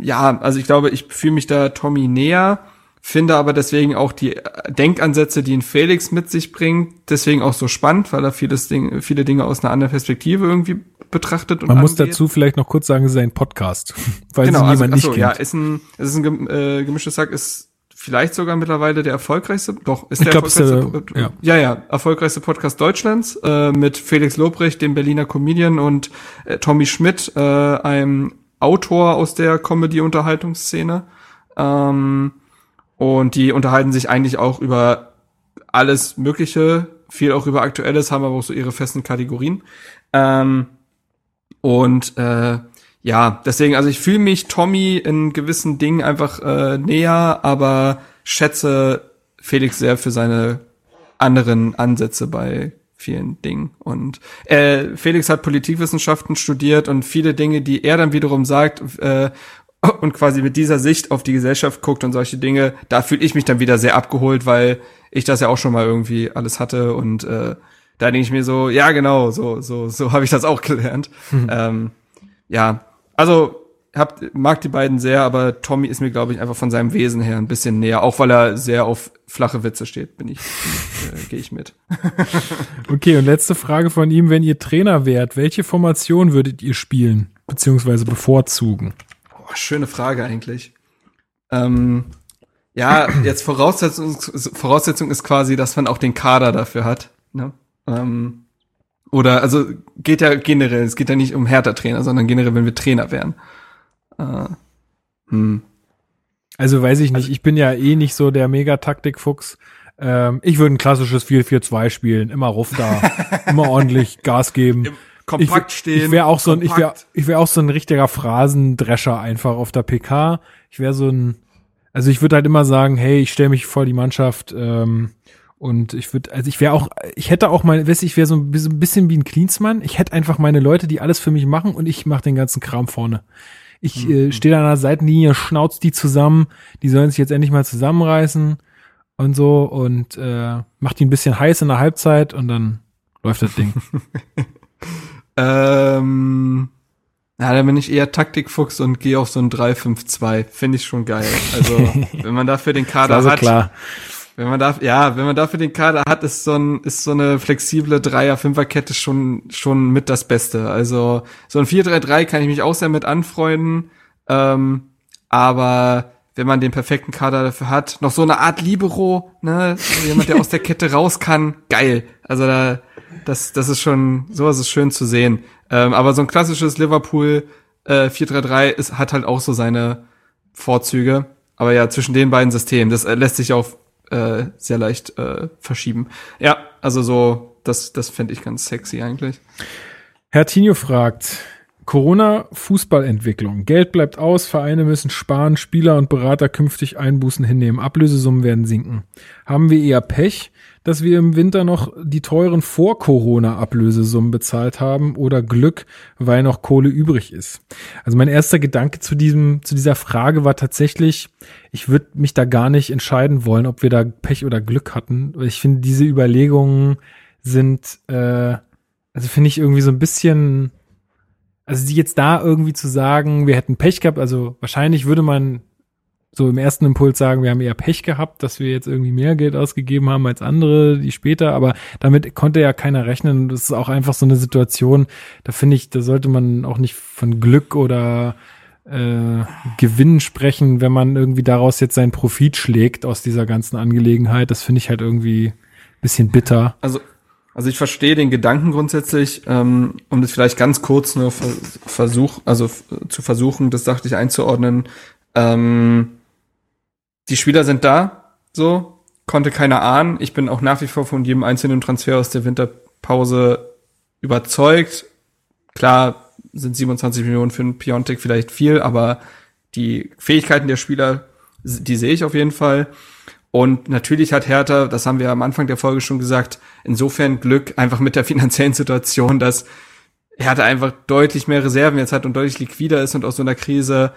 ja, also ich glaube, ich fühle mich da Tommy näher, finde aber deswegen auch die Denkansätze, die ihn Felix mit sich bringt, deswegen auch so spannend, weil er vieles Ding, viele Dinge aus einer anderen Perspektive irgendwie betrachtet Man angeht. muss dazu vielleicht noch kurz sagen, es ist ein Podcast, [LAUGHS] weil genau, also, achso, nicht kennt. ja, ist ein, es ist ein äh, gemischtes Sack, ist vielleicht sogar mittlerweile der erfolgreichste, doch, ist der glaub, erfolgreichste, der, ja. ja, ja, erfolgreichste Podcast Deutschlands, äh, mit Felix Lobrecht, dem Berliner Comedian und äh, Tommy Schmidt, äh, einem Autor aus der Comedy-Unterhaltungsszene. Ähm, und die unterhalten sich eigentlich auch über alles Mögliche, viel auch über Aktuelles, haben aber auch so ihre festen Kategorien. Ähm, und äh, ja, deswegen, also ich fühle mich Tommy in gewissen Dingen einfach äh, näher, aber schätze Felix sehr für seine anderen Ansätze bei vielen Dingen. Und äh, Felix hat Politikwissenschaften studiert und viele Dinge, die er dann wiederum sagt äh, und quasi mit dieser Sicht auf die Gesellschaft guckt und solche Dinge, da fühle ich mich dann wieder sehr abgeholt, weil ich das ja auch schon mal irgendwie alles hatte und äh, da denke ich mir so, ja genau, so so so habe ich das auch gelernt. Mhm. Ähm, ja, also hab, mag die beiden sehr, aber Tommy ist mir, glaube ich, einfach von seinem Wesen her ein bisschen näher, auch weil er sehr auf flache Witze steht, bin ich, äh, [LAUGHS] gehe ich mit. okay, und letzte Frage von ihm, wenn ihr Trainer wärt, welche Formation würdet ihr spielen, beziehungsweise bevorzugen? Oh, schöne Frage eigentlich. Ähm, ja, jetzt Voraussetzung, Voraussetzung ist quasi, dass man auch den Kader dafür hat. Ne? Ähm, oder, also geht ja generell, es geht ja nicht um härter Trainer, sondern generell, wenn wir Trainer wären. Äh, hm. Also weiß ich nicht, also, ich bin ja eh nicht so der Mega-Taktik-Fuchs. Ähm, ich würde ein klassisches 4-4-2 spielen, immer Ruf da, [LAUGHS] immer ordentlich Gas geben. kompakt ich, stehen. Ich wäre auch so ein, ich kompakt. ich wäre auch so ein richtiger Phrasendrescher einfach auf der PK. Ich wäre so ein, also ich würde halt immer sagen, hey, ich stelle mich vor die Mannschaft ähm, und ich würde, also ich wäre auch, ich hätte auch mal, weißt du, ich wäre so ein bisschen, wie ein Cleansmann. Ich hätte einfach meine Leute, die alles für mich machen und ich mache den ganzen Kram vorne. Ich äh, stehe da an der Seitenlinie, schnauz die zusammen, die sollen sich jetzt endlich mal zusammenreißen und so und äh, mach die ein bisschen heiß in der Halbzeit und dann läuft das Ding. [LAUGHS] Ähm, ja, da bin ich eher Taktikfuchs und gehe auf so ein 3-5-2. Finde ich schon geil. Also, [LAUGHS] wenn man dafür den Kader Also hat, klar. Wenn man da, ja, wenn man dafür den Kader hat, ist so ein, ist so eine flexible Dreier-Fünfer-Kette schon, schon mit das Beste. Also, so ein 4-3-3 kann ich mich auch sehr mit anfreunden. Ähm, aber wenn man den perfekten Kader dafür hat, noch so eine Art Libero, ne, so jemand, der aus der Kette raus kann, geil. Also da, das, das ist schon, sowas ist schön zu sehen. Ähm, aber so ein klassisches Liverpool äh, 4-3-3 ist, hat halt auch so seine Vorzüge. Aber ja, zwischen den beiden Systemen, das äh, lässt sich auch äh, sehr leicht äh, verschieben. Ja, also so, das, das fände ich ganz sexy eigentlich. Herr Tinio fragt, Corona-Fußballentwicklung. Geld bleibt aus, Vereine müssen sparen, Spieler und Berater künftig Einbußen hinnehmen, Ablösesummen werden sinken. Haben wir eher Pech, dass wir im Winter noch die teuren Vor-Corona-Ablösesummen bezahlt haben oder Glück, weil noch Kohle übrig ist? Also mein erster Gedanke zu diesem, zu dieser Frage war tatsächlich, ich würde mich da gar nicht entscheiden wollen, ob wir da Pech oder Glück hatten. Ich finde, diese Überlegungen sind, äh, also finde ich irgendwie so ein bisschen, also jetzt da irgendwie zu sagen, wir hätten Pech gehabt, also wahrscheinlich würde man so im ersten Impuls sagen, wir haben eher Pech gehabt, dass wir jetzt irgendwie mehr Geld ausgegeben haben als andere, die später, aber damit konnte ja keiner rechnen. Das ist auch einfach so eine Situation, da finde ich, da sollte man auch nicht von Glück oder äh, Gewinn sprechen, wenn man irgendwie daraus jetzt seinen Profit schlägt aus dieser ganzen Angelegenheit. Das finde ich halt irgendwie bisschen bitter. Also, also ich verstehe den Gedanken grundsätzlich, ähm, um das vielleicht ganz kurz nur ver versuch, also zu versuchen, das sachlich einzuordnen. Ähm, die Spieler sind da, so, konnte keiner ahnen. Ich bin auch nach wie vor von jedem einzelnen Transfer aus der Winterpause überzeugt. Klar sind 27 Millionen für einen Piontek vielleicht viel, aber die Fähigkeiten der Spieler, die sehe ich auf jeden Fall. Und natürlich hat Hertha, das haben wir am Anfang der Folge schon gesagt, insofern Glück einfach mit der finanziellen Situation, dass Hertha einfach deutlich mehr Reserven jetzt hat und deutlich liquider ist und aus so einer Krise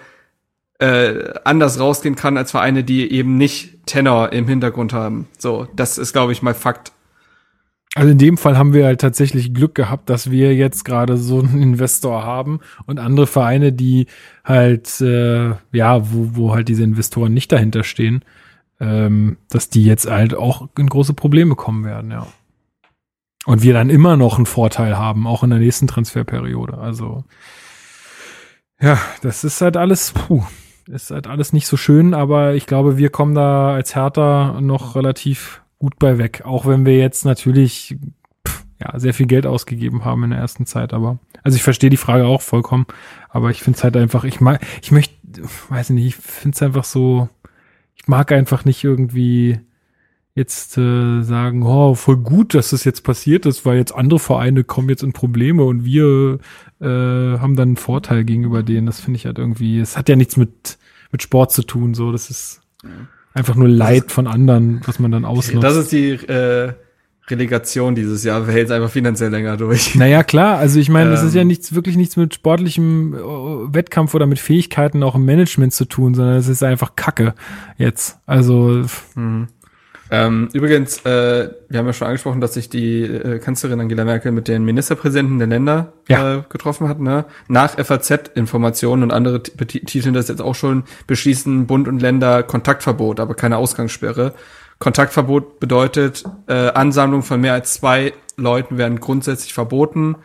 äh, anders rausgehen kann als Vereine, die eben nicht Tenor im Hintergrund haben. So, das ist, glaube ich, mal Fakt. Also in dem Fall haben wir halt tatsächlich Glück gehabt, dass wir jetzt gerade so einen [LAUGHS] Investor haben und andere Vereine, die halt, äh, ja, wo, wo halt diese Investoren nicht dahinter stehen, ähm, dass die jetzt halt auch in große Probleme kommen werden, ja. Und wir dann immer noch einen Vorteil haben, auch in der nächsten Transferperiode. Also, ja, das ist halt alles, puh, ist halt alles nicht so schön, aber ich glaube, wir kommen da als Hertha noch relativ gut bei weg. Auch wenn wir jetzt natürlich pff, ja, sehr viel Geld ausgegeben haben in der ersten Zeit, aber also ich verstehe die Frage auch vollkommen, aber ich finde es halt einfach, ich mag, ich möchte, weiß nicht, ich finde es einfach so, ich mag einfach nicht irgendwie jetzt äh, sagen, oh, voll gut, dass das jetzt passiert ist, weil jetzt andere Vereine kommen jetzt in Probleme und wir äh, haben dann einen Vorteil gegenüber denen. Das finde ich halt irgendwie, es hat ja nichts mit, mit Sport zu tun, so, das ist einfach nur Leid von anderen, was man dann ausnutzt. Das ist die äh, Relegation dieses Jahr, wir hält einfach finanziell länger durch. Naja, klar, also ich meine, das ist ja Ähm. nichts, wirklich nichts mit sportlichem äh, Wettkampf oder mit Fähigkeiten auch im Management zu tun, sondern es ist einfach Kacke jetzt. Also, Ähm, übrigens, äh, wir haben ja schon angesprochen, dass sich die äh, Kanzlerin Angela Merkel mit den Ministerpräsidenten der Länder Ja. äh, getroffen hat. Ne? Nach FAZ-Informationen und andere t- betiteln das jetzt auch schon, beschließen Bund und Länder Kontaktverbot, aber keine Ausgangssperre. Kontaktverbot bedeutet, äh, Ansammlung von mehr als zwei Leuten werden grundsätzlich verboten.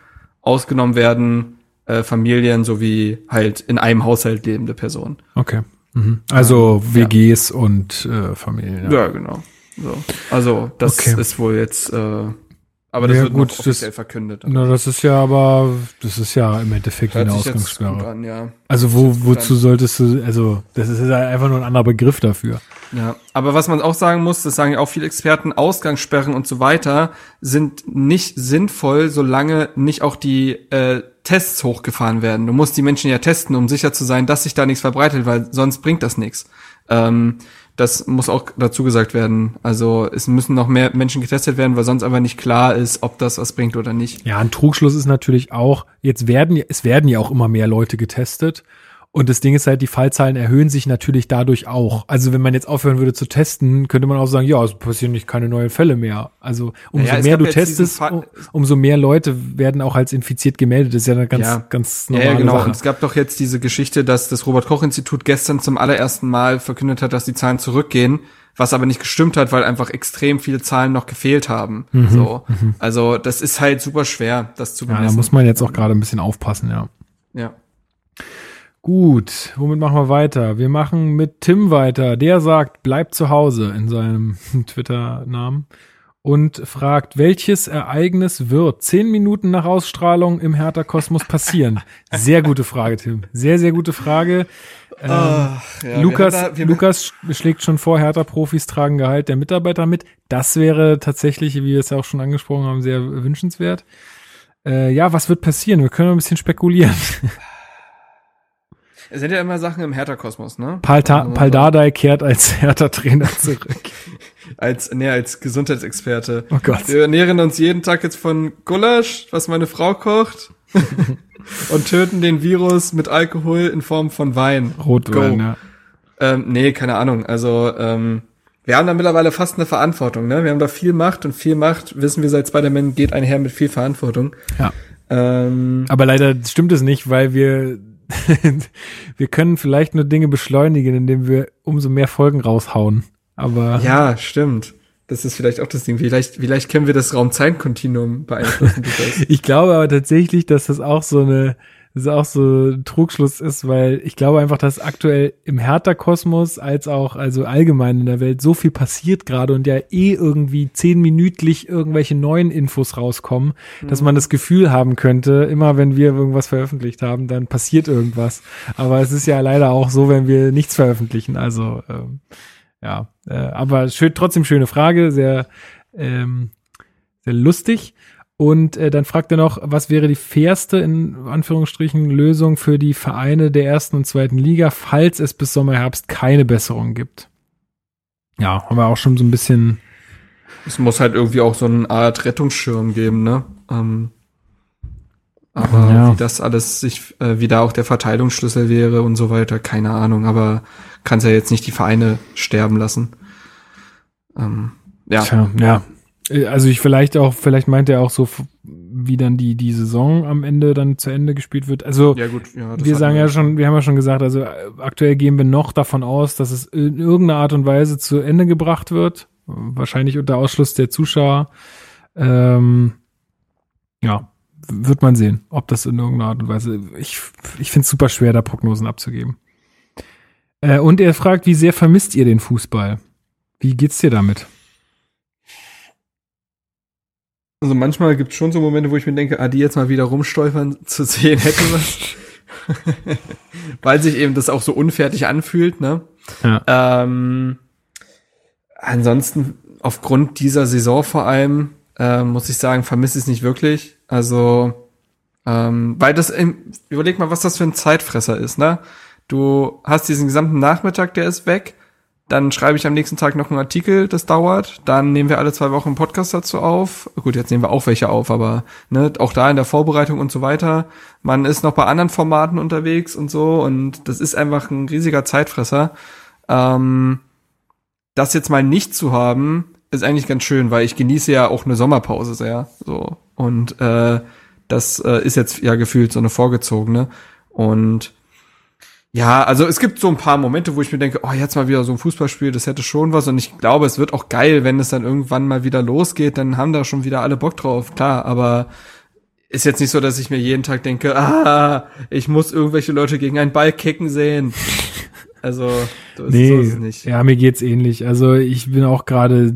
Ausgenommen werden äh, Familien sowie halt in einem Haushalt lebende Personen. okay. Mhm. Also WGs und äh, Familien. Ja, genau. So. Also, das Okay. ist wohl jetzt, äh, aber das Ja, wird gut, noch offiziell das- verkündet. Na, das ist ja aber, das ist ja im Endeffekt Hört eine Ausgangssperre. an, ja. Also wo, wozu solltest du, also das ist ja einfach nur ein anderer Begriff dafür. Ja, aber was man auch sagen muss, das sagen ja auch viele Experten, Ausgangssperren und so weiter sind nicht sinnvoll, solange nicht auch die äh, Tests hochgefahren werden. Du musst die Menschen ja testen, um sicher zu sein, dass sich da nichts verbreitet, weil sonst bringt das nichts. Ähm, das muss auch dazu gesagt werden. Also es müssen noch mehr Menschen getestet werden, weil sonst einfach nicht klar ist, ob das was bringt oder nicht. Ja, ein Trugschluss ist natürlich auch, jetzt werden, es werden ja auch immer mehr Leute getestet. Und das Ding ist halt, die Fallzahlen erhöhen sich natürlich dadurch auch. Also wenn man jetzt aufhören würde zu testen, könnte man auch sagen, ja, es passieren nicht keine neuen Fälle mehr. Also umso Naja, mehr du testest, um, umso mehr Leute werden auch als infiziert gemeldet. Das ist ja eine ganz, Ja. ganz normale ja, genau. Sache. Und es gab doch jetzt diese Geschichte, dass das Robert-Koch-Institut gestern zum allerersten Mal verkündet hat, dass die Zahlen zurückgehen, was aber nicht gestimmt hat, weil einfach extrem viele Zahlen noch gefehlt haben. So. Also das ist halt super schwer, das zu Mhm, Ja, bemessen. da muss man jetzt auch gerade ein bisschen aufpassen, ja. ja. Gut, womit machen wir weiter? Wir machen mit Tim weiter. Der sagt, bleibt zu Hause in seinem [LAUGHS] Twitter-Namen und fragt, welches Ereignis wird zehn Minuten nach Ausstrahlung im Hertha Kosmos passieren? Sehr gute Frage, Tim. Sehr, sehr gute Frage. Ähm, ja, Lukas, da- Lukas schlägt schon vor, Hertha-Profis tragen Gehalt der Mitarbeiter mit. Das wäre tatsächlich, wie wir es ja auch schon angesprochen haben, sehr wünschenswert. Äh, ja, was wird passieren? Wir können ein bisschen spekulieren. [LAUGHS] Sind ja immer Sachen im Hertha-Kosmos, ne? Palta Also, Paldadei kehrt als [LAUGHS] Hertha-Trainer zurück. [LAUGHS] Als, nee, als Gesundheitsexperte. Oh Gott. Wir ernähren uns jeden Tag jetzt von Gulasch, was meine Frau kocht. [LAUGHS] und töten den Virus mit Alkohol in Form von Wein. Rotwein, Go. ja. Ähm, nee, keine Ahnung. Also, ähm, wir haben da mittlerweile fast eine Verantwortung, ne? Wir haben da viel Macht und viel Macht, wissen wir seit Spider-Man, geht einher mit viel Verantwortung. ja. Ähm, Aber leider stimmt es nicht, weil wir, [LAUGHS] wir können vielleicht nur Dinge beschleunigen, indem wir umso mehr Folgen raushauen. Aber ja, stimmt. Das ist vielleicht auch das Ding. Vielleicht, vielleicht können wir das Raum-Zeit-Kontinuum beeinflussen. [LAUGHS] ich glaube aber tatsächlich, dass das auch so eine, das auch so ein Trugschluss ist, weil ich glaube einfach, dass aktuell im Hertha-Kosmos als auch, also allgemein in der Welt so viel passiert gerade und ja eh irgendwie zehnminütlich irgendwelche neuen Infos rauskommen, dass man das Gefühl haben könnte, immer wenn wir irgendwas veröffentlicht haben, dann passiert irgendwas. Aber es ist ja leider auch so, wenn wir nichts veröffentlichen. Also, ähm, ja, äh, aber schön, trotzdem schöne Frage, sehr, ähm, sehr lustig. Und äh, dann fragt er noch, was wäre die fairste, in Anführungsstrichen, Lösung für die Vereine der ersten und zweiten Liga, falls es bis Sommer, Herbst keine Besserung gibt? Ja, haben wir auch schon so ein bisschen, Es muss halt irgendwie auch so eine Art Rettungsschirm geben, ne? Ähm, aber Ja. wie das alles sich, äh, wie da auch der Verteilungsschlüssel wäre und so weiter, keine Ahnung. Aber kann's ja jetzt nicht die Vereine sterben lassen. Ähm, ja, tja, ja. Äh, Also ich vielleicht auch, vielleicht meint er auch so, wie dann die, die Saison am Ende dann zu Ende gespielt wird. Also ja gut. Ja, wir sagen ja schon, wir haben ja schon gesagt, also äh, aktuell gehen wir noch davon aus, dass es in irgendeiner Art und Weise zu Ende gebracht wird. Wahrscheinlich unter Ausschluss der Zuschauer. Ähm, ja, wird man sehen, ob das in irgendeiner Art und Weise. Ich, ich finde es super schwer, da Prognosen abzugeben. Äh, und er fragt, wie sehr vermisst ihr den Fußball? Wie geht's dir damit? Also manchmal gibt's schon so Momente, wo ich mir denke, ah, die jetzt mal wieder rumstolpern zu sehen hätte was. [LAUGHS] Weil sich eben das auch so unfertig anfühlt, ne? Ja. Ähm, ansonsten, aufgrund dieser Saison vor allem, äh, muss ich sagen, vermisse ich es nicht wirklich. Also, ähm, weil das, überleg mal, was das für ein Zeitfresser ist, ne? Du hast diesen gesamten Nachmittag, der ist weg. Dann schreibe ich am nächsten Tag noch einen Artikel, das dauert. Dann nehmen wir alle zwei Wochen einen Podcast dazu auf. Gut, jetzt nehmen wir auch welche auf, aber ne, auch da in der Vorbereitung und so weiter. Man ist noch bei anderen Formaten unterwegs und so und das ist einfach ein riesiger Zeitfresser. Ähm, das jetzt mal nicht zu haben, ist eigentlich ganz schön, weil ich genieße ja auch eine Sommerpause sehr. So. Und äh, das äh, ist jetzt ja gefühlt so eine vorgezogene. Und ja, also es gibt so ein paar Momente, wo ich mir denke, oh, jetzt mal wieder so ein Fußballspiel, das hätte schon was. Und ich glaube, es wird auch geil, wenn es dann irgendwann mal wieder losgeht, dann haben da schon wieder alle Bock drauf, klar, aber ist jetzt nicht so, dass ich mir jeden Tag denke, [LAUGHS] ah, ich muss irgendwelche Leute gegen einen Ball kicken sehen. Also, so ist, Nee, so ist es nicht. ja, mir geht's ähnlich. Also ich bin auch gerade,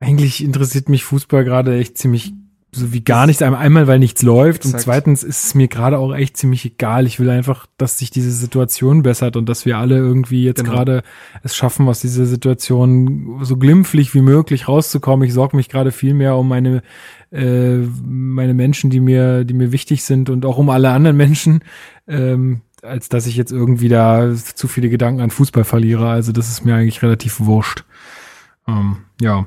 eigentlich interessiert mich Fußball gerade echt ziemlich so wie gar nichts. Einmal, weil nichts läuft Exakt. und zweitens ist es mir gerade auch echt ziemlich egal. Ich will einfach, dass sich diese Situation bessert und dass wir alle irgendwie jetzt Genau. gerade es schaffen, aus dieser Situation so glimpflich wie möglich rauszukommen. Ich sorge mich gerade viel mehr um meine äh, meine Menschen, die mir die mir wichtig sind und auch um alle anderen Menschen, ähm, als dass ich jetzt irgendwie da zu viele Gedanken an Fußball verliere. Also das ist mir eigentlich relativ wurscht. Ähm, ja.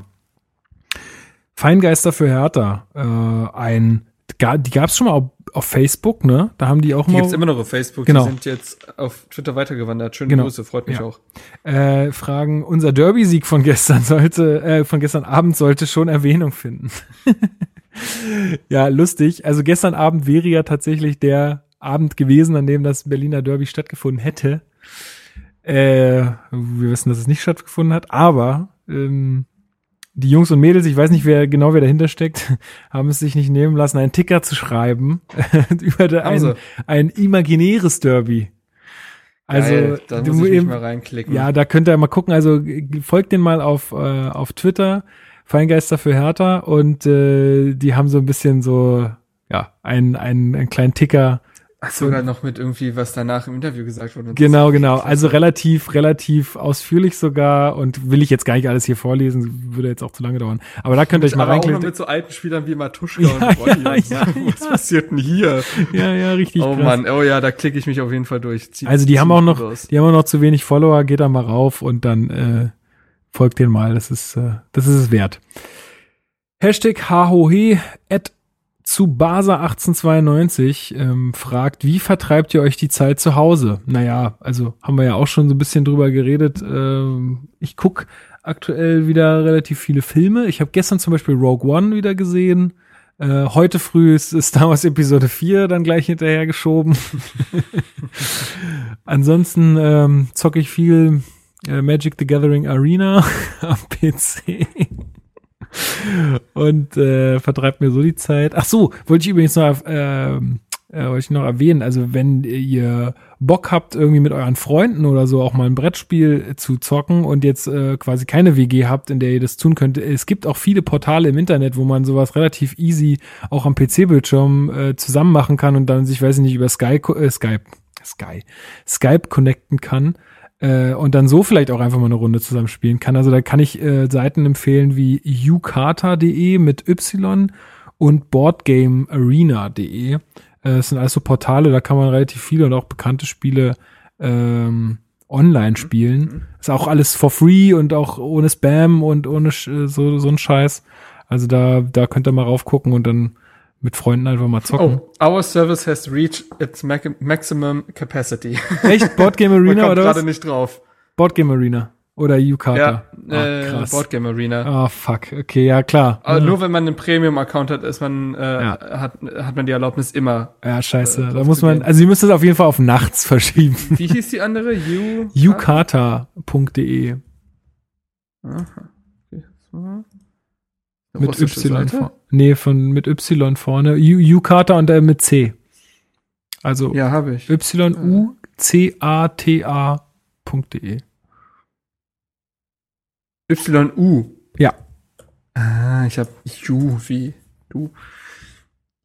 Feingeister für Hertha. Äh, ein, die gab es schon mal auf, auf Facebook, ne? Da haben die auch Die mal gibt's immer noch auf Facebook. Genau. Die sind jetzt auf Twitter weitergewandert. Schöne Genau. Grüße, freut mich Ja. auch. äh, fragen, unser Derby-Sieg von gestern sollte, äh, von gestern Abend sollte schon Erwähnung finden. [LAUGHS] ja, lustig. Also gestern Abend wäre ja tatsächlich der Abend gewesen, an dem das Berliner Derby stattgefunden hätte. Äh, wir wissen, dass es nicht stattgefunden hat, aber ähm, die Jungs und Mädels, ich weiß nicht, wer genau wer dahinter steckt, [LAUGHS] haben es sich nicht nehmen lassen, einen Ticker zu schreiben [LAUGHS] über ein, ein imaginäres Derby. Also Geil, da muss ich eben- mal reinklicken. ja, da könnt ihr mal gucken. Also folgt den mal auf, äh, auf Twitter, Feingeister für Hertha und äh, die haben so ein bisschen so, ja, einen, einen, einen kleinen Ticker. Ach, sogar noch mit irgendwie, was danach im Interview gesagt wurde. Genau, genau. Also relativ, relativ ausführlich sogar und will ich jetzt gar nicht alles hier vorlesen, würde jetzt auch zu lange dauern. Aber da könnt ihr euch mal Aber auch noch reinklicken. mit so alten Spielern wie Matuschka Ja, und Ronny ja, und so. ja, Was ja. passiert denn hier? Ja, ja, richtig. Oh krass. Mann, oh ja, da klicke ich mich auf jeden Fall durch. Zieht- Also die haben auch noch, aus. die haben auch noch zu wenig Follower, geht da mal rauf und dann äh, folgt den mal. Das ist, äh, das ist es wert. Hashtag HHOHE at Tsubasa1892 ähm, fragt, wie vertreibt ihr euch die Zeit zu Hause? Naja, also haben wir ja auch schon so ein bisschen drüber geredet. Ähm, ich guck aktuell wieder relativ viele Filme. Ich habe gestern zum Beispiel Rogue One wieder gesehen. Äh, heute früh ist, ist Star Wars Episode 4 dann gleich hinterher geschoben. [LAUGHS] Ansonsten ähm, zocke ich viel äh, Magic the Gathering Arena [LAUGHS] am PC. Und äh, vertreibt mir so die Zeit. Ach so, wollte ich übrigens noch, ähm, äh, wollte ich noch erwähnen, also wenn ihr Bock habt, irgendwie mit euren Freunden oder so auch mal ein Brettspiel zu zocken und jetzt äh, quasi keine WG habt, in der ihr das tun könnt, es gibt auch viele Portale im Internet, wo man sowas relativ easy auch am PC-Bildschirm äh, zusammen machen kann und dann sich, weiß ich nicht, über Sky, äh, Skype, Sky, Skype connecten kann äh, und dann so vielleicht auch einfach mal eine Runde zusammen spielen kann. Also da kann ich äh, Seiten empfehlen wie ucarta.de mit Y und boardgamearena.de. Äh, das sind alles so Portale, da kann man relativ viele und auch bekannte Spiele ähm, online spielen. Ist auch alles for free und auch ohne Spam und ohne so, so ein Scheiß. Also da, da könnt ihr mal raufgucken und dann mit Freunden einfach mal zocken. Oh, our service has reached its maximum capacity. [LAUGHS] Echt? Boardgame Man Arena kommt oder gerade nicht drauf. Boardgame Arena. Oder Ucarta. Ja, äh, krass. Boardgame Arena. Ah, fuck. Okay, ja, klar. Aber ja. nur wenn man einen Premium-Account hat, ist man, äh, Ja. hat, hat man die Erlaubnis immer. ja, scheiße. äh, da muss man, also ihr müsst es auf jeden Fall auf nachts [LAUGHS] verschieben. Wie hieß die andere? You? Ucarta.de. Aha. Okay. So. Mit Y. Seite? vor- Nee, von, mit Y vorne. U- Ucarta und äh, mit C. Also Ja, habe ich. Y-U-C-A-T-A.de. Y-U. Ja. Ah, ich habe U wie du.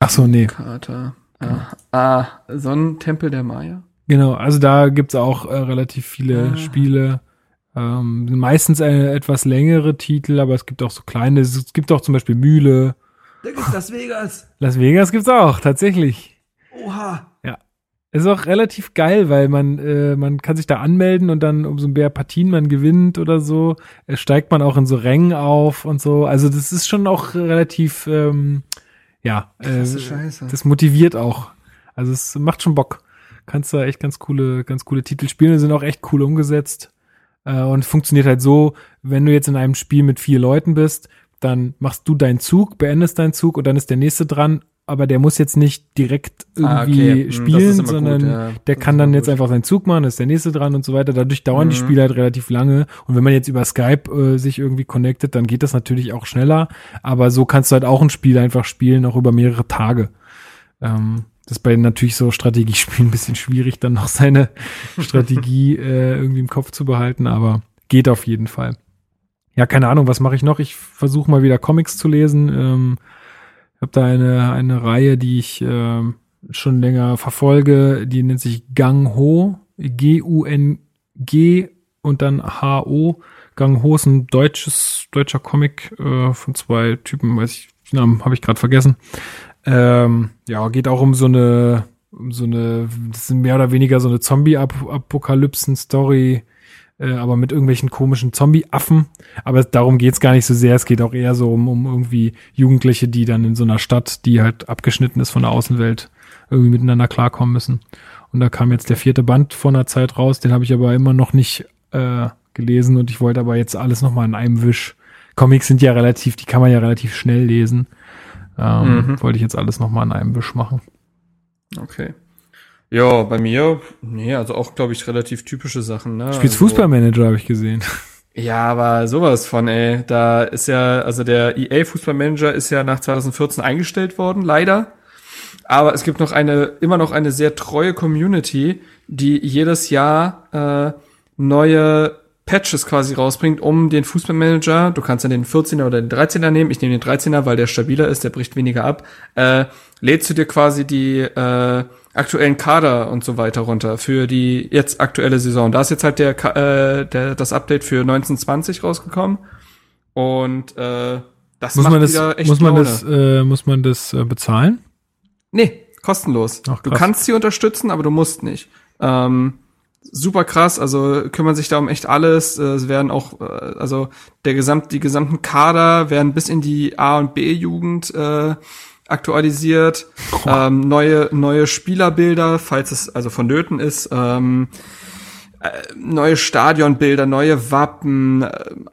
Ach so, nee. Kater. Ah, ah, Sonnentempel der Maya. Genau, also da gibt's auch äh, relativ viele Ah. Spiele. Ähm, meistens äh, etwas längere Titel, aber es gibt auch so kleine. Es gibt auch zum Beispiel Mühle. Da gibt's Las Vegas. Las Vegas gibt's auch, tatsächlich. Oha. Ist auch relativ geil, weil man, äh, man kann sich da anmelden und dann umso mehr Partien man gewinnt oder so, äh, steigt man auch in so Rängen auf und so. Also das ist schon auch relativ, ähm, ja, äh, das motiviert auch. Also es macht schon Bock. Kannst da echt ganz coole, ganz coole Titel spielen, die sind auch echt cool umgesetzt. Äh, und es funktioniert halt so, wenn du jetzt in einem Spiel mit vier Leuten bist, dann machst du deinen Zug, beendest deinen Zug und dann ist der nächste dran, aber der muss jetzt nicht direkt irgendwie Ah, okay. Hm, spielen, immer gut, sondern ja. der Das kann dann immer jetzt gut. einfach seinen Zug machen, ist der nächste dran und so weiter. Dadurch dauern die Mhm. Spiele halt relativ lange. Und wenn man jetzt über Skype äh, sich irgendwie connectet, dann geht das natürlich auch schneller. Aber so kannst du halt auch ein Spiel einfach spielen, auch über mehrere Tage. Ähm, das ist bei natürlich so Strategiespielen [LAUGHS] ein bisschen schwierig, dann noch seine Strategie äh, irgendwie im Kopf zu behalten, aber geht auf jeden Fall. Ja, keine Ahnung, was mache ich noch? Ich versuche mal wieder Comics zu lesen. Ähm, habe da eine, eine Reihe, die ich äh, schon länger verfolge, die nennt sich Gang Ho, G-U-N-G und dann H-O. Gang Ho ist ein deutsches, deutscher Comic äh, von zwei Typen, weiß ich, den Namen habe ich gerade vergessen. Ähm, ja, geht auch um so eine, um so eine, das sind mehr oder weniger so eine Zombie-Apokalypsen-Story, äh, aber mit irgendwelchen komischen Zombie-Affen. Aber darum geht's gar nicht so sehr. Es geht auch eher so um, um irgendwie Jugendliche, die dann in so einer Stadt, die halt abgeschnitten ist von der Außenwelt, irgendwie miteinander klarkommen müssen. Und da kam jetzt der vierte Band vor einer Zeit raus, den habe ich aber immer noch nicht äh, gelesen und ich wollte aber jetzt alles nochmal in einem Wisch. Comics sind ja relativ, die kann man ja relativ schnell lesen. Ähm, mhm. Wollte ich jetzt alles nochmal in einem Wisch machen. Okay. Ja, bei mir, nee, also auch, glaube ich, relativ typische Sachen. Ne? Spielst also, Fußballmanager, habe ich gesehen. Ja, aber sowas von, ey. Da ist ja, also der EA Fußballmanager ist ja nach 2014 eingestellt worden, leider. Aber es gibt noch eine, immer noch eine sehr treue Community, die jedes Jahr äh, neue Patches quasi rausbringt, um den Fußballmanager, du kannst dann den 14er oder den 13er nehmen, ich nehme den 13er, weil der stabiler ist, der bricht weniger ab, äh, lädst du dir quasi die äh, aktuellen Kader und so weiter runter für die jetzt aktuelle Saison. Da ist jetzt halt der, äh, der das Update für 1920 rausgekommen und äh, das muss macht man das, wieder echt muss man Laune. das, äh, muss man das äh, bezahlen? Nee, kostenlos. Ach, du kannst sie unterstützen, aber du musst nicht. Ähm, super krass, also kümmern sich da um echt alles. Äh, Es werden auch, äh, also der gesamt, die gesamten Kader werden bis in die A- und B-Jugend äh, aktualisiert. Ähm, neue, neue Spielerbilder, falls es also vonnöten ist. Ähm, äh, neue Stadionbilder, neue Wappen,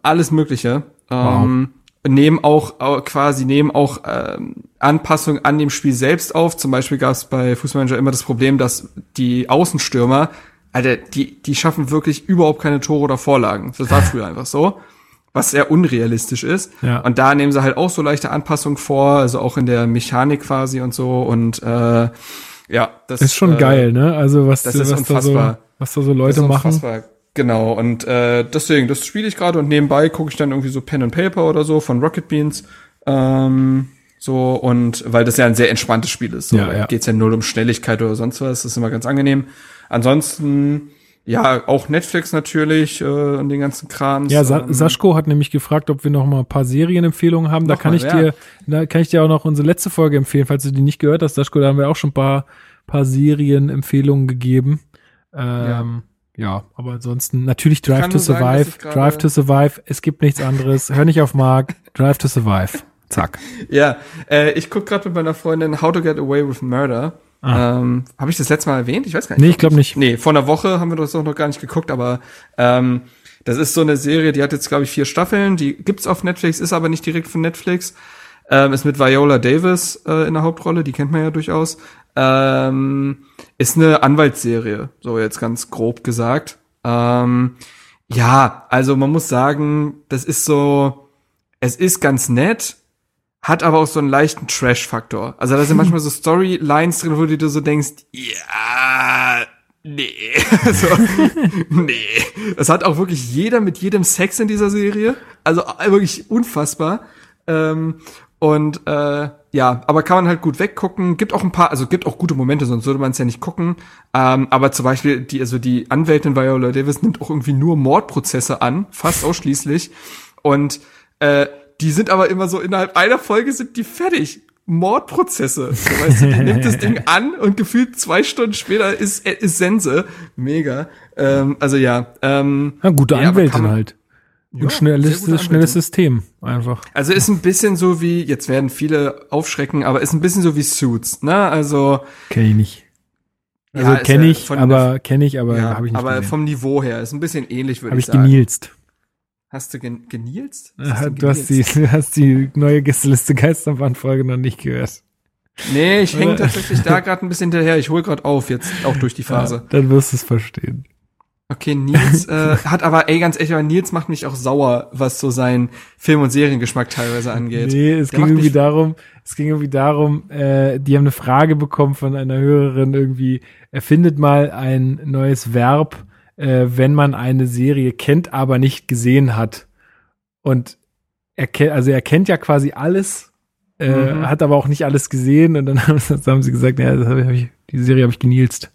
alles Mögliche. Ähm, Nehmen auch quasi nehmen auch ähm, Anpassungen an dem Spiel selbst auf. Zum Beispiel gab es bei Fußballmanager immer das Problem, dass die Außenstürmer, Alter, die die schaffen wirklich überhaupt keine Tore oder Vorlagen. Das war früher einfach so, was sehr unrealistisch ist. Ja. Und da nehmen sie halt auch so leichte Anpassungen vor, also auch in der Mechanik quasi und so. Und äh, ja, das Ist schon äh, geil, ne? Also was, das ist was da so, unfassbar. was da so das Leute ist machen. unfassbar. Genau, und äh, deswegen, das spiele ich gerade und nebenbei gucke ich dann irgendwie so Pen and Paper oder so von Rocket Beans. Ähm, so, und weil das ja ein sehr entspanntes Spiel ist. So, Ja, ja. geht's ja null um Schnelligkeit oder sonst was. Das ist immer ganz angenehm. Ansonsten, ja, auch Netflix natürlich äh, und den ganzen Kram. Ja, Sa Saschko hat nämlich gefragt, ob wir noch mal ein paar Serienempfehlungen haben. Da kann mal, ich ja. dir, da kann ich dir auch noch unsere letzte Folge empfehlen, falls du die nicht gehört hast. Saschko, da haben wir auch schon ein paar, paar Serienempfehlungen gegeben. Ähm, ja. aber ansonsten natürlich Drive to sagen, Survive. gerade- Drive to Survive. Es gibt nichts anderes. Hör nicht auf Mark. Drive to Survive. Zack. Ja, äh, ich gucke gerade mit meiner Freundin How to Get Away with Murder. Ähm, Habe ich das letzte Mal erwähnt? Ich weiß gar nicht. Ah. Nee, ich glaube nicht. Nee, vor einer Woche haben wir das auch noch gar nicht geguckt, aber ähm, das ist so eine Serie, die hat jetzt, glaube ich, vier Staffeln, die gibt's auf Netflix, ist aber nicht direkt von Netflix. Ähm, ist mit Viola Davis äh, in der Hauptrolle, die kennt man ja durchaus. Ähm, ist eine Anwaltsserie, so jetzt ganz grob gesagt. Ähm, ja, also man muss sagen, das ist so, es ist ganz nett, hat aber auch so einen leichten Trash-Faktor. Also da sind [LAUGHS] manchmal so Storylines drin, wo du dir so denkst, ja, nee, [LAUGHS] so, nee. Das hat auch wirklich jeder mit jedem Sex in dieser Serie. Also äh, wirklich unfassbar. Ähm, und äh, ja, aber kann man halt gut weggucken. Gibt auch ein paar, also gibt auch gute Momente, sonst würde man es ja nicht gucken. Ähm, aber zum Beispiel die, also die Anwältin Viola Davis nimmt auch irgendwie nur Mordprozesse an, fast ausschließlich. Und äh, die sind aber immer so innerhalb einer Folge sind die fertig. Mordprozesse. So, weißt du, die nimmt das Ding an und gefühlt zwei Stunden später ist, äh, ist Sense. Mega. Ähm, also ja. Ähm, Ja, gute ja, Anwältin halt. Ja, Und schnelles, gute schnelles Anwältin. System einfach. Also ist ein bisschen so wie, jetzt werden viele aufschrecken, aber ist ein bisschen so wie Suits, ne? Also Kenne ich nicht. Ja, Also ist kenne ja ich, aber kenne ich, aber ja, habe ich nicht aber gesehen. vom Niveau her ist ein bisschen ähnlich, würde Habe ich ich sagen. genielst. Hast du gen genielst? Was Äh, denn Du hast, die, du hast die neue Gästeliste Geisterbahn-Folge noch nicht gehört. Nee, ich hänge Oder? tatsächlich da gerade ein bisschen hinterher. Ich hole gerade auf, jetzt auch durch die Phase. Ja, dann wirst du es verstehen. Okay, Nils [LAUGHS] äh, hat aber, ey, ganz ehrlich, aber Nils macht mich auch sauer, was so seinen Film- und Seriengeschmack teilweise angeht. Nee, es Der ging irgendwie darum, es ging irgendwie darum, äh, die haben eine Frage bekommen von einer Hörerin irgendwie, erfindet mal ein neues Verb, äh, wenn man eine Serie kennt, aber nicht gesehen hat. Und er kennt, also er kennt ja quasi alles äh, Mhm. hat aber auch nicht alles gesehen und dann [LAUGHS] haben, haben sie gesagt, ja, das hab ich, die Serie habe ich genielst.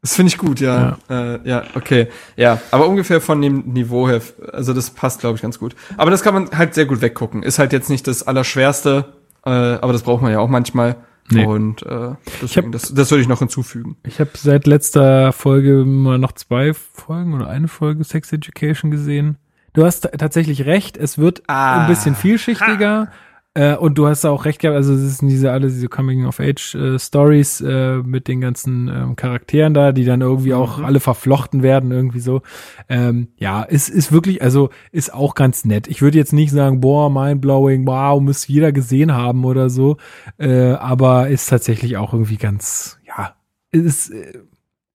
Das finde ich gut, ja. Ja. Äh, ja, okay. Ja, aber ungefähr von dem Niveau her, also das passt, glaube ich, ganz gut. Aber das kann man halt sehr gut weggucken. Ist halt jetzt nicht das Allerschwerste, äh, aber das braucht man ja auch manchmal. Nee. Und äh, deswegen, das, das würde ich noch hinzufügen. Ich habe seit letzter Folge mal noch zwei Folgen oder eine Folge Sex Education gesehen. Du hast tatsächlich recht, es wird Ah. ein bisschen vielschichtiger. Äh, und du hast auch recht gehabt, also es sind diese alle diese Coming of Age äh, Stories äh, mit den ganzen ähm, Charakteren da, die dann irgendwie auch alle verflochten werden, irgendwie so. Ähm, ja, es ist wirklich, also ist auch ganz nett. Ich würde jetzt nicht sagen, boah, mindblowing, wow, muss jeder gesehen haben oder so, äh, aber ist tatsächlich auch irgendwie ganz, ja, ist,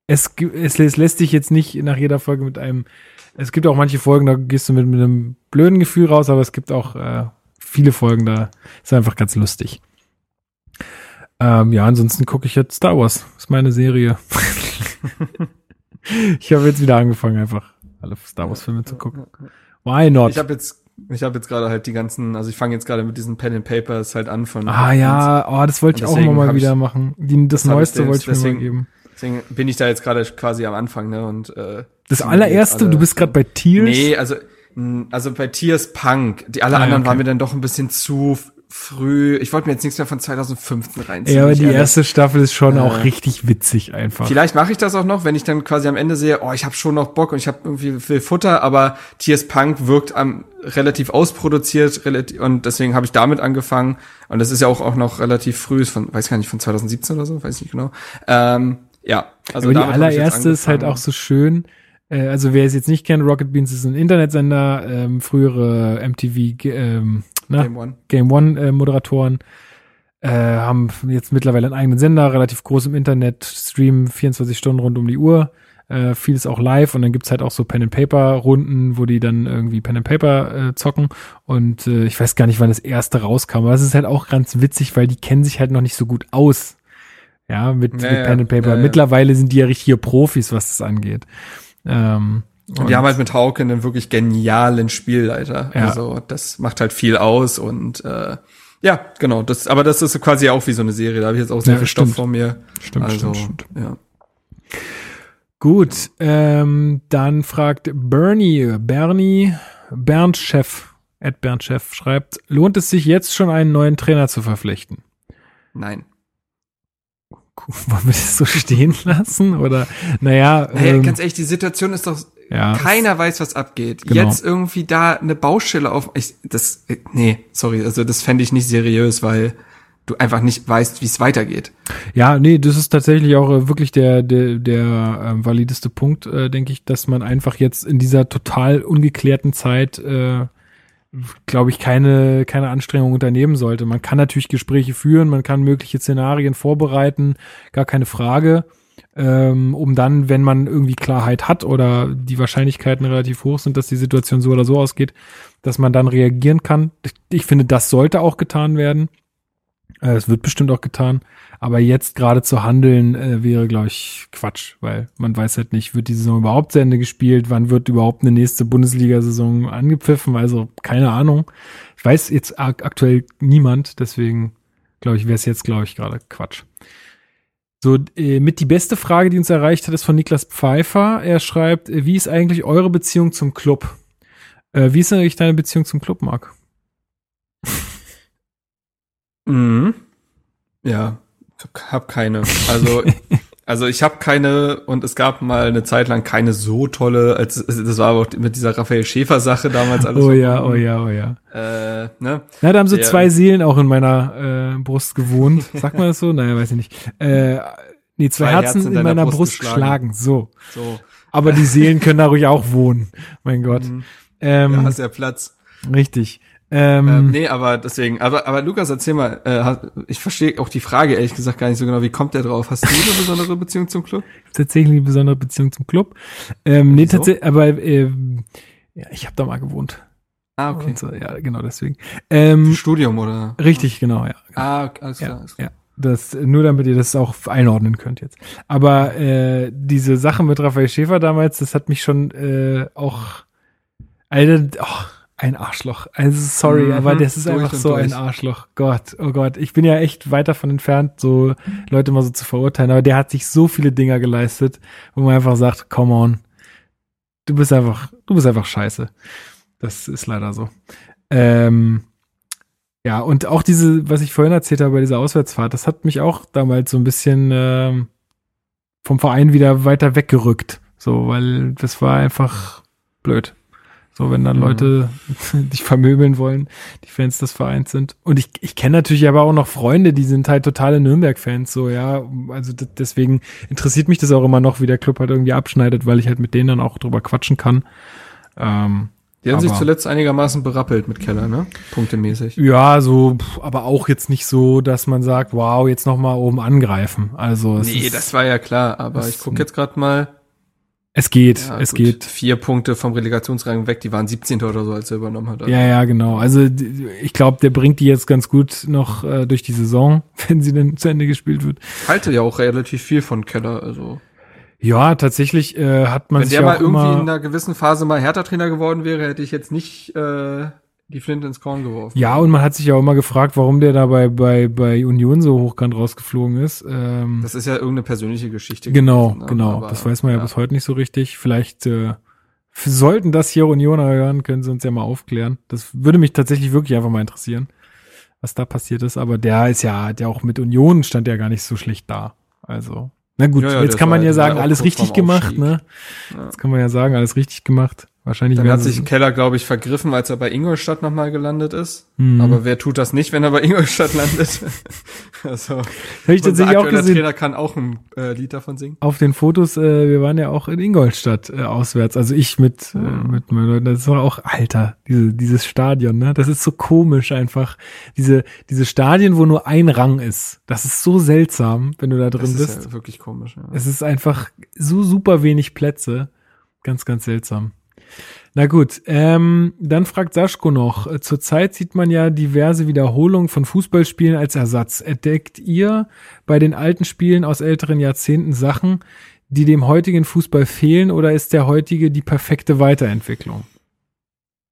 es, es, es lässt sich jetzt nicht nach jeder Folge mit einem, es gibt auch manche Folgen, da gehst du mit, mit einem blöden Gefühl raus, aber es gibt auch viele Folgen, da ist einfach ganz lustig. Ähm, ja, ansonsten gucke ich jetzt Star Wars. Das ist meine Serie. [LAUGHS] ich habe jetzt wieder angefangen, einfach alle Star Wars Filme zu gucken. Why not? Ich habe jetzt, ich habe jetzt gerade halt die ganzen, also ich fange jetzt gerade mit diesen Pen and Papers halt an von. ah ja, oh, das wollte ich auch deswegen immer mal hab ich- wieder machen. Die, das, das Neueste wollte ich mir mal deswegen- geben. Deswegen bin ich da jetzt gerade quasi am Anfang, ne? Und äh, Das allererste, alle- du bist gerade bei Tears. Nee, also also bei Tiers Punk, die alle Ah, ja, anderen okay. waren mir dann doch ein bisschen zu früh. Ich wollte mir jetzt nichts mehr von 2015 reinziehen. ja, aber die ehrlich. erste Staffel ist schon Äh, auch richtig witzig einfach. Vielleicht mache ich das auch noch, wenn ich dann quasi am Ende sehe, oh, ich habe schon noch Bock und ich habe irgendwie viel Futter, aber Tiers Punk wirkt am relativ ausproduziert relativ, und deswegen habe ich damit angefangen und das ist ja auch, auch noch relativ früh, ist von weiß gar nicht von 2017 oder so, weiß ich nicht genau. Ähm, ja, also aber die allererste ist halt auch so schön. Äh, also wer es jetzt nicht kennt, Rocket Beans ist ein Internetsender, ähm, frühere MTV ähm, na, Game One. Game One äh, Moderatoren äh, haben jetzt mittlerweile einen eigenen Sender, relativ groß im Internet, streamen 24 Stunden rund um die Uhr. Äh, vieles auch live und dann gibt's halt auch so Pen and Paper Runden, wo die dann irgendwie Pen and Paper äh, zocken und äh, ich weiß gar nicht, wann das erste rauskam, aber es ist halt auch ganz witzig, weil die kennen sich halt noch nicht so gut aus. Ja, mit, Ja, mit Pen and Paper. ja, ja. Mittlerweile sind die ja richtige Profis, was das angeht. Ähm, Und die haben halt mit Hauke einen wirklich genialen Spielleiter. Ja. Also das macht halt viel aus und äh, ja, genau. Das, aber das ist quasi auch wie so eine Serie. Da habe ich jetzt auch sehr Ja, viel Stoff vor mir. Stimmt, also, stimmt, stimmt. Ja. Gut, ähm, dann fragt Bernie, Bernie, Bernd Chef, Ed Bernd Chef schreibt, lohnt es sich jetzt schon einen neuen Trainer zu verpflichten? Nein. [LAUGHS] Wollen wir das so stehen lassen? Oder, naja, Hey, ähm, ganz ehrlich, die Situation ist doch, ja, keiner weiß, was abgeht. Genau. Jetzt irgendwie da eine Baustelle auf, ich, das, äh, nee, sorry, also das fände ich nicht seriös, weil du einfach nicht weißt, wie es weitergeht. Ja, nee, das ist tatsächlich auch äh, wirklich der, der, der ähm, valideste Punkt, äh, denke ich, dass man einfach jetzt in dieser total ungeklärten Zeit, äh, glaube ich, keine, keine Anstrengung unternehmen sollte. Man kann natürlich Gespräche führen, man kann mögliche Szenarien vorbereiten, gar keine Frage. Ähm, um dann, wenn man irgendwie Klarheit hat oder die Wahrscheinlichkeiten relativ hoch sind, dass die Situation so oder so ausgeht, dass man dann reagieren kann. Ich, ich finde, das sollte auch getan werden. Äh, Es wird bestimmt auch getan. Aber jetzt gerade zu handeln äh, wäre, glaube ich, Quatsch, weil man weiß halt nicht, wird die Saison überhaupt zu Ende gespielt, wann wird überhaupt eine nächste Bundesliga-Saison angepfiffen, also keine Ahnung. Ich weiß jetzt ak aktuell niemand, deswegen glaube ich, wäre es jetzt, glaube ich, gerade Quatsch. So, äh, mit die beste Frage, die uns erreicht hat, ist von Niklas Pfeiffer. Er schreibt, äh, wie ist eigentlich eure Beziehung zum Club? Äh, wie ist eigentlich deine Beziehung zum Club, Marc? Mhm. Ja, ich hab- keine. Also, [LAUGHS] also ich habe keine und es gab mal eine Zeit lang keine so tolle, als das war aber auch mit dieser Raphael Schäfer Sache damals alles. Oh ja, oh ja, oh ja. Äh, ne? Na, da haben so Der- zwei Seelen auch in meiner äh, Brust gewohnt. [LAUGHS] Sagt man das so? Naja, weiß ich nicht. Äh, nee, zwei, Zwei Herzen, Herzen in meiner Brust Brust, geschlagen. geschlagen. So. So. Aber die Seelen [LAUGHS] können da ruhig auch wohnen. Mein Gott. Ähm, Ja, hast ja Platz. richtig. Ähm, Ähm, nee, aber deswegen, aber, aber Lukas, erzähl mal, äh, ich verstehe auch die Frage ehrlich gesagt gar nicht so genau, wie kommt der drauf? Hast du eine besondere Beziehung zum Club? [LAUGHS] tatsächlich eine besondere Beziehung zum Club. Ähm, nee, tatsächlich, aber ähm, ja, ich habe da mal gewohnt. Ah, okay. So, ja, genau deswegen. Ähm, Studium oder? richtig, genau, ja. Ah, okay, alles klar. Ja, alles klar. ja. Das, nur damit ihr das auch einordnen könnt jetzt. Aber äh, diese Sache mit Raphael Schäfer damals, das hat mich schon äh, auch, Alter, oh, ein Arschloch. Also sorry, mhm, aber das ist einfach so durch. ein Arschloch. Gott, oh Gott. Ich bin ja echt weit davon entfernt, so Leute mal so zu verurteilen, aber der hat sich so viele Dinger geleistet, wo man einfach sagt, come on. Du bist einfach, du bist einfach scheiße. Das ist leider so. Ähm, ja, und auch diese, was ich vorhin erzählt habe bei dieser Auswärtsfahrt, das hat mich auch damals so ein bisschen ähm, vom Verein wieder weiter weggerückt. So, weil das war einfach blöd. So, wenn dann mhm. Leute [LAUGHS] dich vermöbeln wollen, die Fans des Vereins sind. Und ich, ich kenne natürlich aber auch noch Freunde, die sind halt totale Nürnberg-Fans, so, ja. Also deswegen interessiert mich das auch immer noch, wie der Club halt irgendwie abschneidet, weil ich halt mit denen dann auch drüber quatschen kann. Ähm, die haben sich zuletzt einigermaßen berappelt mit Keller, ne? Punktemäßig. Ja, so, aber auch jetzt nicht so, dass man sagt, wow, jetzt nochmal oben angreifen. Also Nee, ist, das war ja klar, aber ich gucke jetzt gerade mal, es geht, ja, es gut. geht. Vier Punkte vom Relegationsrang weg, die waren 17. oder so, als er übernommen hat. Also. Ja, ja, genau. Also ich glaube, der bringt die jetzt ganz gut noch äh, durch die Saison, [LAUGHS] wenn sie denn zu Ende gespielt wird. Halte ja auch relativ viel von Keller, also. Ja, tatsächlich äh, hat man Wenn sich der mal irgendwie in einer gewissen Phase mal Hertha-Trainer geworden wäre, hätte ich jetzt nicht äh, die Flinte ins Korn geworfen. Ja, und man hat sich ja auch immer gefragt, warum der dabei bei, bei Union so hochkant rausgeflogen ist. Ähm, das ist ja irgendeine persönliche Geschichte. Genau, gewesen, ne? genau. Aber, das weiß man ja, ja, bis heute nicht so richtig. Vielleicht äh, sollten das hier Unioner hören, können sie uns ja mal aufklären. Das würde mich tatsächlich wirklich einfach mal interessieren, was da passiert ist. Aber der ist ja, der auch mit Union stand ja gar nicht so schlecht da. Also, na gut, ja, ja, jetzt kann man ja sagen, alles richtig gemacht, ne? Jetzt kann man ja sagen, alles richtig gemacht. Wahrscheinlich. Dann hat sich Keller, glaube ich, vergriffen, als er bei Ingolstadt nochmal gelandet ist. Mhm. Aber wer tut das nicht, wenn er bei [LAUGHS] Ingolstadt landet? also, Habe ich tatsächlich auch gesehen. Der Trainer kann auch ein äh, Lied davon singen. Auf den Fotos, äh, wir waren ja auch in Ingolstadt äh, auswärts. Also ich mit, mhm. äh, mit meinen Leuten. Das war auch, Alter, diese, dieses Stadion, ne? Das ist so komisch einfach. Diese, diese Stadien, wo nur ein Rang ist. Das ist so seltsam, wenn du da drin bist. Das ist Ja wirklich komisch, ja. Es ist einfach so super wenig Plätze. Ganz, ganz seltsam. Na gut, ähm, dann fragt Saschko noch, zurzeit sieht man ja diverse Wiederholungen von Fußballspielen als Ersatz. Entdeckt ihr bei den alten Spielen aus älteren Jahrzehnten Sachen, die dem heutigen Fußball fehlen oder ist der heutige die perfekte Weiterentwicklung?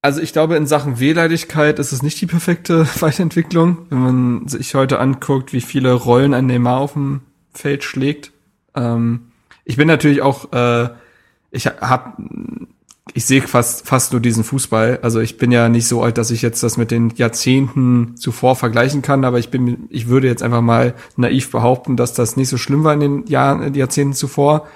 Also ich glaube, in Sachen Wehleidigkeit ist es nicht die perfekte [LAUGHS] Weiterentwicklung. Wenn man sich heute anguckt, wie viele Rollen ein Neymar auf dem Feld schlägt. Ähm, ich bin natürlich auch, äh, ich habe ich sehe fast, fast nur diesen Fußball. Also ich bin ja nicht so alt, dass ich jetzt das mit den Jahrzehnten zuvor vergleichen kann, aber ich bin, ich würde jetzt einfach mal naiv behaupten, dass das nicht so schlimm war in den Jahren, Jahrzehnten zuvor.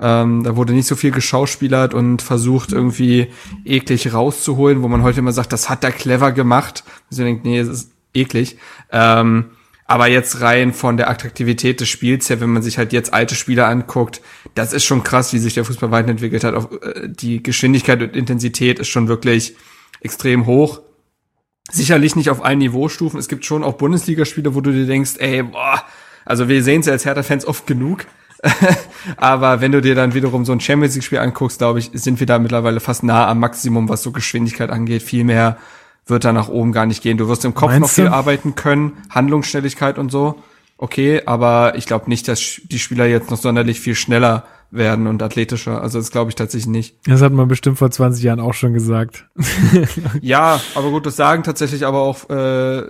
Ähm, da wurde nicht so viel geschauspielert und versucht irgendwie eklig rauszuholen, wo man heute immer sagt, das hat er clever gemacht. Also denkt, nee, es ist eklig. Ähm, aber jetzt rein von der Attraktivität des Spiels her, wenn man sich halt jetzt alte Spieler anguckt, das ist schon krass, wie sich der Fußball weiterentwickelt hat. Auch, äh, die Geschwindigkeit und Intensität ist schon wirklich extrem hoch. Sicherlich nicht auf allen Niveaustufen. Es gibt schon auch Bundesligaspiele, wo du dir denkst, ey, boah, also wir sehen es ja als Hertha-Fans oft genug. [LAUGHS] Aber wenn du dir dann wiederum so ein Champions League-Spiel anguckst, glaube ich, sind wir da mittlerweile fast nah am Maximum, was so Geschwindigkeit angeht. Viel mehr wird da nach oben gar nicht gehen. Du wirst im Kopf Meinst noch viel du? arbeiten können, Handlungsschnelligkeit und so. Okay, aber ich glaube nicht, dass die Spieler jetzt noch sonderlich viel schneller werden und athletischer. Also das glaube ich tatsächlich nicht. Das hat man bestimmt vor 20 Jahren auch schon gesagt. [LAUGHS] ja, aber gut, das sagen tatsächlich aber auch äh,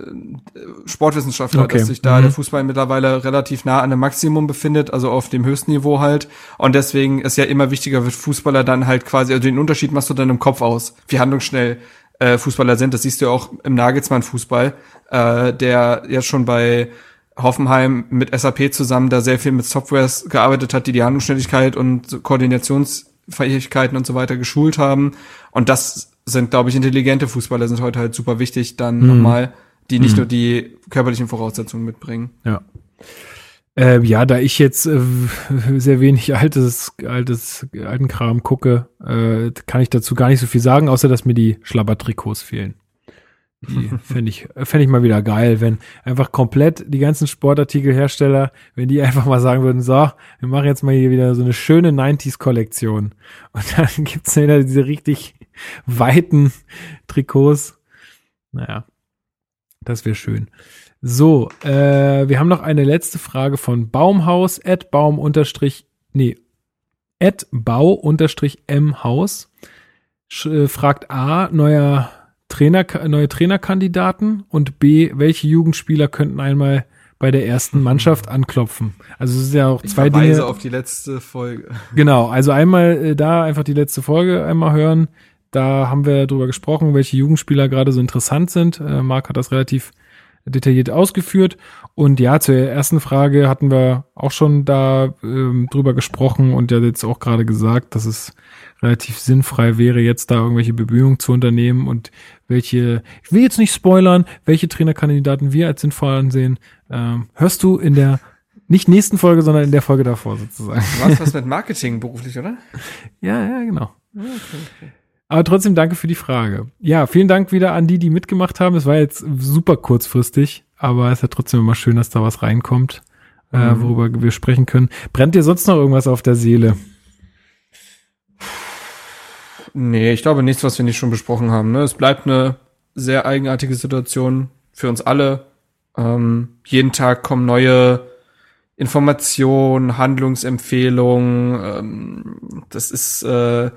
Sportwissenschaftler, okay. dass sich da mhm. der Fußball mittlerweile relativ nah an dem Maximum befindet, also auf dem höchsten Niveau halt. Und deswegen ist ja immer wichtiger, wird Fußballer dann halt quasi, also den Unterschied machst du dann im Kopf aus, wie handlungsschnell äh, Fußballer sind. Das siehst du ja auch im Nagelsmann-Fußball, äh, der ja schon bei Hoffenheim mit SAP zusammen da sehr viel mit Softwares gearbeitet hat, die die Handlungsschnelligkeit und Koordinationsfähigkeiten und so weiter geschult haben. Und das sind, glaube ich, intelligente Fußballer sind heute halt super wichtig, dann mhm. nochmal, die nicht mhm. nur die körperlichen Voraussetzungen mitbringen. Ja. Äh, ja, da ich jetzt äh, sehr wenig [LAUGHS] altes, altes, alten Kram gucke, äh, kann ich dazu gar nicht so viel sagen, außer dass mir die Schlabbertrikots fehlen. Die [LAUGHS] fände ich, fänd ich mal wieder geil, wenn einfach komplett die ganzen Sportartikelhersteller, wenn die einfach mal sagen würden, so, wir machen jetzt mal hier wieder so eine schöne 90s-Kollektion. Und [LAUGHS] dann gibt's wieder diese richtig weiten Trikots. Naja, das wäre schön. So, äh, wir haben noch eine letzte Frage von Baumhaus, at Baum unterstrich, nee, at Bau unterstrich M Haus. Äh, fragt A, neuer Trainer, neue Trainerkandidaten und B, welche Jugendspieler könnten einmal bei der ersten Mannschaft [LAUGHS] anklopfen. Also es ist ja auch Ich zwei Dinge. auf die letzte Folge. [LAUGHS] Genau, also einmal äh, da einfach die letzte Folge einmal hören. Da haben wir drüber gesprochen, welche Jugendspieler gerade so interessant sind. Äh, Marc hat das relativ detailliert ausgeführt. Und ja, zur ersten Frage hatten wir auch schon da ähm, drüber gesprochen und ja jetzt auch gerade gesagt, dass es relativ sinnfrei wäre, jetzt da irgendwelche Bemühungen zu unternehmen und welche, ich will jetzt nicht spoilern, welche Trainerkandidaten wir als sinnvoll ansehen, ähm, hörst du in der nicht nächsten Folge, sondern in der Folge davor sozusagen. Du machst was mit Marketing beruflich, oder? [LAUGHS] Ja, ja, genau. Aber trotzdem danke für die Frage. Ja, vielen Dank wieder an die, die mitgemacht haben. Es war jetzt super kurzfristig, aber es ist ja trotzdem immer schön, dass da was reinkommt, äh, worüber wir sprechen können. Brennt dir sonst noch irgendwas auf der Seele? Nee, ich glaube nichts, was wir nicht schon besprochen haben. Ne? Es bleibt eine sehr eigenartige Situation für uns alle. Ähm, jeden Tag kommen neue Informationen, Handlungsempfehlungen. Ähm, das ist, äh,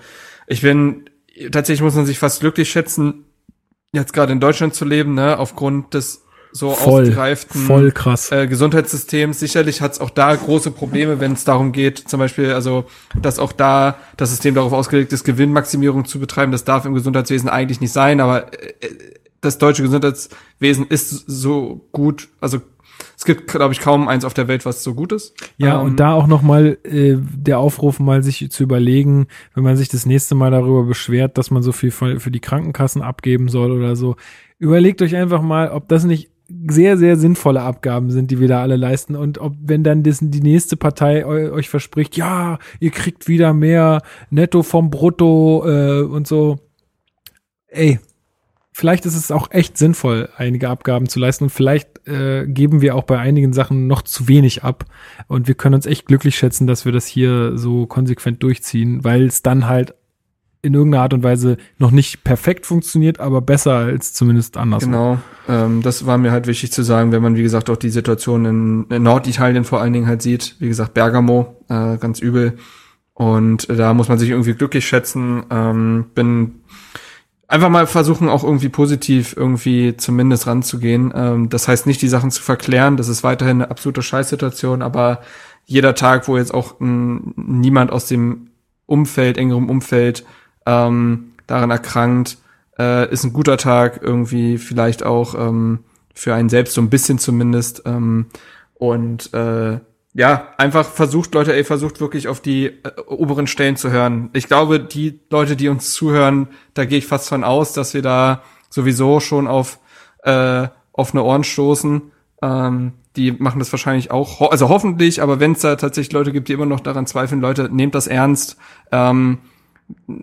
ich bin, tatsächlich muss man sich fast glücklich schätzen, jetzt gerade in Deutschland zu leben, ne? aufgrund des so Voll, ausgereiften voll krass. äh, Gesundheitssystems. Sicherlich hat es auch da große Probleme, wenn es darum geht, zum Beispiel, also dass auch da das System darauf ausgelegt ist, Gewinnmaximierung zu betreiben. Das darf im Gesundheitswesen eigentlich nicht sein, aber äh, das deutsche Gesundheitswesen ist so gut, also es gibt, glaube ich, kaum eins auf der Welt, was so gut ist. Ja, Ähm, und da auch nochmal äh, der Aufruf, mal sich zu überlegen, wenn man sich das nächste Mal darüber beschwert, dass man so viel für, für die Krankenkassen abgeben soll oder so. Überlegt euch einfach mal, ob das nicht sehr, sehr sinnvolle Abgaben sind, die wir da alle leisten. Und ob, wenn dann das, die nächste Partei eu, euch verspricht, ja, ihr kriegt wieder mehr netto vom Brutto äh, und so. Ey, vielleicht ist es auch echt sinnvoll, einige Abgaben zu leisten und vielleicht äh, geben wir auch bei einigen Sachen noch zu wenig ab und wir können uns echt glücklich schätzen, dass wir das hier so konsequent durchziehen, weil es dann halt in irgendeiner Art und Weise noch nicht perfekt funktioniert, aber besser als zumindest andersrum. Genau, ähm, das war mir halt wichtig zu sagen, wenn man, wie gesagt, auch die Situation in, in Norditalien vor allen Dingen halt sieht. Wie gesagt, Bergamo, äh, ganz übel. Und da muss man sich irgendwie glücklich schätzen. Ähm, bin einfach mal versuchen, auch irgendwie positiv irgendwie zumindest ranzugehen. Ähm, das heißt nicht, die Sachen zu verklären. Das ist weiterhin eine absolute Scheißsituation, aber jeder Tag, wo jetzt auch m, niemand aus dem Umfeld, engerem Umfeld, ähm, daran erkrankt, äh, ist ein guter Tag, irgendwie vielleicht auch ähm, für einen selbst so ein bisschen zumindest. Ähm, und äh, ja, einfach versucht, Leute, ey, versucht wirklich auf die äh, oberen Stellen zu hören. Ich glaube, die Leute, die uns zuhören, da gehe ich fast von aus, dass wir da sowieso schon auf äh, offene Ohren stoßen. Ähm, die machen das wahrscheinlich auch, ho also hoffentlich, aber wenn es da tatsächlich Leute gibt, die immer noch daran zweifeln, Leute, nehmt das ernst. Ähm,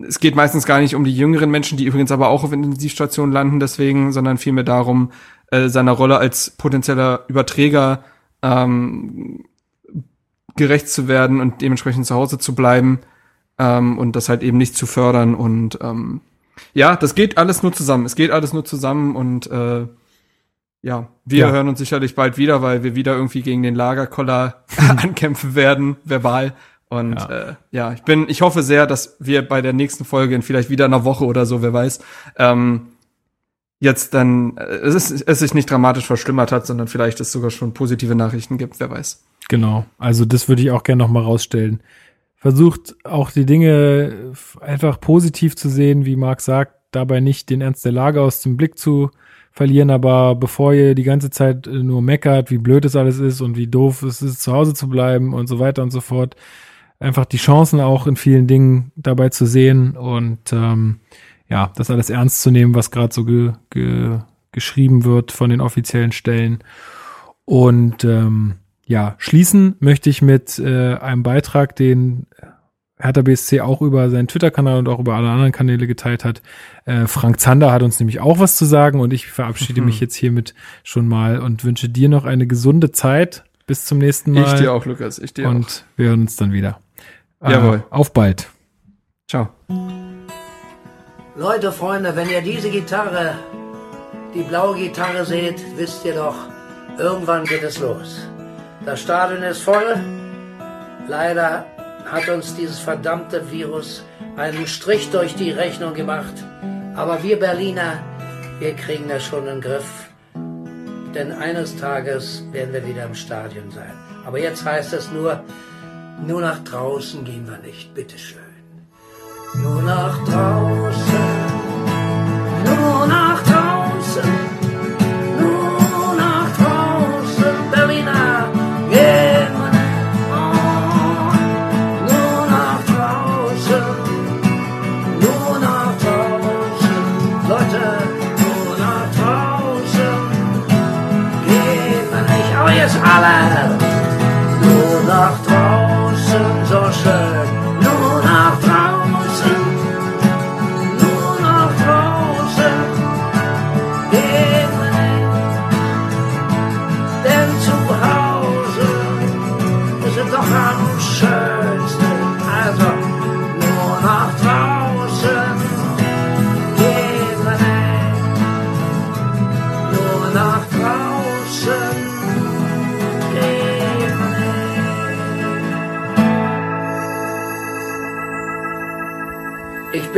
es geht meistens gar nicht um die jüngeren Menschen, die übrigens aber auch auf Intensivstationen landen, deswegen, sondern vielmehr darum, äh, seiner Rolle als potenzieller Überträger ähm, gerecht zu werden und dementsprechend zu Hause zu bleiben ähm, und das halt eben nicht zu fördern und ähm, ja, das geht alles nur zusammen. Es geht alles nur zusammen und äh, ja, wir Ja. hören uns sicherlich bald wieder, weil wir wieder irgendwie gegen den Lagerkoller [LAUGHS] ankämpfen werden, verbal. Und Ja. Äh, ja, ich bin, ich hoffe sehr, dass wir bei der nächsten Folge in vielleicht wieder einer Woche oder so, wer weiß, ähm, jetzt dann äh, es, ist, es sich nicht dramatisch verschlimmert hat, sondern vielleicht es sogar schon positive Nachrichten gibt, wer weiß. Genau. Also das würde ich auch gerne nochmal rausstellen. Versucht auch die Dinge einfach positiv zu sehen, wie Marc sagt, dabei nicht den Ernst der Lage aus dem Blick zu verlieren, aber bevor ihr die ganze Zeit äh, nur meckert, wie blöd es alles ist und wie doof es ist, zu Hause zu bleiben und so weiter und so fort, einfach die Chancen auch in vielen Dingen dabei zu sehen und ähm, ja, das alles ernst zu nehmen, was gerade so ge, ge, geschrieben wird von den offiziellen Stellen. Und ähm, ja, schließen möchte ich mit äh, einem Beitrag, den Hertha BSC auch über seinen Twitter-Kanal und auch über alle anderen Kanäle geteilt hat. Äh, Frank Zander hat uns nämlich auch was zu sagen und ich verabschiede mich jetzt hiermit schon mal und wünsche dir noch eine gesunde Zeit. Bis zum nächsten Mal. Ich dir auch, Lukas, ich dir auch. Und wir hören uns dann wieder. Äh, Jawohl. Auf bald. Ciao. Leute, Freunde, wenn ihr diese Gitarre, die blaue Gitarre seht, wisst ihr doch, irgendwann geht es los. Das Stadion ist voll. Leider hat uns dieses verdammte Virus einen Strich durch die Rechnung gemacht. Aber wir Berliner, wir kriegen das schon in den Griff. Denn eines Tages werden wir wieder im Stadion sein. Aber jetzt heißt es nur, nur nach draußen gehen wir nicht, bitteschön. Nur nach draußen,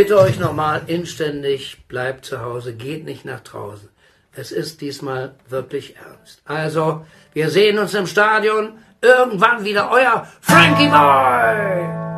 bitte euch nochmal inständig, bleibt zu Hause, geht nicht nach draußen. Es ist diesmal wirklich ernst. Also, wir sehen uns im Stadion. Irgendwann wieder euer Frankie Boy!